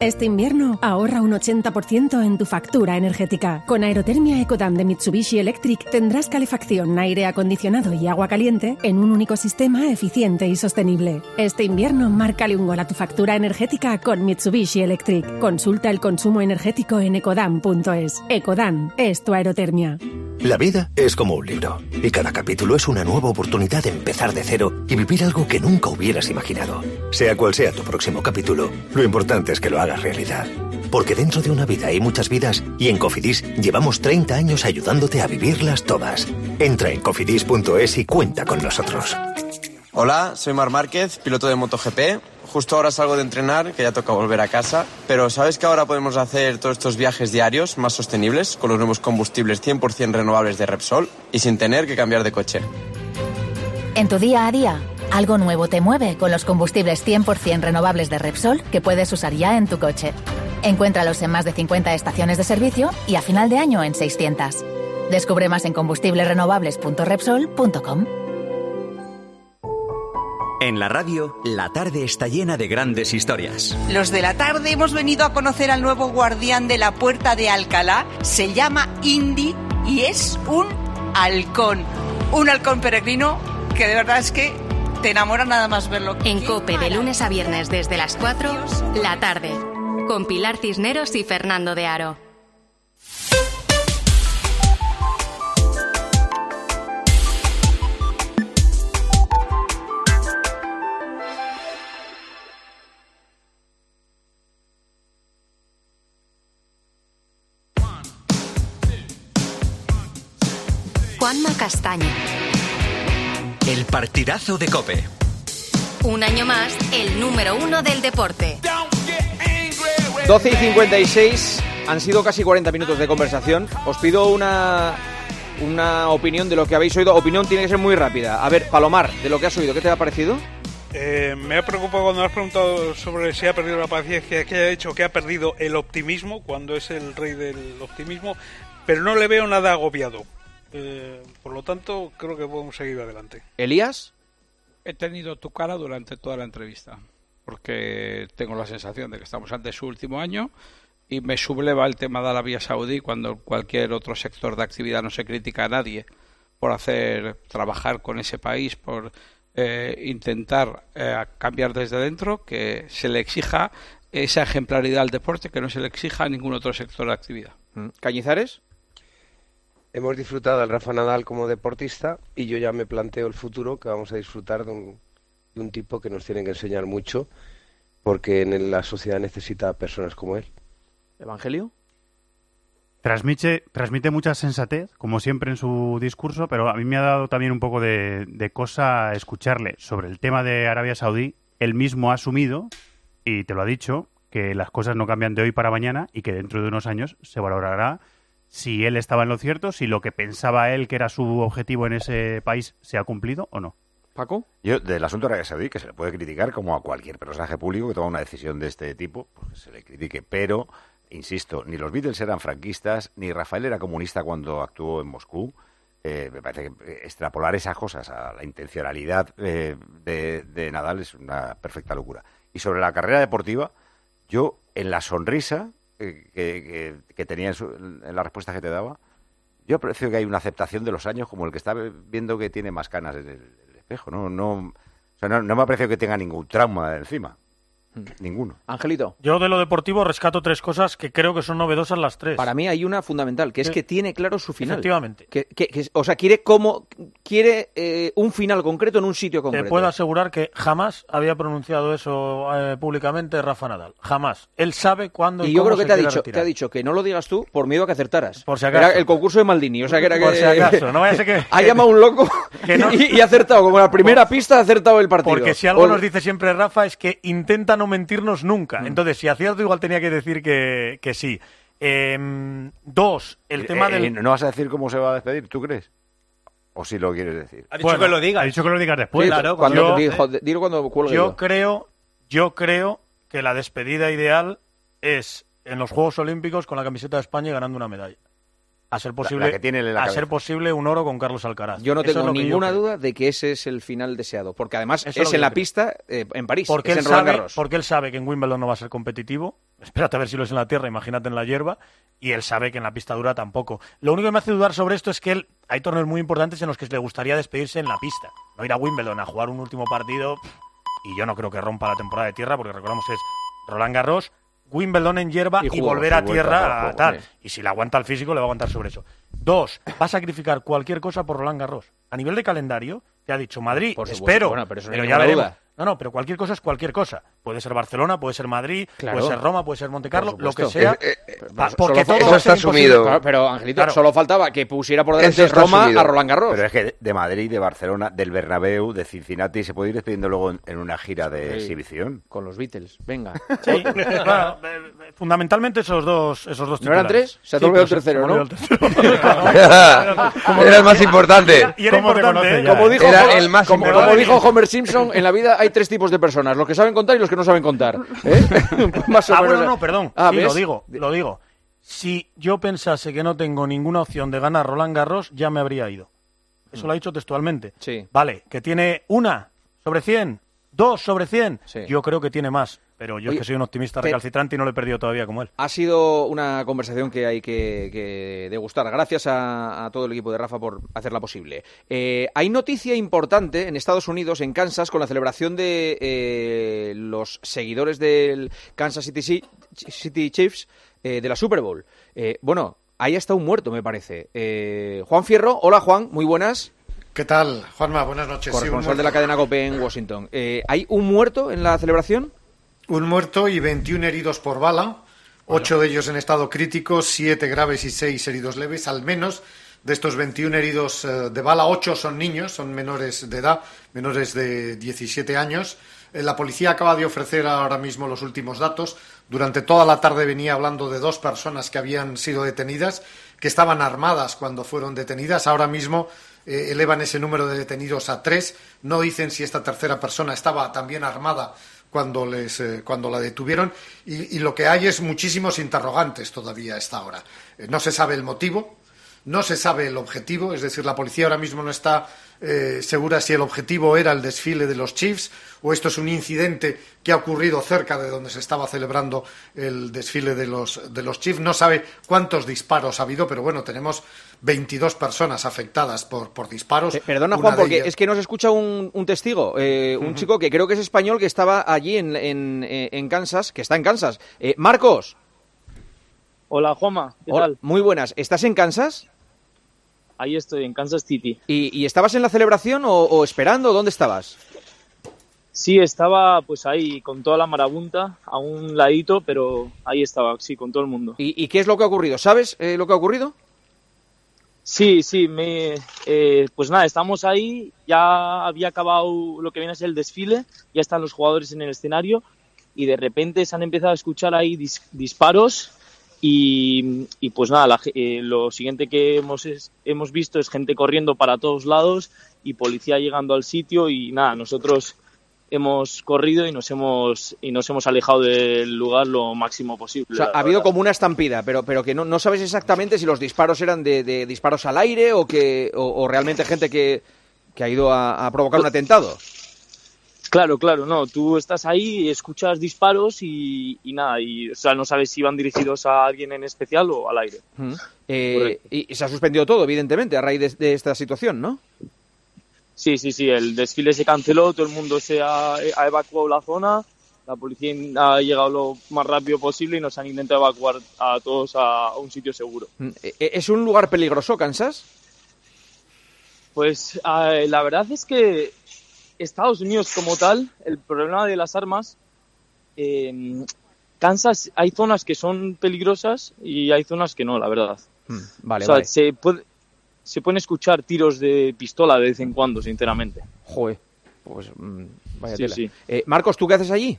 Speaker 33: Este invierno ahorra un 80% en tu factura energética. Con Aerotermia Ecodan de Mitsubishi Electric tendrás calefacción, aire acondicionado y agua caliente en un único sistema eficiente y sostenible. Este invierno márcale un gol a tu factura energética con Mitsubishi Electric. Consulta el consumo energético en ecodan.es. Ecodan es tu aerotermia.
Speaker 39: La vida es como un libro y cada capítulo es una nueva oportunidad de empezar de cero y vivir algo que nunca hubieras imaginado. Sea cual sea tu próximo capítulo, lo importante es que lo hagas realidad. Porque dentro de una vida hay muchas vidas y en Cofidis llevamos 30 años ayudándote a vivirlas todas. Entra en cofidis.es y cuenta con nosotros.
Speaker 40: Hola, soy Mar Márquez, piloto de MotoGP. Justo ahora salgo de entrenar, que ya toca volver a casa. Pero ¿sabes que ahora podemos hacer todos estos viajes diarios más sostenibles con los nuevos combustibles 100% renovables de Repsol y sin tener que cambiar de coche?
Speaker 36: En tu día a día, algo nuevo te mueve con los combustibles 100% renovables de Repsol que puedes usar ya en tu coche. Encuéntralos en más de 50 estaciones de servicio y a final de año en 600. Descubre más en combustiblesrenovables.repsol.com.
Speaker 28: En la radio, la tarde está llena de grandes historias.
Speaker 41: Los de la tarde hemos venido a conocer al nuevo guardián de la puerta de Alcalá. Se llama Indy y es un halcón. Un halcón peregrino que de verdad es que te enamora nada más verlo.
Speaker 27: En Cope de lunes a viernes desde las 4, la tarde. Con Pilar Cisneros y Fernando de Aro. Juanma Castaño.
Speaker 28: El partidazo de Cope.
Speaker 27: Un año más, el número uno del deporte.
Speaker 2: 12 y 56 han sido casi 40 minutos de conversación. Os pido una, una opinión de lo que habéis oído. Opinión tiene que ser muy rápida. A ver, Palomar, de lo que has oído, ¿qué te ha parecido?
Speaker 17: Eh, me ha preocupado cuando me has preguntado sobre si ha perdido la paciencia, que haya dicho que ha perdido el optimismo, cuando es el rey del optimismo, pero no le veo nada agobiado. Eh, por lo tanto, creo que podemos seguir adelante.
Speaker 2: ¿Elías?
Speaker 17: He tenido tu cara durante toda la entrevista, porque tengo la sensación de que estamos ante su último año y me subleva el tema de Arabia Saudí cuando cualquier otro sector de actividad no se critica a nadie por hacer trabajar con ese país, por eh, intentar eh, cambiar desde dentro, que se le exija esa ejemplaridad al deporte que no se le exija a ningún otro sector de actividad.
Speaker 2: ¿Cañizares?
Speaker 16: Hemos disfrutado al Rafa Nadal como deportista y yo ya me planteo el futuro que vamos a disfrutar de un, de un tipo que nos tiene que enseñar mucho porque en la sociedad necesita personas como él.
Speaker 2: ¿Evangelio?
Speaker 22: Transmite, transmite mucha sensatez, como siempre en su discurso, pero a mí me ha dado también un poco de, de cosa escucharle sobre el tema de Arabia Saudí. Él mismo ha asumido, y te lo ha dicho, que las cosas no cambian de hoy para mañana y que dentro de unos años se valorará si él estaba en lo cierto, si lo que pensaba él que era su objetivo en ese país se ha cumplido o no.
Speaker 2: Paco.
Speaker 14: Yo, del asunto de Arabia Saudí, que se le puede criticar como a cualquier personaje público que toma una decisión de este tipo, pues que se le critique, pero insisto, ni los Beatles eran franquistas, ni Rafael era comunista cuando actuó en Moscú. Eh, me parece que extrapolar esas cosas a la intencionalidad eh, de, Nadal es una perfecta locura. Y sobre la carrera deportiva, yo en la sonrisa que, tenía en, la respuesta que te daba, yo aprecio que hay una aceptación de los años como el que está viendo que tiene más canas en el, espejo. No, no, no, no me aprecio que tenga ningún trauma encima. Mm. Ninguno.
Speaker 2: Angelito.
Speaker 12: Yo de lo deportivo rescato tres cosas que creo que son novedosas las tres.
Speaker 2: Para mí hay una fundamental, que es que tiene claro su final.
Speaker 12: Efectivamente.
Speaker 2: Que, o sea, quiere como quiere eh, un final concreto en un sitio concreto.
Speaker 12: Te puedo asegurar que jamás había pronunciado eso eh, públicamente Rafa Nadal. Jamás. Él sabe cuándo y,
Speaker 2: y yo creo que te ha dicho, te ha dicho que no lo digas tú por miedo a que acertaras.
Speaker 12: Por si acaso.
Speaker 2: Era el concurso de Maldini, o sea que era
Speaker 12: por si acaso. No vaya a ser que [LAUGHS]
Speaker 2: ha llamado un loco [LAUGHS] y, ha acertado como la primera pista ha acertado el partido.
Speaker 12: Porque si algo nos dice siempre Rafa es que intenta no mentirnos nunca. Mm. Entonces, si acierto, igual tenía que decir que, que sí. Em, dos, el tema eh, del...
Speaker 14: ¿No vas a decir cómo se va a despedir, tú crees? ¿O si lo quieres decir?
Speaker 17: Ha dicho que lo digas.
Speaker 12: Ha dicho que lo digas después.
Speaker 2: claro, cuando, yo, dilo cuando cuelgue
Speaker 12: yo, creo, yo creo que la despedida ideal es en los Juegos Olímpicos con la camiseta de España y ganando una medalla a ser posible, a ser posible un oro con Carlos Alcaraz.
Speaker 2: Yo no tengo ninguna duda de que ese es el final deseado, porque además es, en la pista eh, en París,
Speaker 12: porque
Speaker 2: es
Speaker 12: él
Speaker 2: en
Speaker 12: sabe, Porque él sabe que en Wimbledon no va a ser competitivo. [LAUGHS] Espérate a ver si lo es en la tierra, imagínate en la hierba. Y él sabe que en la pista dura tampoco. Lo único que me hace dudar sobre esto es que él, hay torneos muy importantes en los que le gustaría despedirse en la pista. No ir a Wimbledon a jugar un último partido. Y yo no creo que rompa la temporada de tierra, porque recordamos que es Roland Garros, Wimbledon en hierba y, volver a tierra a tal. Y si le aguanta el físico, le va a aguantar sobre eso. Dos, va a sacrificar cualquier cosa por Roland Garros. A nivel de calendario, te ha dicho Madrid, espero, pero, ya veremos. No, no, pero cualquier cosa es cualquier cosa. Puede ser Barcelona, puede ser Madrid, puede ser Roma, puede ser Montecarlo, lo que sea.
Speaker 42: Eh, eh, porque todo eso está asumido.
Speaker 2: pero, Angelito, solo faltaba que pusiera por delante Roma a Roland Garros.
Speaker 14: Pero es que de Madrid, de Barcelona, del Bernabéu, de Cincinnati, se puede ir despidiendo luego en, una gira de exhibición.
Speaker 2: Con los Beatles, venga. [LAUGHS]
Speaker 12: Sí, fundamentalmente esos dos, esos dos
Speaker 2: ¿No eran tres? Se ha sí, el tercero, ¿no? [LAUGHS] [LAUGHS]
Speaker 42: era el más importante.
Speaker 12: Y era importante,
Speaker 2: como dijo, era el más como, como dijo Homer Simpson, en la vida hay tres tipos de personas, los que saben contar y los que no saben contar. ¿eh? [LAUGHS] [LAUGHS]
Speaker 12: ah, bueno, no, perdón. Ah, lo digo, lo digo. Si yo pensase que no tengo ninguna opción de ganar Roland Garros, ya me habría ido. Eso lo ha dicho textualmente.
Speaker 2: Sí.
Speaker 12: Vale, que tiene una sobre 100, dos sobre 100. Yo creo que tiene más. Pero yo es que soy un optimista recalcitrante y no lo he perdido todavía como él.
Speaker 2: Ha sido una conversación que hay que, degustar. Gracias a, todo el equipo de Rafa por hacerla posible. Eh, hay noticia importante en Estados Unidos, en Kansas, con la celebración de eh, los seguidores del Kansas City, City Chiefs eh, de la Super Bowl. bueno, ahí está un muerto, me parece. Juan Fierro, hola Juan, muy buenas.
Speaker 43: ¿Qué tal, Juanma? Buenas noches.
Speaker 2: Corresponsal de la cadena COPE en Washington. ¿Hay un muerto en la celebración?
Speaker 43: Un muerto y 21 heridos por bala, ocho de ellos en estado crítico, siete graves y seis heridos leves. Al menos de estos 21 heridos eh, de bala, ocho son niños, son menores de edad, menores de 17 años. Eh, la policía acaba de ofrecer ahora mismo los últimos datos. Durante toda la tarde venía hablando de dos personas que habían sido detenidas, que estaban armadas cuando fueron detenidas. Ahora mismo eh, elevan ese número de detenidos a tres. No dicen si esta tercera persona estaba también armada cuando, les, eh, cuando la detuvieron y, lo que hay es muchísimos interrogantes todavía a esta hora. Eh, no se sabe el motivo, no se sabe el objetivo, es decir, la policía ahora mismo no está eh, segura si el objetivo era el desfile de los Chiefs o esto es un incidente que ha ocurrido cerca de donde se estaba celebrando el desfile de los, de los Chiefs. No sabe cuántos disparos ha habido, pero bueno, tenemos 22 personas afectadas por, por disparos.
Speaker 2: perdona, Juan, porque es que nos escucha un, un testigo, eh, un chico que creo que es español que estaba allí en, en, en Kansas, que está en Kansas. Marcos.
Speaker 44: Hola, Juanma, ¿qué tal?
Speaker 2: Muy buenas. ¿Estás en Kansas?
Speaker 44: Ahí estoy, en Kansas City.
Speaker 2: ¿Y, estabas en la celebración o, esperando? ¿Dónde estabas?
Speaker 44: Sí, estaba pues ahí con toda la marabunta, a un ladito, pero ahí estaba, sí, con todo el mundo.
Speaker 2: ¿Y, qué es lo que ha ocurrido? ¿Sabes eh, lo que ha ocurrido?
Speaker 44: Sí, sí, me, eh, pues nada, estamos ahí, ya había acabado lo que viene a ser el desfile, ya están los jugadores en el escenario y de repente se han empezado a escuchar ahí disparos y, pues nada, eh, lo siguiente que hemos, hemos visto es gente corriendo para todos lados y policía llegando al sitio y nada, nosotros hemos corrido y nos hemos y nos hemos alejado del lugar lo máximo posible.
Speaker 2: O sea, ha habido como una estampida, pero, pero que no, no sabes exactamente si los disparos eran de, de disparos al aire o que o, o realmente gente que, que ha ido a, a provocar un atentado.
Speaker 44: Claro, claro, no. Tú estás ahí, escuchas disparos y, y nada, y o sea, no sabes si van dirigidos a alguien en especial o al aire.
Speaker 2: Mm. Eh, y, se ha suspendido todo, evidentemente, a raíz de, de esta situación, ¿no?
Speaker 44: Sí, sí, sí, el desfile se canceló, todo el mundo se ha, ha evacuado la zona, la policía ha llegado lo más rápido posible y nos han intentado evacuar a todos a, a un sitio seguro.
Speaker 2: Mm, eh, ¿Es un lugar peligroso, Kansas?
Speaker 44: Pues eh, la verdad es que Estados Unidos como tal, el problema de las armas, eh, Kansas hay zonas que son peligrosas y hay zonas que no, la verdad.
Speaker 2: Mm, vale,
Speaker 44: o sea,
Speaker 2: vale.
Speaker 44: se, puede, se pueden escuchar tiros de pistola de vez en cuando, sinceramente.
Speaker 2: Joder, pues mm, vaya
Speaker 44: Sí,
Speaker 2: tela.
Speaker 44: sí.
Speaker 2: Eh, Marcos, ¿tú qué haces allí?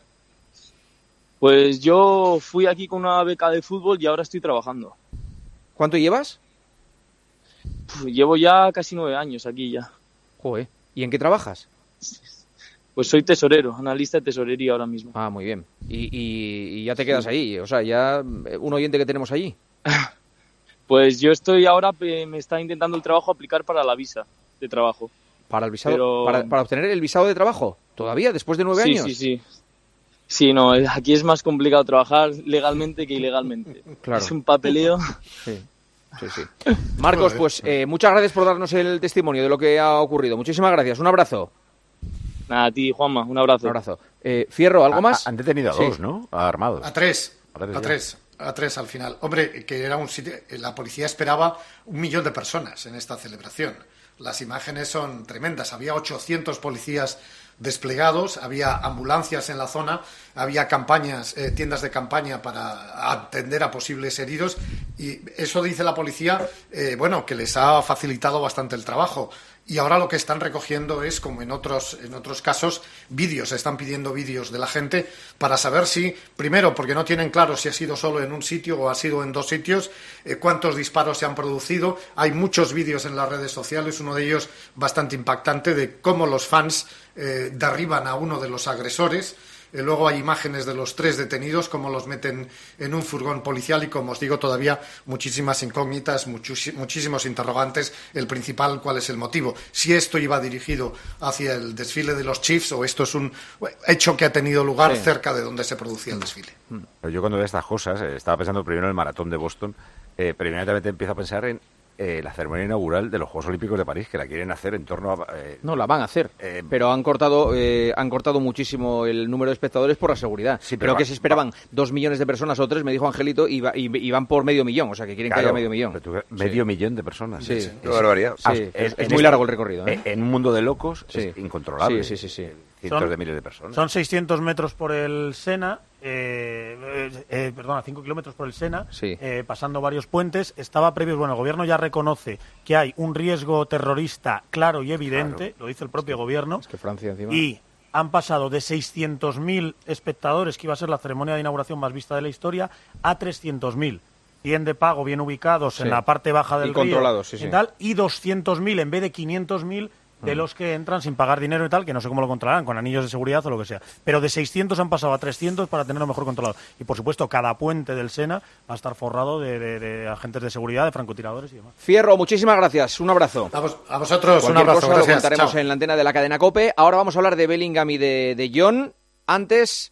Speaker 44: Pues yo fui aquí con una beca de fútbol y ahora estoy trabajando.
Speaker 2: ¿Cuánto llevas?
Speaker 44: Puf, llevo ya casi nueve años aquí ya.
Speaker 2: Joder. ¿Y en qué trabajas?
Speaker 44: Pues soy tesorero, analista de tesorería ahora mismo.
Speaker 2: Ah, muy bien. Y, y- y ya te quedas ahí, o sea, ya eh, un oyente que tenemos allí. [LAUGHS]
Speaker 44: Pues yo estoy ahora, eh, me está intentando el trabajo aplicar para la visa de trabajo.
Speaker 2: Para el visado,
Speaker 44: Pero-
Speaker 2: para, para obtener el visado de trabajo, todavía después de nueve
Speaker 44: sí,
Speaker 2: años.
Speaker 44: Sí, sí, Sí, no, eh, aquí es más complicado trabajar legalmente que ilegalmente. [LAUGHS]
Speaker 2: Claro.
Speaker 44: Es un papeleo.
Speaker 2: Sí, sí, sí. [LAUGHS] Marcos, pues eh, muchas gracias por darnos el testimonio de lo que ha ocurrido. Muchísimas gracias. Un abrazo.
Speaker 44: Nada, a ti, Juanma, un abrazo.
Speaker 2: Un abrazo. Eh, Fierro, ¿algo
Speaker 14: Ha-
Speaker 2: más?
Speaker 14: ha- Han detenido a
Speaker 2: Sí.
Speaker 14: dos, ¿no? Armados.
Speaker 43: A tres.
Speaker 14: A tres
Speaker 43: A tres. A tres al final. Hombre, que era un sitio. La policía esperaba un millón de personas en esta celebración. Las imágenes son tremendas. Había 800 policías desplegados, había ambulancias en la zona, había campañas, eh, tiendas de campaña para atender a posibles heridos y eso dice la policía, eh, bueno, que les ha facilitado bastante el trabajo. Y ahora lo que están recogiendo es, como en otros, en otros casos, vídeos. Están pidiendo vídeos de la gente para saber si, primero, porque no tienen claro si ha sido solo en un sitio o ha sido en dos sitios, eh, cuántos disparos se han producido. Hay muchos vídeos en las redes sociales, uno de ellos bastante impactante, de cómo los fans eh, derriban a uno de los agresores. Eh, luego hay imágenes de los tres detenidos, cómo los meten en un furgón policial y, como os digo, todavía muchísimas incógnitas, muchísimos interrogantes. El principal, ¿cuál es el motivo? Si esto iba dirigido hacia el desfile de los Chiefs o esto es un hecho que ha tenido lugar
Speaker 14: Sí.
Speaker 43: cerca de donde se producía el desfile.
Speaker 14: Pero yo cuando veo estas cosas, eh, estaba pensando primero en el maratón de Boston, eh, pero inmediatamente empiezo a pensar en eh, la ceremonia inaugural de los Juegos Olímpicos de París, que la quieren hacer en torno a... eh,
Speaker 2: No, la van a hacer. pero han cortado eh, han cortado muchísimo el número de espectadores por la seguridad.
Speaker 14: pero
Speaker 2: Creo
Speaker 14: va-
Speaker 2: que se esperaban dos millones de personas o tres, me dijo Angelito, y, va- y- y van por medio millón. O sea, que quieren que
Speaker 14: Claro,
Speaker 2: haya medio millón.
Speaker 14: tú medio millón de personas.
Speaker 2: Sí,
Speaker 14: Es-
Speaker 2: sí. barbaridad.
Speaker 14: Ah,
Speaker 2: Sí, es- muy
Speaker 14: este-
Speaker 2: largo el recorrido, ¿eh?
Speaker 14: En un mundo de locos
Speaker 2: Sí.
Speaker 14: es incontrolable.
Speaker 2: Sí, sí, sí, sí.
Speaker 14: Cientos
Speaker 12: Son-
Speaker 14: de miles de personas.
Speaker 12: Son 600 metros por el Sena, eh, eh, eh, perdona, 5 kilómetros por el Sena,
Speaker 2: Sí.
Speaker 12: eh, pasando varios puentes. Estaba previos, bueno, el gobierno ya reconoce que hay un riesgo terrorista claro y evidente, lo dice el propio gobierno,
Speaker 2: que Francia encima.
Speaker 12: y han pasado de 600.000 espectadores, que iba a ser la ceremonia de inauguración más vista de la historia, a 300.000. 100 de pago bien ubicados
Speaker 2: Sí.
Speaker 12: en la parte baja
Speaker 2: Y
Speaker 12: del río
Speaker 2: controlados, sí,
Speaker 12: y
Speaker 2: sí.
Speaker 12: tal, y 200.000 en vez de 500.000 de los que entran sin pagar dinero y tal, que no sé cómo lo controlarán, con anillos de seguridad o lo que sea. Pero de 600 han pasado a 300 para tenerlo mejor controlado. Y por supuesto, cada puente del Sena va a estar forrado de, de- de agentes de seguridad, de francotiradores y demás.
Speaker 2: Fierro, muchísimas gracias. Un abrazo.
Speaker 43: A, vos- a vosotros, un abrazo.
Speaker 2: cosa lo
Speaker 43: Gracias.
Speaker 2: contaremos
Speaker 43: Chao.
Speaker 2: en la antena de la cadena COPE. Ahora vamos a hablar de Bellingham y de, de John. Antes,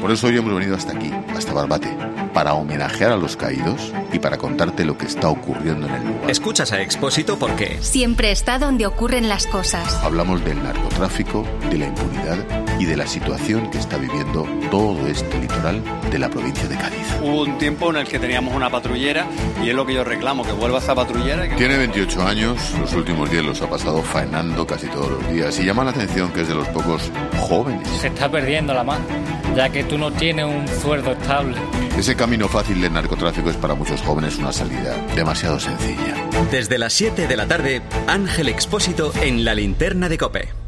Speaker 45: Por eso hoy hemos venido hasta aquí, hasta Barbate, para homenajear a los caídos y para contarte lo que está ocurriendo en el lugar.
Speaker 46: Escuchas a Expósito porque
Speaker 27: Siempre está donde ocurren las cosas.
Speaker 45: Hablamos del narcotráfico, de la impunidad y de la situación que está viviendo todo este litoral de la provincia de Cádiz.
Speaker 47: Hubo un tiempo en el que teníamos una patrullera y es lo que yo reclamo, que vuelva esa patrullera. y que-
Speaker 45: Tiene 28 años, los últimos días los ha pasado faenando casi todos los días y llama la atención que es de los pocos jóvenes.
Speaker 48: Se está perdiendo la mano, ya que tú no tienes un sueldo estable.
Speaker 45: Ese camino fácil del narcotráfico es para muchos jóvenes una salida demasiado sencilla.
Speaker 46: desde las 7 de la tarde, Ángel Expósito en la linterna de Cope.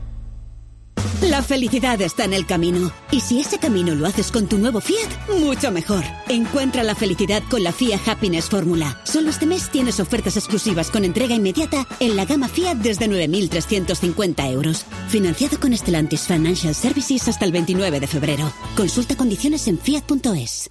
Speaker 49: La felicidad está en el camino. Y si ese camino lo haces con tu nuevo Fiat, mucho mejor. Encuentra la felicidad con la Fiat Happiness Fórmula. Solo este mes tienes ofertas exclusivas con entrega inmediata en la gama Fiat desde 9.350 euros. Financiado con Stellantis Financial Services hasta el 29 de febrero. Consulta condiciones en fiat.es.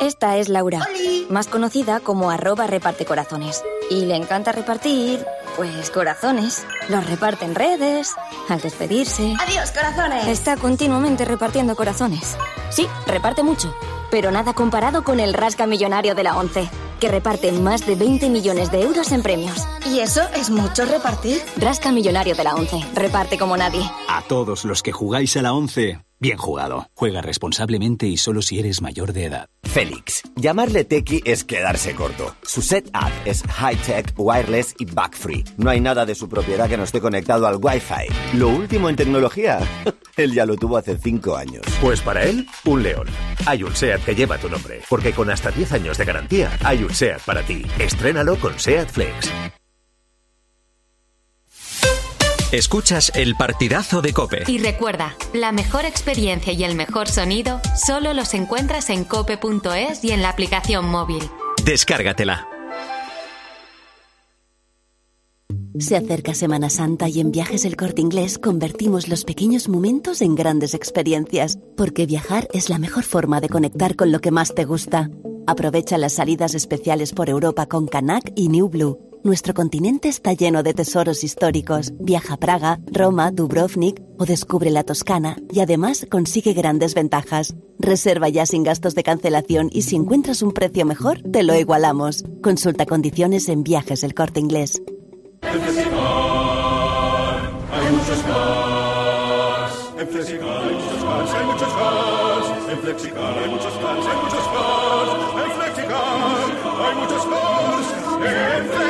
Speaker 50: Esta es Laura, más conocida como arroba reparte corazones. Y le encanta repartir, pues corazones. Los reparte en redes, al despedirse.
Speaker 49: ¡Adiós, corazones!
Speaker 50: Está continuamente repartiendo corazones. Sí, reparte mucho, pero nada comparado con el rasca millonario de la ONCE, que reparte más de 20 millones de euros en premios.
Speaker 49: ¿Y eso es mucho repartir?
Speaker 50: Rasca millonario de la ONCE, reparte como nadie.
Speaker 51: A todos los que jugáis a la 11, bien jugado. Juega responsablemente y solo si eres mayor de edad.
Speaker 52: Félix. Llamarle Tequi es quedarse corto. Su setup es high-tech, wireless y bug-free. No hay nada de su propiedad que no esté conectado al Wi-Fi. Lo último en tecnología, [LAUGHS] él ya lo tuvo hace cinco años.
Speaker 53: Pues para él, un león. Hay un SEAT que lleva tu nombre, porque con hasta 10 años de garantía, hay un SEAT para ti. Estrénalo con SEAT Flex.
Speaker 46: Escuchas el partidazo de Cope.
Speaker 27: Y recuerda, la mejor experiencia y el mejor sonido solo los encuentras en cope.es y en la aplicación móvil.
Speaker 46: Descárgatela.
Speaker 38: Se acerca Semana Santa y en Viajes El Corte Inglés convertimos los pequeños momentos en grandes experiencias, porque viajar es la mejor forma de conectar con lo que más te gusta. Aprovecha las salidas especiales por Europa con Canac y New Blue. Nuestro continente está lleno de tesoros históricos. Viaja a Praga, Roma, Dubrovnik o descubre la Toscana y además consigue grandes ventajas. Reserva ya sin gastos de cancelación y si encuentras un precio mejor, te lo igualamos. Consulta condiciones en Viajes El Corte Inglés.
Speaker 54: En hay muchos hay muchos cars. En Flexicar hay muchos cars, hay muchos cars. En Flexicar hay muchos cars. En.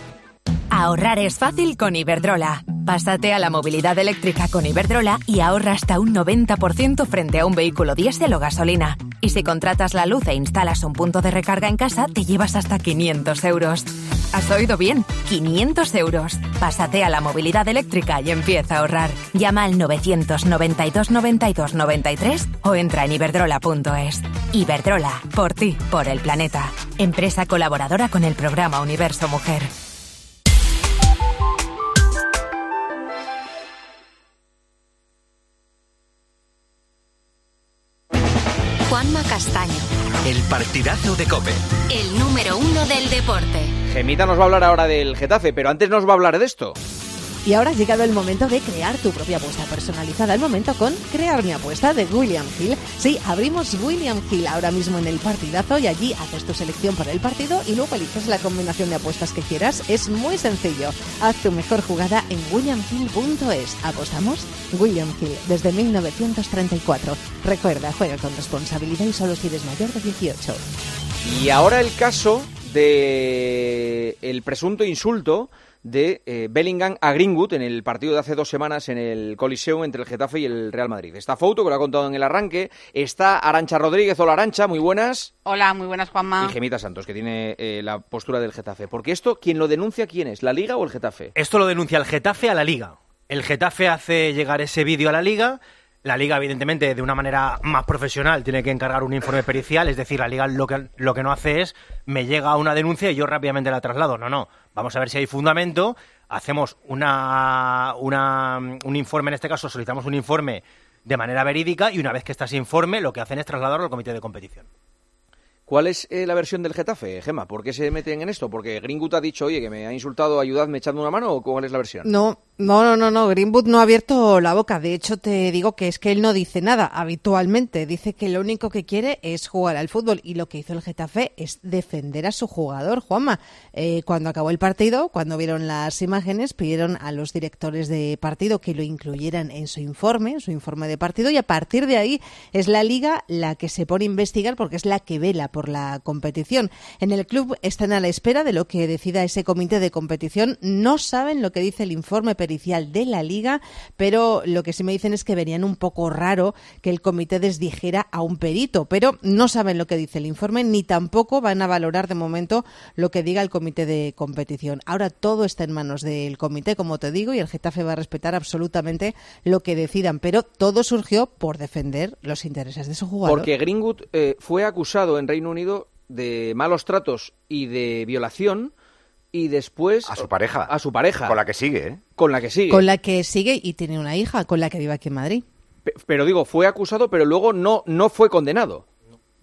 Speaker 55: Ahorrar es fácil con Iberdrola. Pásate a la movilidad eléctrica con Iberdrola y ahorra hasta un 90% frente a un vehículo diésel o gasolina. Y si contratas la luz e instalas un punto de recarga en casa, te llevas hasta 500 euros. ¿Has oído bien? 500 euros. Pásate a la movilidad eléctrica y empieza a ahorrar. Llama al 992 92 93 o entra en iberdrola.es. Iberdrola, por ti, por el planeta. Empresa colaboradora con el programa Universo Mujer.
Speaker 27: Castaño,
Speaker 46: El partidazo de Cope.
Speaker 27: el número uno del deporte.
Speaker 2: Gemita nos va a hablar ahora del Getafe, pero antes nos va a hablar de esto.
Speaker 26: Y ahora ha llegado el momento de crear tu propia apuesta personalizada. El momento con Crear mi apuesta de William Hill. Sí, abrimos William Hill ahora mismo en el partidazo y allí haces tu selección para el partido y luego eliges la combinación de apuestas que quieras. Es muy sencillo. Haz tu mejor jugada en williamhill.es. ¿Apostamos? William Hill, desde 1934. Recuerda, juega con responsabilidad y solo si eres mayor de 18.
Speaker 2: Y ahora el caso de el presunto insulto de eh, Bellingham a Greenwood en el partido de hace dos semanas en el Coliseum entre el Getafe y el Real Madrid. Está Fouto, que lo ha contado en el arranque. Está Arancha Rodríguez. Hola, Arancha, muy buenas.
Speaker 56: Hola, muy buenas, Juanma.
Speaker 2: Y Gemita Santos, que tiene eh, la postura del Getafe. Porque esto, ¿quién lo denuncia quién es? ¿La Liga o el Getafe?
Speaker 57: Esto lo denuncia el Getafe a la Liga. El Getafe hace llegar ese vídeo a la Liga.
Speaker 13: La liga, evidentemente, de una manera más profesional, tiene que encargar un informe pericial, es decir, la liga lo que, lo que no hace es me llega una denuncia y yo rápidamente la traslado. No, no. Vamos a ver si hay fundamento, hacemos una, una, un informe, en este caso solicitamos un informe de manera verídica y una vez que está ese informe, lo que hacen es trasladarlo al comité de competición.
Speaker 2: ¿Cuál es eh, la versión del Getafe, Gema? ¿Por qué se meten en esto? ¿Porque Greenwood ha dicho, oye, que me ha insultado, ayudadme echando una mano? ¿O cuál es la versión?
Speaker 26: No, no, no, no, no. Greenwood no ha abierto la boca. De hecho, te digo que es que él no dice nada habitualmente. Dice que lo único que quiere es jugar al fútbol. Y lo que hizo el Getafe es defender a su jugador, Juanma. Eh, cuando acabó el partido, cuando vieron las imágenes, pidieron a los directores de partido que lo incluyeran en su informe, en su informe de partido. Y a partir de ahí es la liga la que se pone a investigar porque es la que vela por la competición. En el club están a la espera de lo que decida ese comité de competición. No saben lo que dice el informe de la liga, pero lo que sí me dicen es que verían un poco raro que el comité desdijera a un perito, pero no saben lo que dice el informe ni tampoco van a valorar de momento lo que diga el comité de competición. Ahora todo está en manos del comité, como te digo, y el Getafe va a respetar absolutamente lo que decidan, pero todo surgió por defender los intereses de su jugador.
Speaker 2: Porque Greenwood eh, fue acusado en Reino Unido de malos tratos y de violación y después
Speaker 58: a su pareja.
Speaker 2: A su pareja.
Speaker 58: Con la que sigue ¿eh?
Speaker 2: con la que sigue.
Speaker 26: Con la que sigue y tiene una hija con la que vive aquí en Madrid.
Speaker 2: Pero digo fue acusado pero luego no no fue condenado.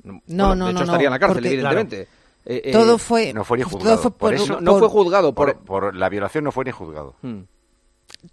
Speaker 26: No no no
Speaker 2: de hecho estaría en la cárcel evidentemente.
Speaker 26: eh, todo fue
Speaker 58: no fue ni juzgado.
Speaker 26: por,
Speaker 58: eso,
Speaker 2: no fue juzgado
Speaker 58: por, por, la violación no fue ni juzgado. Hmm.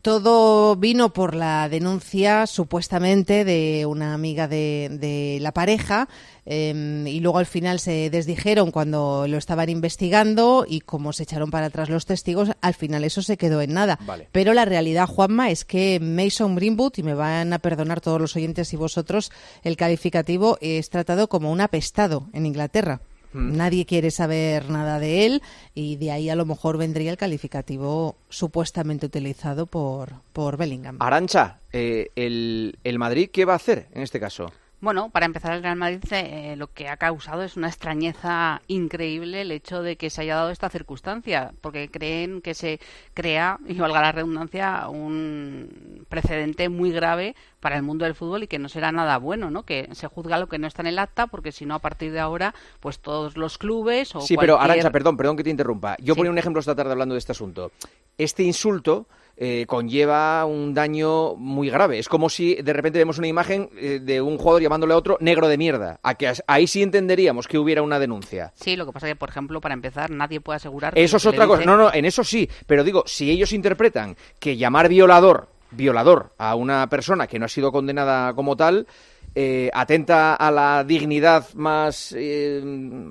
Speaker 26: Todo vino por la denuncia supuestamente de una amiga de, de la pareja eh, y luego al final se desdijeron cuando lo estaban investigando y como se echaron para atrás los testigos, al final eso se quedó en nada.
Speaker 2: Vale.
Speaker 26: Pero la realidad, Juanma, es que Mason Greenwood, y me van a perdonar todos los oyentes y vosotros, el calificativo es tratado como un apestado en Inglaterra. Nadie quiere saber nada de él y de ahí a lo mejor vendría el calificativo supuestamente utilizado por, por Bellingham.
Speaker 2: Arancha, eh, el, el Madrid, ¿qué va a hacer en este caso?
Speaker 59: Bueno, para empezar, el Real Madrid eh, lo que ha causado es una extrañeza increíble el hecho de que se haya dado esta circunstancia, porque creen que se crea, y valga la redundancia, un precedente muy grave para el mundo del fútbol y que no será nada bueno, ¿no? Que se juzga lo que no está en el acta, porque si no, a partir de ahora, pues todos los clubes o
Speaker 2: Sí, pero Arancha, perdón, perdón que te interrumpa. Yo ponía un ejemplo esta tarde hablando de este asunto. Este insulto eh, conlleva un daño muy grave. Es como si de repente vemos una imagen eh, de un jugador llamándole a otro negro de mierda. A que ahí sí entenderíamos que hubiera una denuncia.
Speaker 59: Sí, lo que pasa es que, por ejemplo, para empezar, nadie puede asegurar.
Speaker 2: Eso es otra cosa. No, no, en eso sí. Pero digo, si ellos interpretan que llamar violador, violador a una persona que no ha sido condenada como tal, eh, atenta a la dignidad más, eh,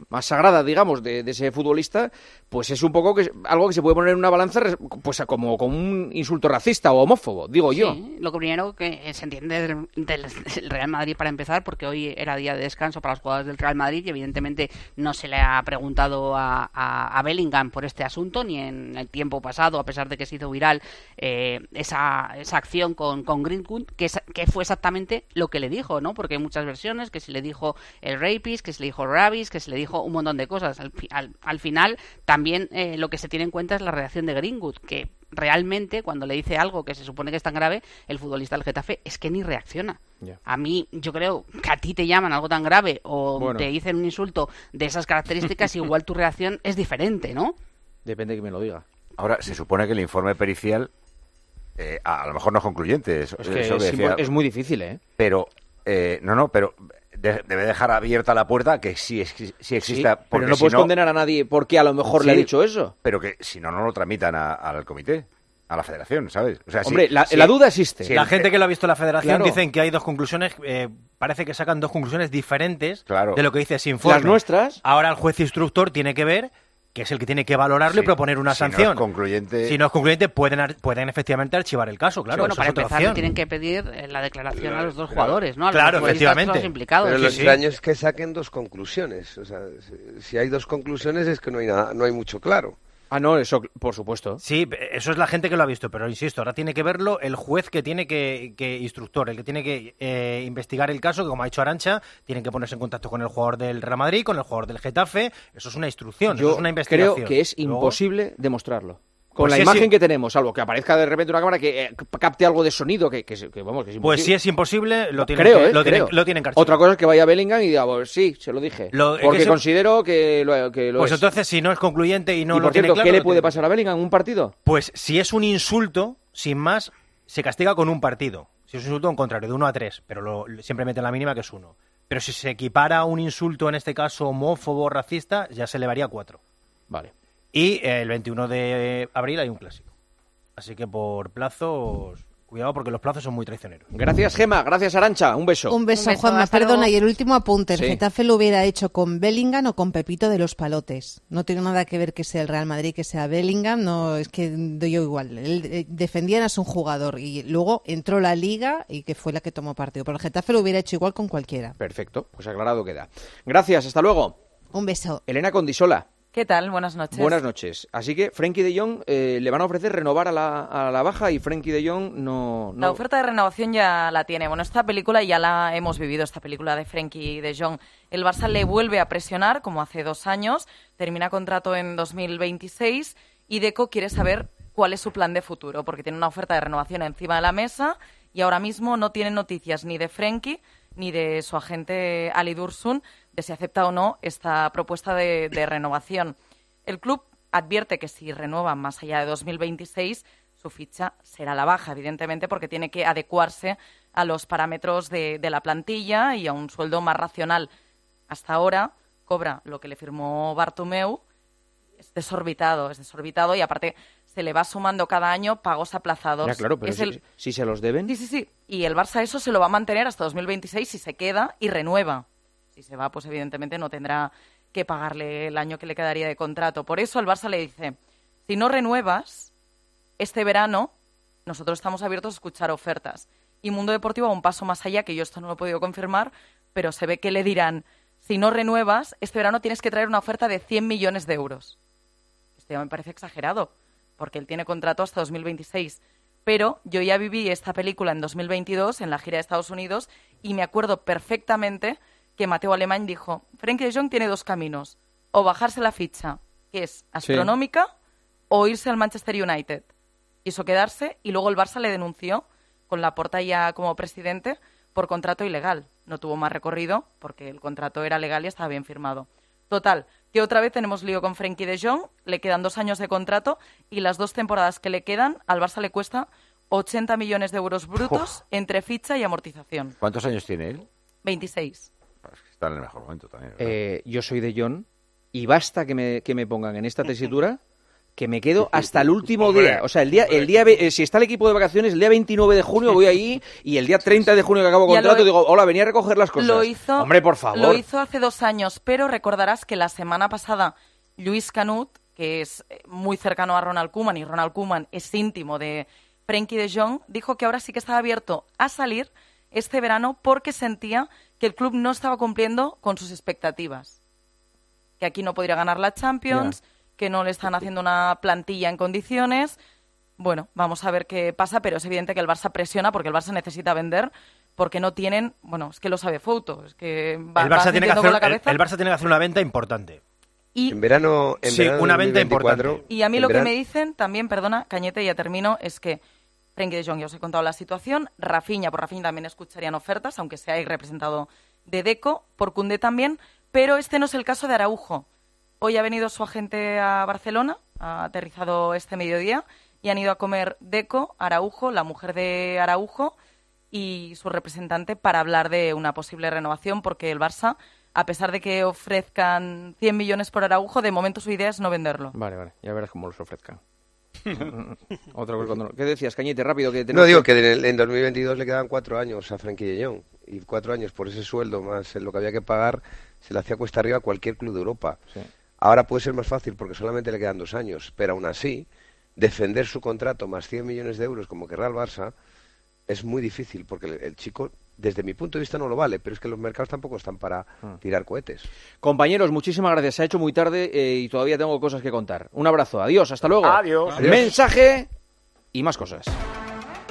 Speaker 2: más sagrada, digamos, de, de, ese futbolista, pues es un poco que algo que se puede poner en una balanza pues como, como un insulto racista o homófobo, digo
Speaker 59: sí,
Speaker 2: yo.
Speaker 59: Lo primero que se entiende del, Real Madrid para empezar, porque hoy era día de descanso para los jugadores del Real Madrid y evidentemente no se le ha preguntado a, a, Bellingham por este asunto, ni en el tiempo pasado, a pesar de que se hizo viral eh, esa, esa acción con, con Greenwood, que, que fue exactamente lo que le dijo, ¿no? Porque hay muchas versiones, que se le dijo el rapist, que se le dijo ravis, que se le dijo un montón de cosas. Al, al, al final, también eh, lo que se tiene en cuenta es la reacción de Greenwood, que realmente cuando le dice algo que se supone que es tan grave, el futbolista del Getafe es que ni reacciona.
Speaker 2: Yeah.
Speaker 59: A mí, yo creo que a ti te llaman algo tan grave o
Speaker 2: Bueno.
Speaker 59: te dicen un insulto de esas características, [LAUGHS] igual tu reacción es diferente, ¿no?
Speaker 2: Depende de que me lo diga.
Speaker 58: Ahora, se supone que el informe pericial eh, a, a lo mejor no es concluyente. Eso,
Speaker 2: Es que
Speaker 58: eso
Speaker 2: es,
Speaker 58: decía-
Speaker 2: es muy difícil, ¿eh?
Speaker 58: Pero, eh, no, no, pero de- debe dejar abierta la puerta que sí, ex- sí exista.
Speaker 2: Sí, pero
Speaker 58: porque
Speaker 2: no
Speaker 58: si
Speaker 2: puedes condenar a nadie porque a lo mejor le ha dicho eso.
Speaker 58: Pero que si no, no lo tramitan a- al comité, a la federación, ¿sabes? O sea, si-
Speaker 2: Hombre, la,
Speaker 58: si-
Speaker 2: la duda existe.
Speaker 58: si
Speaker 13: la
Speaker 58: el-
Speaker 13: gente que lo ha visto en la federación
Speaker 2: Claro.
Speaker 13: dicen que hay dos conclusiones, eh, parece que sacan dos conclusiones diferentes
Speaker 58: Claro.
Speaker 13: de lo que dice ese informe.
Speaker 2: Las nuestras.
Speaker 13: Ahora el juez instructor tiene que ver que es el que tiene que valorarlo y proponer una
Speaker 58: Si no es
Speaker 13: sanción.
Speaker 58: concluyente-
Speaker 13: Si no es concluyente, pueden, ar- pueden efectivamente archivar el caso, claro.
Speaker 59: bueno, para empezar, le tienen que pedir eh, la declaración a los dos
Speaker 13: claro.
Speaker 59: jugadores, ¿no? A los
Speaker 13: Claro,
Speaker 59: futbolistas
Speaker 13: efectivamente.
Speaker 59: todos implicados.
Speaker 60: Pero lo
Speaker 59: Sí, sí.
Speaker 60: extraño es que saquen dos conclusiones. O sea, si- si hay dos conclusiones es que no hay nada, no hay mucho claro.
Speaker 2: Ah, no, eso, por supuesto.
Speaker 13: Sí, eso es la gente que lo ha visto, pero insisto, ahora tiene que verlo el juez que tiene que, que instructor, el que tiene que eh, investigar el caso, que como ha dicho Arancha, tienen que ponerse en contacto con el jugador del Real Madrid, con el jugador del Getafe, eso es una instrucción, eso
Speaker 2: Yo
Speaker 13: es una investigación.
Speaker 2: creo que es
Speaker 13: Luego-
Speaker 2: imposible demostrarlo. Con
Speaker 13: Pues
Speaker 2: la imagen que tenemos, salvo que aparezca de repente una cámara que eh, capte algo de sonido, que, que, que, vamos, que es
Speaker 13: Pues
Speaker 2: imposible.
Speaker 13: si es imposible, lo tienen,
Speaker 2: creo,
Speaker 13: que-
Speaker 2: ¿eh?
Speaker 13: lo
Speaker 2: creo.
Speaker 13: tienen, lo.
Speaker 2: Otra cosa es que vaya Bellingham y diga, pues sí, se lo dije.
Speaker 13: Lo-
Speaker 2: porque considero que lo, que lo
Speaker 13: Pues
Speaker 2: es.
Speaker 13: entonces, si no es concluyente y no
Speaker 2: y
Speaker 13: lo tiene claro,
Speaker 2: ¿qué le puede
Speaker 13: tiene-
Speaker 2: pasar a Bellingham en un partido?
Speaker 13: Pues si es un insulto, sin más, se castiga con un partido. Si es un insulto, en contrario, de 1 a 3, pero lo, siempre mete la mínima que es 1. Pero si se equipara a un insulto, en este caso homófobo o racista, ya se elevaría a 4.
Speaker 2: Vale.
Speaker 13: Y eh, el 21 de abril hay un clásico. Así que por plazos, cuidado porque los plazos son muy traicioneros.
Speaker 2: Gracias, Gema. Gracias, Arancha. Un beso.
Speaker 26: Un beso,
Speaker 59: Un beso,
Speaker 26: Juanma. Perdona,
Speaker 59: luego.
Speaker 26: y el último apunte. El
Speaker 2: Sí.
Speaker 26: Getafe lo hubiera hecho con Bellingham o con Pepito de los Palotes. No tiene nada que ver que sea el Real Madrid, que sea Bellingham. No, es que doy yo igual. Él, eh, defendían a su jugador y luego entró la Liga y que fue la que tomó partido. Pero el Getafe lo hubiera hecho igual con cualquiera.
Speaker 2: Perfecto, pues aclarado queda. Gracias, hasta luego.
Speaker 26: Un beso.
Speaker 2: Elena Condisola.
Speaker 61: ¿Qué tal? Buenas noches.
Speaker 2: Buenas noches. Así que Frenkie de Jong eh, le van a ofrecer renovar a la, a la baja y Frenkie de Jong no, no-
Speaker 61: La oferta de renovación ya la tiene. Bueno, esta película ya la hemos vivido, esta película de Frenkie de Jong. El Barça le vuelve a presionar, como hace dos años, termina contrato en 2026 y Deco quiere saber cuál es su plan de futuro, porque tiene una oferta de renovación encima de la mesa y ahora mismo no tiene noticias ni de Frenkie ni de su agente Ali Dursun de si acepta o no esta propuesta de, de renovación. El club advierte que si renueva más allá de 2026, su ficha será la baja, evidentemente, porque tiene que adecuarse a los parámetros de, de la plantilla y a un sueldo más racional. Hasta ahora cobra lo que le firmó Bartomeu, es desorbitado, es desorbitado y aparte se le va sumando cada año pagos aplazados.
Speaker 2: Ya, claro, pero
Speaker 61: Es
Speaker 2: si,
Speaker 61: el-
Speaker 2: si se los deben...
Speaker 61: Sí, sí, sí. Y el Barça eso se lo va a mantener hasta 2026 si se queda y renueva. Si se va, pues evidentemente no tendrá que pagarle el año que le quedaría de contrato. Por eso el Barça le dice, si no renuevas, este verano nosotros estamos abiertos a escuchar ofertas. Y Mundo Deportivo va un paso más allá, que yo esto no lo he podido confirmar, pero se ve que le dirán, si no renuevas, este verano tienes que traer una oferta de 100 millones de euros. Esto ya me parece exagerado, porque él tiene contrato hasta 2026. Pero yo ya viví esta película en 2022 en la gira de Estados Unidos y me acuerdo perfectamente que Mateo Alemán dijo, Frenkie de Jong tiene dos caminos, o bajarse la ficha, que es astronómica, o irse al Manchester United. Quiso quedarse y luego el Barça le denunció con la porta ya como presidente por contrato ilegal. No tuvo más recorrido porque el contrato era legal y estaba bien firmado. Total, que otra vez tenemos lío con Frenkie de Jong, le quedan dos años de contrato y las dos temporadas que le quedan al Barça le cuesta 80 millones de euros brutos entre ficha y amortización.
Speaker 58: ¿Cuántos años tiene él?
Speaker 61: 26.
Speaker 58: Está en el mejor momento también.
Speaker 2: Eh, yo soy de John y basta que me, que me pongan en esta tesitura que me quedo [LAUGHS] hasta el último
Speaker 58: Hombre,
Speaker 2: día. O sea, el día, el día, eh, si está el equipo de vacaciones, el día 29 de junio voy ahí y el día 30 de junio que acabo contrato
Speaker 61: lo-
Speaker 2: digo, hola, venía a recoger las cosas.
Speaker 61: Lo hizo,
Speaker 2: Hombre, por favor.
Speaker 61: Lo hizo hace dos años, pero recordarás que la semana pasada Luis Canut, que es eh, muy cercano a Ronald Koeman y Ronald Koeman es íntimo de Frenkie de Jong, dijo que ahora sí que estaba abierto a salir este verano porque sentía que el club no estaba cumpliendo con sus expectativas. Que aquí no podría ganar la Champions, que no le están haciendo una plantilla en condiciones. Bueno, vamos a ver qué pasa, pero es evidente que el Barça presiona porque el Barça necesita vender porque no tienen, bueno, es que lo sabe Fouto, es que va,
Speaker 13: el, Barça tiene que hacer,
Speaker 61: con la
Speaker 13: el,
Speaker 61: cabeza.
Speaker 13: el Barça tiene que hacer una venta importante.
Speaker 61: Y,
Speaker 60: En verano, en
Speaker 13: Sí,
Speaker 60: verano
Speaker 13: una venta
Speaker 60: 2024,
Speaker 13: importante.
Speaker 61: y a mí lo que me dicen también, perdona, Cañete, ya termino, es que Frenkie de Jong, ya os he contado la situación, Rafinha, por Rafinha también escucharían ofertas, aunque sea representado de Deco, por Cundé también, pero este no es el caso de Araujo. Hoy ha venido su agente a Barcelona, ha aterrizado este mediodía, y han ido a comer Deco, Araujo, la mujer de Araujo, y su representante para hablar de una posible renovación, porque el Barça, a pesar de que ofrezcan 100 millones por Araujo, de momento su idea es no venderlo.
Speaker 2: Vale, vale, ya verás cómo los ofrezcan. Otra cosa cuando... ¿Qué decías, Cañete? Rápido. Que
Speaker 60: No, digo que en, el- en 2022 le quedan cuatro años a Frenkie de Jong. Y cuatro años por ese sueldo más lo que había que pagar se le hacía cuesta arriba a cualquier club de Europa. Ahora puede ser más fácil porque solamente le quedan dos años. Pero aún así, defender su contrato más 100 millones de euros como querrá el Barça es muy difícil porque el, el chico, desde mi punto de vista, no lo vale. Pero es que los mercados tampoco están para
Speaker 2: Ah.
Speaker 60: tirar cohetes.
Speaker 2: Compañeros, muchísimas gracias. Se ha hecho muy tarde eh, y todavía tengo cosas que contar. Un abrazo. Adiós. Hasta luego.
Speaker 60: Adiós. Adiós.
Speaker 2: Mensaje y más cosas.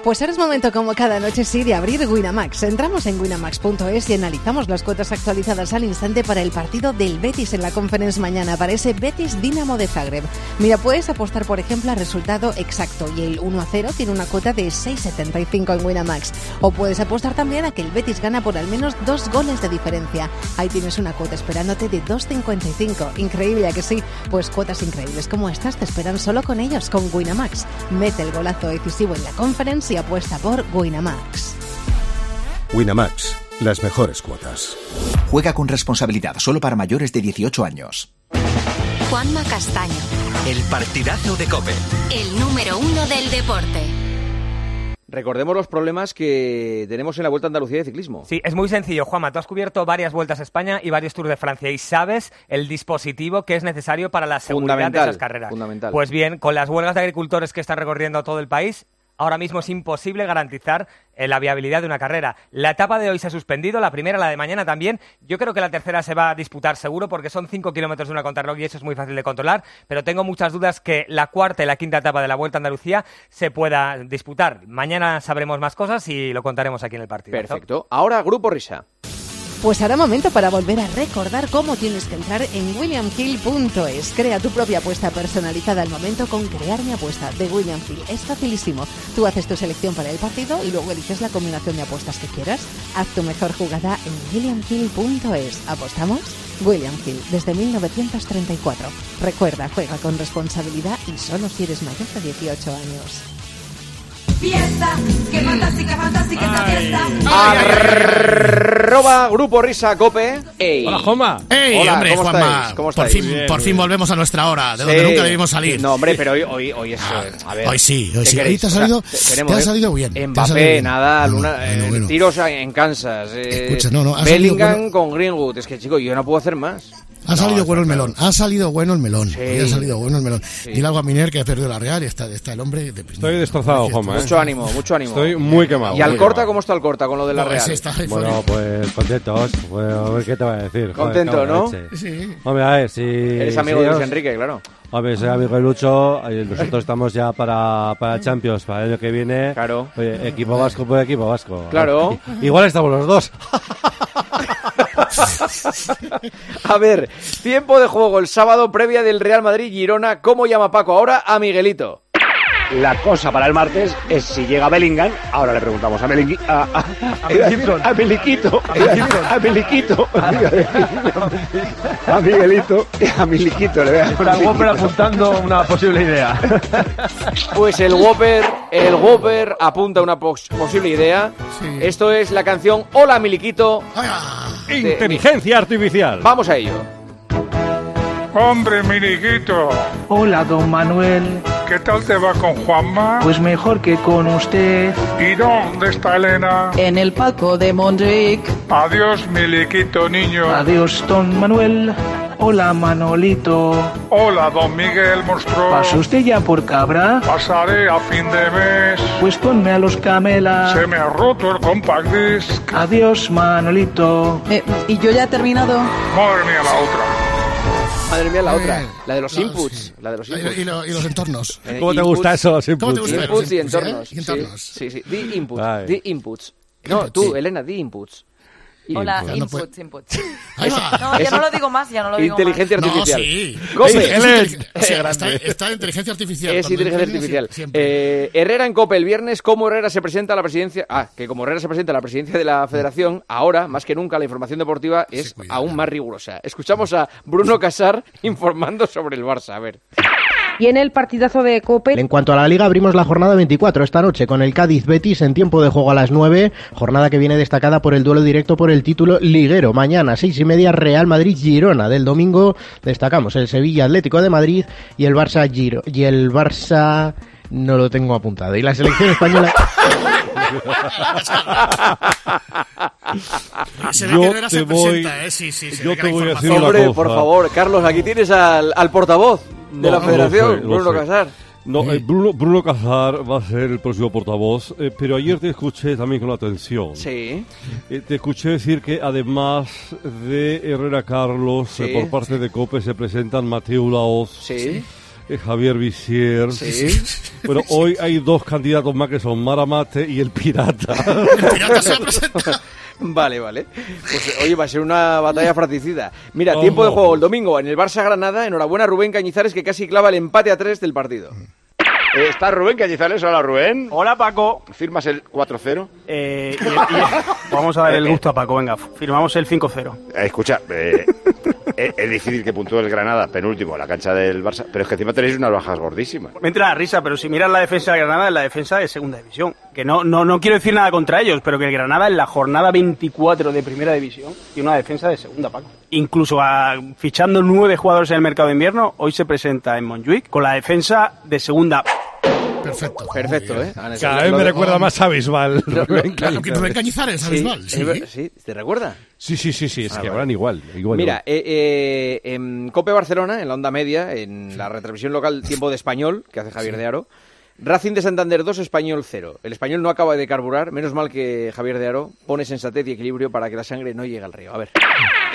Speaker 26: Pues ahora es momento, como cada noche, sí, de abrir Winamax. Entramos en winamax.es y analizamos las cuotas actualizadas al instante para el partido del Betis en la conferencia mañana, para ese Betis Dinamo de Zagreb. Mira, puedes apostar, por ejemplo, al resultado exacto y el 1 a 0 tiene una cuota de 6,75 en Winamax. O puedes apostar también a que el Betis gana por al menos dos goles de diferencia. Ahí tienes una cuota esperándote de 2,55. Increíble, ¿a que sí? Pues cuotas increíbles como estas te esperan solo con ellos, con Winamax. Mete el golazo decisivo en la conferencia y apuesta por Winamax.
Speaker 62: Winamax, las mejores cuotas.
Speaker 63: Juega con responsabilidad solo para mayores de 18 años.
Speaker 27: Juanma Castaño,
Speaker 46: El partidazo de Cope.
Speaker 27: el número uno del deporte.
Speaker 2: Recordemos los problemas que tenemos en la Vuelta a Andalucía de ciclismo.
Speaker 64: Sí, es muy sencillo, Juanma. Tú has cubierto varias vueltas a España y varios Tours de Francia y sabes el dispositivo que es necesario para la seguridad de esas carreras.
Speaker 2: fundamental.
Speaker 64: Pues bien, con las huelgas de agricultores que están recorriendo todo el país, ahora mismo es imposible garantizar eh, la viabilidad de una carrera. La etapa de hoy se ha suspendido, la primera, la de mañana también. Yo creo que la tercera se va a disputar seguro porque son 5 kilómetros de una contrarreloj y eso es muy fácil de controlar, pero tengo muchas dudas que la cuarta y la quinta etapa de la Vuelta a Andalucía se pueda disputar. Mañana sabremos más cosas y lo contaremos aquí en el partido.
Speaker 2: Perfecto. Ahora, Grupo Risa.
Speaker 26: Pues hará momento para volver a recordar cómo tienes que entrar en williamhill.es. Crea tu propia apuesta personalizada al momento con Crear mi apuesta de William Hill. Es facilísimo. Tú haces tu selección para el partido y luego eliges la combinación de apuestas que quieras. Haz tu mejor jugada en williamhill.es. ¿Apostamos? William Hill, desde 1934. Recuerda, juega con responsabilidad y solo si eres mayor de 18 años.
Speaker 65: Fiesta, qué fantástica, fantástica esta fiesta.
Speaker 2: Arroba Grupo Risa Cope.
Speaker 66: Hola, Juanma. ¡Ey,
Speaker 2: Hola,
Speaker 66: hombre,
Speaker 2: ¿cómo
Speaker 66: Juanma!
Speaker 2: estáis? ¿Cómo
Speaker 66: por fin,
Speaker 2: Bien,
Speaker 66: por fin volvemos a nuestra hora, de
Speaker 2: Sí.
Speaker 66: donde nunca debimos salir.
Speaker 2: No, hombre, pero hoy, hoy, hoy es. eh, a ver,
Speaker 66: Hoy sí, hoy
Speaker 2: ¿qué
Speaker 66: sí. Hoy te ha
Speaker 2: O sea,
Speaker 66: salido,
Speaker 2: tenemos,
Speaker 66: te ha salido bien.
Speaker 2: Mbappé, nada,
Speaker 66: Bueno,
Speaker 2: Luna,
Speaker 66: bueno,
Speaker 2: eh,
Speaker 66: bueno.
Speaker 2: tiros en Kansas. eh,
Speaker 66: Escucha, no, no, ha salido
Speaker 2: Bellingham
Speaker 66: bueno.
Speaker 2: con Greenwood. Es que, chico, yo no puedo hacer más.
Speaker 66: Ha salido bueno el melón, ha salido bueno el melón.
Speaker 2: Sí.
Speaker 66: Ha salido bueno el melón.
Speaker 2: Sí.
Speaker 66: Dile algo a Miner que ha perdido la Real y está, está el hombre. De,
Speaker 65: Estoy destrozado, Juanma. ¿eh?
Speaker 2: Mucho ánimo, mucho ánimo.
Speaker 65: Estoy muy quemado.
Speaker 2: ¿Y al Corta
Speaker 65: quemado.
Speaker 2: cómo está el Corta con lo de la
Speaker 66: No,
Speaker 2: Real?
Speaker 66: está
Speaker 65: Bueno, pues contentos. Pues, a ver qué te voy a decir. Joder,
Speaker 2: Contento,
Speaker 65: la
Speaker 2: ¿no?
Speaker 66: Sí.
Speaker 65: Hombre, a ver, si.
Speaker 2: Eres amigo
Speaker 65: si
Speaker 2: de Luis
Speaker 65: os-
Speaker 2: Enrique, claro.
Speaker 65: Hombre, soy amigo de Lucho. Nosotros estamos ya para, para Champions, para el año que viene.
Speaker 2: Claro.
Speaker 65: Oye, equipo vasco por equipo vasco.
Speaker 2: Claro. [LAUGHS]
Speaker 65: Igual estamos los dos. [LAUGHS] [LAUGHS]
Speaker 2: A ver, tiempo de juego el sábado previa del Real Madrid-Girona. ¿Cómo llama Paco ahora a Miguelito?
Speaker 67: La cosa para el martes es si llega Bellingham. Ahora le preguntamos a Bellingham. A, a, a, a Meliquito. A Meliquito. A Miguelito. A Miguelito. Le voy a
Speaker 65: Está el Whopper apuntando una posible idea.
Speaker 2: Pues el Whopper, el Whopper apunta una pos- posible idea. Esto es la canción Hola Miliquito.
Speaker 65: Inteligencia artificial.
Speaker 2: Vamos a ello.
Speaker 68: Hombre, Miniquito,
Speaker 69: Hola, don Manuel.
Speaker 68: ¿qué tal te va con Juanma?
Speaker 69: Pues mejor que con usted.
Speaker 68: ¿Y dónde está Elena?
Speaker 69: En el palco de Mondrick.
Speaker 68: Adiós, Miliquito, niño.
Speaker 69: Adiós, don Manuel. Hola, Manolito.
Speaker 68: Hola, don Miguel, monstruo.
Speaker 69: ¿Pasa usted ya por cabra?
Speaker 68: Pasaré a fin de mes.
Speaker 69: Pues ponme a los camelas.
Speaker 68: Se me ha roto el compact disc.
Speaker 69: Adiós, Manolito.
Speaker 70: Eh, ¿Y yo ya he terminado?
Speaker 68: Madre mía, la otra.
Speaker 2: Madre mía, la
Speaker 66: Eh,
Speaker 2: otra. La de los inputs. La de los
Speaker 66: Y,
Speaker 2: inputs.
Speaker 66: y lo- y los entornos.
Speaker 2: Eh,
Speaker 65: ¿Cómo te
Speaker 2: inputs-
Speaker 65: gusta eso, los
Speaker 66: ¿Cómo te
Speaker 65: inputs?
Speaker 66: gusta
Speaker 2: Inputs y
Speaker 66: inputs, eh?
Speaker 2: entornos.
Speaker 66: Y entornos.
Speaker 2: Sí, sí, sí. Di inputs.
Speaker 65: Ay.
Speaker 2: Di inputs. No, tú, Elena, di inputs.
Speaker 61: Hola,
Speaker 66: Input.
Speaker 61: inputs, inputs. [LAUGHS]
Speaker 66: Ahí va. [LAUGHS]
Speaker 61: No, ya no lo digo más, ya no lo digo
Speaker 2: Inteligencia
Speaker 66: No,
Speaker 2: artificial.
Speaker 66: sí.
Speaker 2: Cope.
Speaker 66: Sí, es
Speaker 2: Es
Speaker 66: está, está inteligencia artificial.
Speaker 2: Es inteligencia artificial. Eh, Herrera en Cope el viernes, ¿cómo Herrera se presenta a la presidencia? Ah, que como Herrera se presenta a la presidencia de la federación, ahora, más que nunca, la información deportiva es aún más rigurosa. Escuchamos a Bruno Casar [LAUGHS] informando sobre el Barça. A ver.
Speaker 71: Y en el partidazo de Cope.
Speaker 72: En cuanto a la liga, abrimos la jornada 24 esta noche con el Cádiz Betis en tiempo de juego a las 9, jornada que viene destacada por el duelo directo por el título liguero. Mañana, seis y media, Real Madrid Girona. Del domingo destacamos el Sevilla Atlético de Madrid y el Barça Giro. Y el Barça no lo tengo apuntado. Y la selección española. [LAUGHS]
Speaker 66: Se
Speaker 65: Yo te
Speaker 66: se
Speaker 65: voy-
Speaker 66: presenta, ¿eh? Sí, sí, se
Speaker 65: yo te voy a decir una
Speaker 2: Hombre,
Speaker 65: cosa.
Speaker 2: por favor, Carlos, aquí tienes al, al portavoz de la federación,
Speaker 65: sé,
Speaker 2: Bruno
Speaker 65: sé.
Speaker 2: Casar.
Speaker 65: No, eh, Bruno, Bruno Casar va a ser el próximo portavoz, eh, pero ayer te escuché también con atención.
Speaker 2: Sí.
Speaker 65: Eh, te escuché decir que además de Herrera Carlos, eh,
Speaker 2: Sí.
Speaker 65: por parte de COPE se presentan Mateo Laoz,
Speaker 2: Sí.
Speaker 65: Eh, Javier Visier. Bueno, [LAUGHS] hoy hay dos candidatos más que son Maramate y el Pirata. [LAUGHS] [LAUGHS]
Speaker 2: Vale, vale. Pues oye, va a ser una batalla fratricida. Mira,
Speaker 65: Ojo.
Speaker 2: tiempo de juego el domingo en el Barça Granada. Enhorabuena Rubén Cañizares que casi clava el empate a tres del partido.
Speaker 67: Eh, Está Rubén Cañizares. Hola, Rubén.
Speaker 73: Hola, Paco.
Speaker 67: ¿Firmas el 4-0?
Speaker 73: Eh, y- y- vamos a dar el gusto a Paco, venga, firmamos el 5-0.
Speaker 67: Eh, escucha, eh, es, es difícil que puntúe el Granada, penúltimo, en la cancha del Barça, pero es que encima tenéis unas bajas gordísimas.
Speaker 73: Me entra la risa, pero si miras la defensa de Granada, es la defensa de segunda división. Que no, no, no quiero decir nada contra ellos, pero que el Granada en la jornada 24 de primera división tiene una defensa de segunda, Paco. Incluso a- fichando nueve jugadores en el mercado de invierno, hoy se presenta en Montjuic con la defensa de segunda.
Speaker 66: Perfecto.
Speaker 2: Perfecto, ¿eh?
Speaker 65: Cada vez me
Speaker 2: de-
Speaker 65: recuerda más a Bisbal. Rubén
Speaker 66: Claro,
Speaker 65: Cañizares.
Speaker 66: Rubén Cañizares,
Speaker 2: Sí,
Speaker 66: ¿sabes mal?
Speaker 2: es ver- sí, ¿te recuerda?
Speaker 65: Sí, sí, sí, sí, es
Speaker 2: Ah,
Speaker 65: que
Speaker 2: vale.
Speaker 65: hablan igual. igual
Speaker 2: Mira, eh, eh, en Cope Barcelona, en la onda media, en la retransmisión local Tiempo de Español, que hace Javier de Aro, Racing de Santander 2, Español 0. El español no acaba de carburar, menos mal que Javier de Aro pone sensatez y equilibrio para que la sangre no llegue al río. A ver.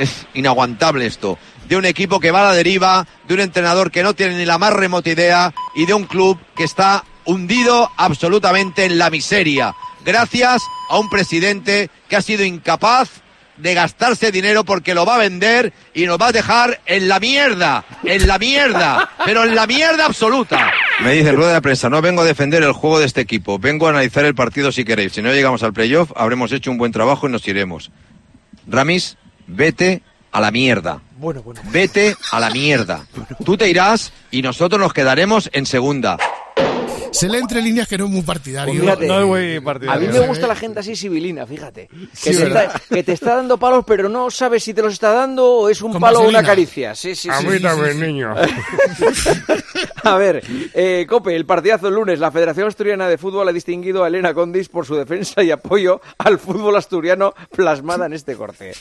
Speaker 74: Es inaguantable esto. De un equipo que va a la deriva, de un entrenador que no tiene ni la más remota idea y de un club que está hundido absolutamente en la miseria. Gracias a un presidente que ha sido incapaz de gastarse dinero porque lo va a vender y nos va a dejar en la mierda, en la mierda, pero en la mierda absoluta. Me dice en rueda de prensa, no vengo a defender el juego de este equipo, vengo a analizar el partido si queréis. Si no llegamos al playoff, habremos hecho un buen trabajo y nos iremos. Ramis, vete a la mierda.
Speaker 73: Bueno, bueno.
Speaker 74: Vete a la mierda. Tú te irás y nosotros nos quedaremos en segunda.
Speaker 66: Se lee entre líneas que no es muy partidario.
Speaker 2: Pues fíjate,
Speaker 65: no es muy
Speaker 2: A
Speaker 65: partidario.
Speaker 2: mí me gusta la gente así civilina, fíjate. Que,
Speaker 66: Sí,
Speaker 2: te está, que te está dando palos, pero no sabes si te los está dando o es un
Speaker 66: Con
Speaker 2: palo o una caricia. Sí, sí,
Speaker 68: A
Speaker 2: sí.
Speaker 68: mí
Speaker 2: sí,
Speaker 68: también,
Speaker 2: sí.
Speaker 68: niño. [LAUGHS]
Speaker 2: A ver, eh, Cope, el partidazo el lunes. La Federación Asturiana de Fútbol ha distinguido a Elena Condis por su defensa y apoyo al fútbol asturiano plasmada en este corte.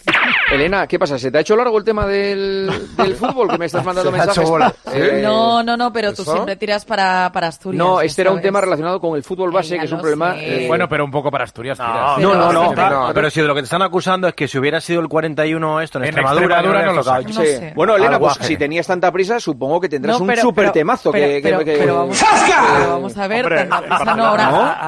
Speaker 2: Elena, ¿qué pasa? ¿Se te ha hecho largo el tema del, del fútbol? Que me estás mandando [LAUGHS] mensajes.
Speaker 73: bola.
Speaker 2: Eh,
Speaker 61: No, no, no, pero tú
Speaker 2: ¿eso?
Speaker 61: siempre tiras para, para Asturias.
Speaker 2: No, este era un tema relacionado con el fútbol base, que es un problema. eh,
Speaker 13: Bueno, pero un poco para Asturias.
Speaker 73: No,
Speaker 13: tiras.
Speaker 2: no, no, no,
Speaker 13: Pero,
Speaker 2: no,
Speaker 13: pero si de lo que te están acusando es que si hubiera sido el 41 esto en,
Speaker 73: En
Speaker 13: Extremadura,
Speaker 73: Extremadura no lo
Speaker 2: Sí.
Speaker 61: sé.
Speaker 2: Bueno, Elena, pues si tenías tanta prisa, supongo que tendrás
Speaker 61: No,
Speaker 2: un
Speaker 61: pero-
Speaker 2: super
Speaker 61: pero-
Speaker 2: temazo
Speaker 61: pero-
Speaker 2: que, que-
Speaker 61: pero-
Speaker 2: que-
Speaker 61: pero vamos, pero vamos a ver,
Speaker 73: Hombre.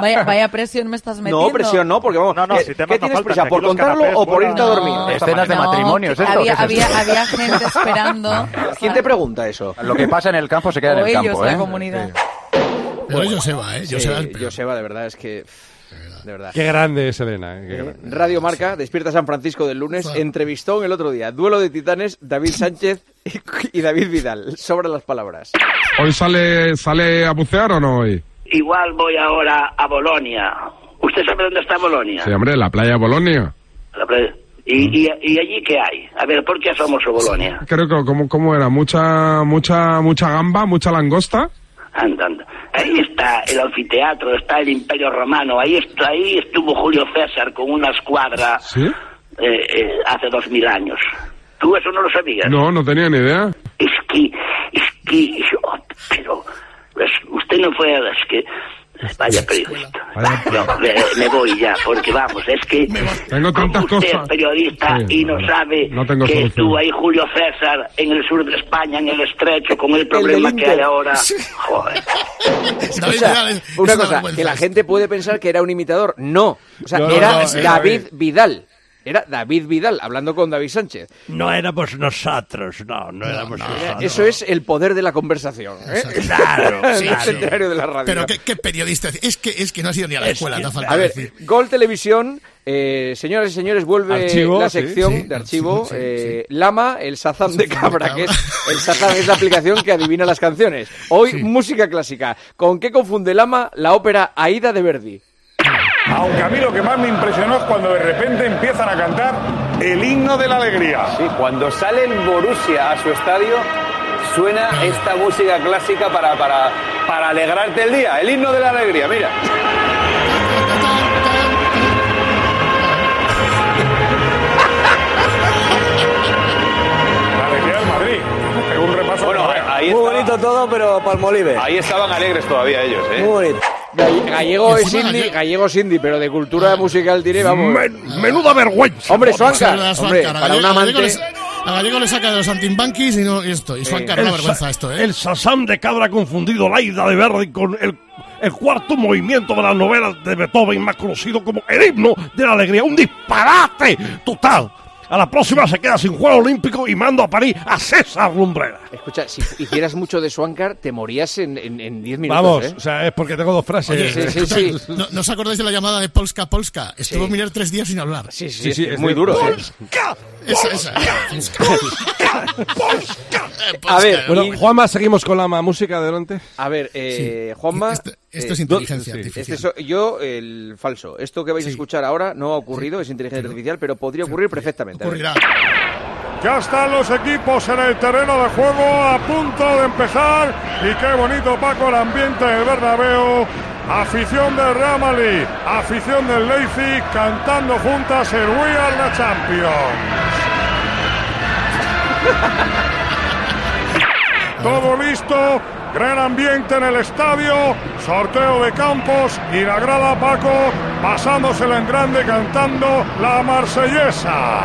Speaker 61: Vaya, vaya presión me estás metiendo.
Speaker 2: No, presión no, porque vamos.
Speaker 73: No, no,
Speaker 2: ¿qué,
Speaker 73: si
Speaker 2: qué tienes prisa? ¿Por contarlo o por irte a dormir?
Speaker 13: Escenas de matrimonio, ¿es
Speaker 61: que
Speaker 13: esto?
Speaker 61: Había, gente esperando.
Speaker 2: ¿Quién te pregunta eso?
Speaker 13: Lo que pasa en el campo se queda en el
Speaker 61: ellos,
Speaker 13: campo,
Speaker 61: la
Speaker 13: ¿eh?
Speaker 61: comunidad.
Speaker 66: Pero Joseba, ¿eh?
Speaker 2: Sí,
Speaker 66: Joseba.
Speaker 2: Joseba, de verdad, es que. De verdad.
Speaker 65: Qué grande es Elena. eh, qué
Speaker 2: Eh,
Speaker 65: grande.
Speaker 2: Radio Marca, Despierta San Francisco del lunes, entrevistó el otro día. Duelo de titanes, David Sánchez y, y David Vidal. Sobran las palabras.
Speaker 68: ¿Hoy sale, sale a bucear o no hoy?
Speaker 75: Igual voy ahora a Bolonia. ¿Usted sabe dónde está Bolonia?
Speaker 68: Sí, hombre, la playa de Bolonia.
Speaker 75: La playa. ¿Y, y, y allí qué hay? A ver, ¿por qué somos Bolonia?
Speaker 68: Creo que, ¿cómo, cómo era? Mucha, mucha, mucha gamba, mucha langosta.
Speaker 75: Anda, anda. Ahí está el anfiteatro, está el Imperio Romano. Ahí, est- ahí estuvo Julio César con una escuadra
Speaker 68: ¿Sí?
Speaker 75: eh, eh, hace dos mil años. ¿Tú eso no lo sabías?
Speaker 68: No, no tenía ni idea.
Speaker 75: Es que, es que, yo- pero, pues, usted no fue, es que, vaya periodista. No, me, me voy ya, porque vamos, es que,
Speaker 68: Tengo tantas
Speaker 75: usted
Speaker 68: cosas.
Speaker 75: es periodista
Speaker 68: Sí,
Speaker 75: y no
Speaker 68: vale.
Speaker 75: sabe
Speaker 68: No tengo
Speaker 75: que
Speaker 68: solución.
Speaker 75: estuvo ahí Julio César en el sur de España, en el estrecho, con el problema que hay ahora. Joder.
Speaker 66: David [LAUGHS]
Speaker 2: O sea,
Speaker 66: Vidal es-
Speaker 2: una cosa, que la gente puede pensar que era un imitador. No. O sea,
Speaker 65: No,
Speaker 2: era
Speaker 65: no, es
Speaker 2: David
Speaker 65: David.
Speaker 2: Vidal. Era David Vidal, hablando con David Sánchez.
Speaker 76: No éramos nosotros, no, no éramos nosotros.
Speaker 2: Eso es el poder de la conversación. ¿eh?
Speaker 76: Claro,
Speaker 2: el
Speaker 76: claro. [LAUGHS]
Speaker 2: centenario de la radio.
Speaker 66: Pero qué, qué periodista. Es que, es que no ha sido ni a la
Speaker 76: Es
Speaker 66: escuela,
Speaker 76: que-
Speaker 66: no falta
Speaker 2: A ver,
Speaker 66: decir.
Speaker 2: Gol Televisión, eh, señoras y señores, vuelve
Speaker 65: Archivo,
Speaker 2: la
Speaker 65: sí,
Speaker 2: sección
Speaker 66: sí,
Speaker 2: de archivo.
Speaker 66: sí, sí,
Speaker 2: eh, Lama, el Sazam de Cabra, que es el Shazam es la aplicación que adivina las canciones. Hoy, música clásica. ¿Con qué confunde Lama la ópera Aida de Verdi?
Speaker 68: Aunque a mí lo que más me impresionó es cuando de repente empiezan a cantar el himno de la alegría.
Speaker 77: Sí, cuando sale el Borussia a su estadio, suena esta música clásica para, para, para alegrarte el día. El himno de la alegría, mira.
Speaker 68: La alegría del Madrid. Un repaso.
Speaker 77: Bueno, ahí Muy bonito todo, pero Palmolive. Ahí estaban alegres todavía ellos, ¿eh? Muy bonito.
Speaker 2: Galle- Gallego
Speaker 66: De
Speaker 2: es indie,
Speaker 66: gallego.
Speaker 2: gallego es indie, pero de cultura musical tiene, vamos.
Speaker 65: Men- menuda vergüenza.
Speaker 2: Hombre, Suanca,
Speaker 66: las
Speaker 2: hombre, para un
Speaker 66: gallego-
Speaker 2: amante.
Speaker 66: gallego les- A Gallego le saca de los antimbanquis y, no, y esto. Y una vergüenza esto, ¿eh?
Speaker 65: El Sasam de Cabra ha confundido la ida de Verdi con el, el cuarto movimiento de la novela de Beethoven, más conocido como el himno de la alegría. ¡Un disparate total! A la próxima se queda sin juego olímpico y mando a París a César Lumbrera.
Speaker 2: Escucha, si hicieras mucho de Swankar, te morías en 10 en, en diez minutos.
Speaker 65: Vamos,
Speaker 2: ¿eh?
Speaker 65: o sea, es porque tengo dos frases.
Speaker 66: Oye,
Speaker 2: sí, sí,
Speaker 66: escucha,
Speaker 2: sí. [LAUGHS]
Speaker 66: ¿No, no os acordáis de la llamada de Polska Polska? Estuvo
Speaker 2: Sí.
Speaker 66: Miller tres días sin hablar.
Speaker 2: Sí, sí,
Speaker 65: Sí,
Speaker 2: es
Speaker 65: sí,
Speaker 2: que
Speaker 65: es
Speaker 2: muy duro.
Speaker 65: ¡Polska!
Speaker 66: Esa, esa. Eh,
Speaker 2: A ver,
Speaker 65: Bueno,
Speaker 2: y-
Speaker 65: Juanma, seguimos con la música adelante.
Speaker 2: A ver, eh, Juanma.
Speaker 66: Esto, esto
Speaker 2: eh,
Speaker 66: es inteligencia artificial.
Speaker 2: Este so- yo, el falso. Esto que vais a escuchar ahora no ha ocurrido, es inteligencia artificial, pero podría ocurrir perfectamente.
Speaker 66: Ocurrirá.
Speaker 68: Ya están los equipos en el terreno de juego a punto de empezar y qué bonito Paco el ambiente del Bernabéu. Afición del Real Madrid, afición del Leipzig cantando juntas el We Are the Champions. [LAUGHS] Todo listo, gran ambiente en el estadio, sorteo de campos y la grada Paco pasándosela en grande cantando la marsellesa.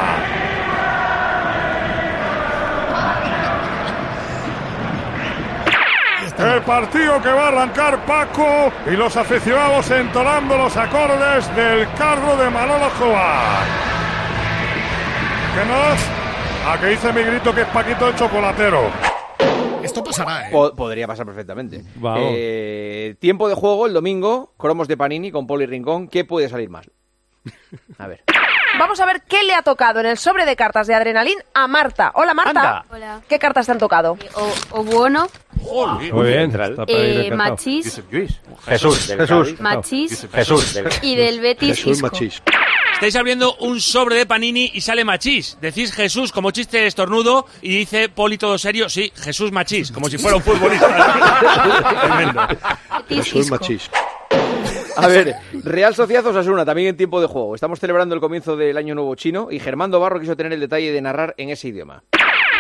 Speaker 68: El partido que va a arrancar Paco y los aficionados entonando los acordes del cargo de Manolo Escobar. ¿Qué no? A que dice mi grito que es Paquito el chocolatero.
Speaker 66: Esto pasará, ¿eh?
Speaker 2: Po- podría pasar perfectamente. Eh, tiempo de juego el domingo, cromos de Panini con Poli Rincón. ¿Qué puede salir mal? A ver.
Speaker 71: Vamos a ver qué le ha tocado en el sobre de cartas de Adrenalin a Marta. Hola, Marta.
Speaker 13: Anda.
Speaker 78: Hola.
Speaker 71: ¿Qué cartas te han tocado?
Speaker 78: O, Obuono,
Speaker 65: Muy bien.
Speaker 78: eh. Machís,
Speaker 13: Jesús, Jesús.
Speaker 78: Machís
Speaker 13: Jesús.
Speaker 78: y del Betis Isco.
Speaker 79: Estáis abriendo un sobre de Panini y sale Machís. Decís Jesús como chiste de estornudo y dice Poli todo serio, sí, Jesús Machís, como si fuera un futbolista. [LAUGHS] Tremendo.
Speaker 78: Betis Isco.
Speaker 2: A ver, Real Sociedad Osasuna, también en tiempo de juego. Estamos celebrando el comienzo del año nuevo chino y Germán Barro quiso tener el detalle de narrar en ese idioma.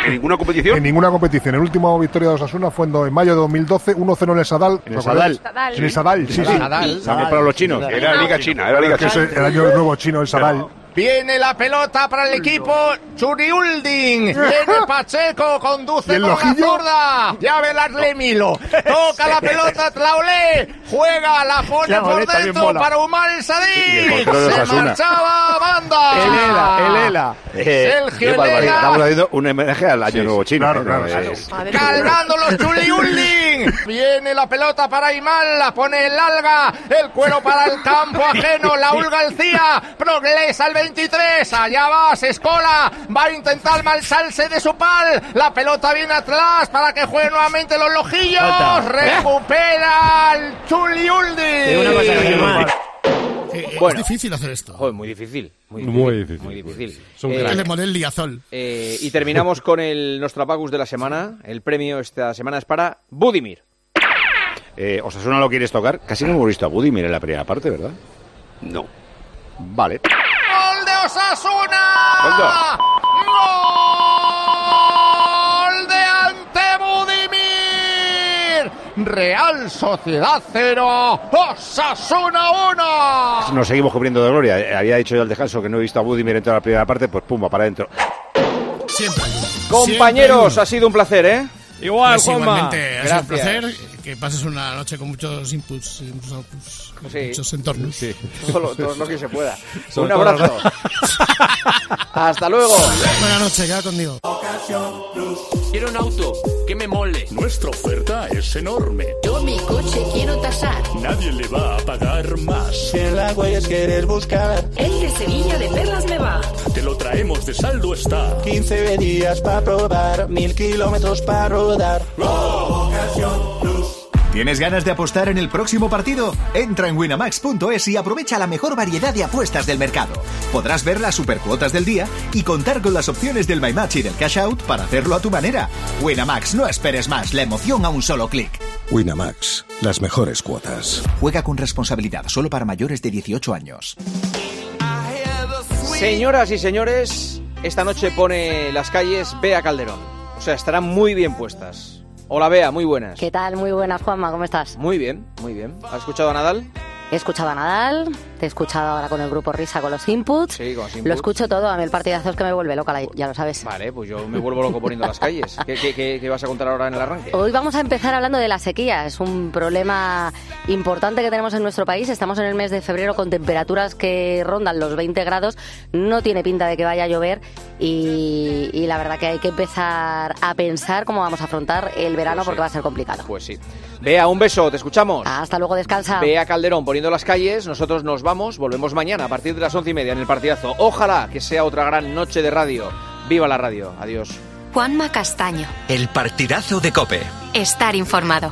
Speaker 68: ¿En ninguna competición?
Speaker 80: En ninguna competición. El último victoria de Osasuna fue en, mayo de 2012, 1-0 en el Sadal.
Speaker 68: ¿En el.
Speaker 71: Sadal.
Speaker 80: En el Sadal, sí, sí.
Speaker 68: También para los chinos. Era Liga China, era Liga China.
Speaker 80: el año nuevo chino, el Sadal.
Speaker 81: Viene la pelota para el equipo Churiulding. Viene [LAUGHS] Pacheco, conduce
Speaker 80: ¿Y el
Speaker 81: con la zurda. Ya velasle Milo. [LAUGHS] Toca la pelota Traolé. Juega, la pone por dentro para Umar el
Speaker 68: de
Speaker 81: Se marchaba banda. [LAUGHS]
Speaker 68: El Ela, el Ela.
Speaker 81: Sergio. Elena.
Speaker 68: Estamos haciendo un homenaje al año nuevo chino.
Speaker 80: Claro,
Speaker 68: ¿eh?
Speaker 81: Cargando los Chuliulding. Viene la pelota para Imal, la pone el alga. El cuero para el campo ajeno. Laúl García. Progresa el 23. Allá va, se escola. Va a intentar malsalse de su pal. La pelota viene atrás para que juegue nuevamente los lojillos.
Speaker 64: Falta.
Speaker 81: Recupera el
Speaker 64: una cosa, Germán.
Speaker 66: Eh, eh,
Speaker 2: Bueno.
Speaker 66: Es difícil hacer esto.
Speaker 2: Joder, muy difícil. Muy difícil.
Speaker 65: Muy difícil.
Speaker 2: Muy difícil.
Speaker 65: Es un
Speaker 2: Eh.
Speaker 66: El
Speaker 2: eh, y terminamos con el Nostrapacus de la semana. El premio esta semana es para Budimir.
Speaker 68: Eh, Osasuna lo quieres tocar. Casi no hemos visto a Budimir en la primera parte, ¿verdad? No. Vale.
Speaker 81: ¡Gol de Osasuna!
Speaker 68: ¿Cuándo?
Speaker 81: ¡Gol de Ante Budimir! Real Sociedad 0, Osasuna 1.
Speaker 68: Nos seguimos cubriendo de gloria. Eh, Había dicho yo al descanso que no he visto a Budimir en toda la primera parte, pues pumba, para adentro.
Speaker 66: Siempre.
Speaker 2: Compañeros,
Speaker 66: Siempre.
Speaker 2: ha sido un placer, ¿eh?
Speaker 65: Igual,
Speaker 66: Pues
Speaker 65: Juanma.
Speaker 66: igualmente, ha sido un
Speaker 2: Gracias.
Speaker 66: placer. Que pases una noche con muchos inputs, y muchos outputs, con
Speaker 2: Sí.
Speaker 66: muchos entornos.
Speaker 2: Todo lo, todo lo que se pueda. [LAUGHS]
Speaker 65: Sobre
Speaker 2: un
Speaker 65: todo
Speaker 2: abrazo. [LAUGHS] Hasta luego.
Speaker 66: Buenas noches, queda conmigo.
Speaker 79: Quiero un auto que me mole.
Speaker 82: Nuestra oferta es enorme.
Speaker 83: Yo mi coche quiero tasar.
Speaker 82: Nadie le va a pagar más.
Speaker 83: Si en las huellas quieres buscar. El de Sevilla de Perlas me va.
Speaker 82: Te lo traemos de saldo está.
Speaker 83: 15 días para probar, mil kilómetros para rodar.
Speaker 84: ¿Tienes ganas de apostar en el próximo partido? Entra en winamax.es y aprovecha la mejor variedad de apuestas del mercado. Podrás ver las supercuotas del día y contar con las opciones del My Match y del Cash Out para hacerlo a tu manera. Winamax, no esperes más, la emoción a un solo clic.
Speaker 70: Winamax, las mejores cuotas.
Speaker 84: Juega con responsabilidad solo para mayores de 18 años.
Speaker 2: Señoras y señores, esta noche pone las calles Bea Calderón. O sea, estarán muy bien puestas. Hola Bea, muy buenas.
Speaker 85: ¿Qué tal? Muy buenas, Juanma, ¿cómo estás?
Speaker 2: Muy bien, muy bien. ¿Has escuchado a Nadal?
Speaker 86: He escuchado a Nadal, te he escuchado ahora con el grupo Risa con los inputs.
Speaker 2: Sí, con los
Speaker 86: Lo
Speaker 2: inputs.
Speaker 86: escucho todo, a mí el partidazo es que me vuelve loca, ya lo sabes.
Speaker 2: Vale, pues yo me vuelvo loco poniendo las calles. ¿Qué, qué, qué- qué vas a contar ahora en el arranque?
Speaker 86: Hoy vamos a empezar hablando de la sequía. Es un problema importante que tenemos en nuestro país. Estamos en el mes de febrero con temperaturas que rondan los 20 grados. No tiene pinta de que vaya a llover y, y la verdad que hay que empezar a pensar cómo vamos a afrontar el verano
Speaker 2: Pues sí.
Speaker 86: porque va a ser complicado.
Speaker 2: Pues sí. Bea, un beso, te escuchamos.
Speaker 86: Hasta luego, descansa.
Speaker 2: Bea Calderón poniendo las calles, nosotros nos vamos, volvemos mañana a partir de las once y media en el partidazo. Ojalá que sea otra gran noche de radio. Viva la radio, adiós.
Speaker 87: Juanma Castaño.
Speaker 84: El partidazo de Cope.
Speaker 87: Estar informado.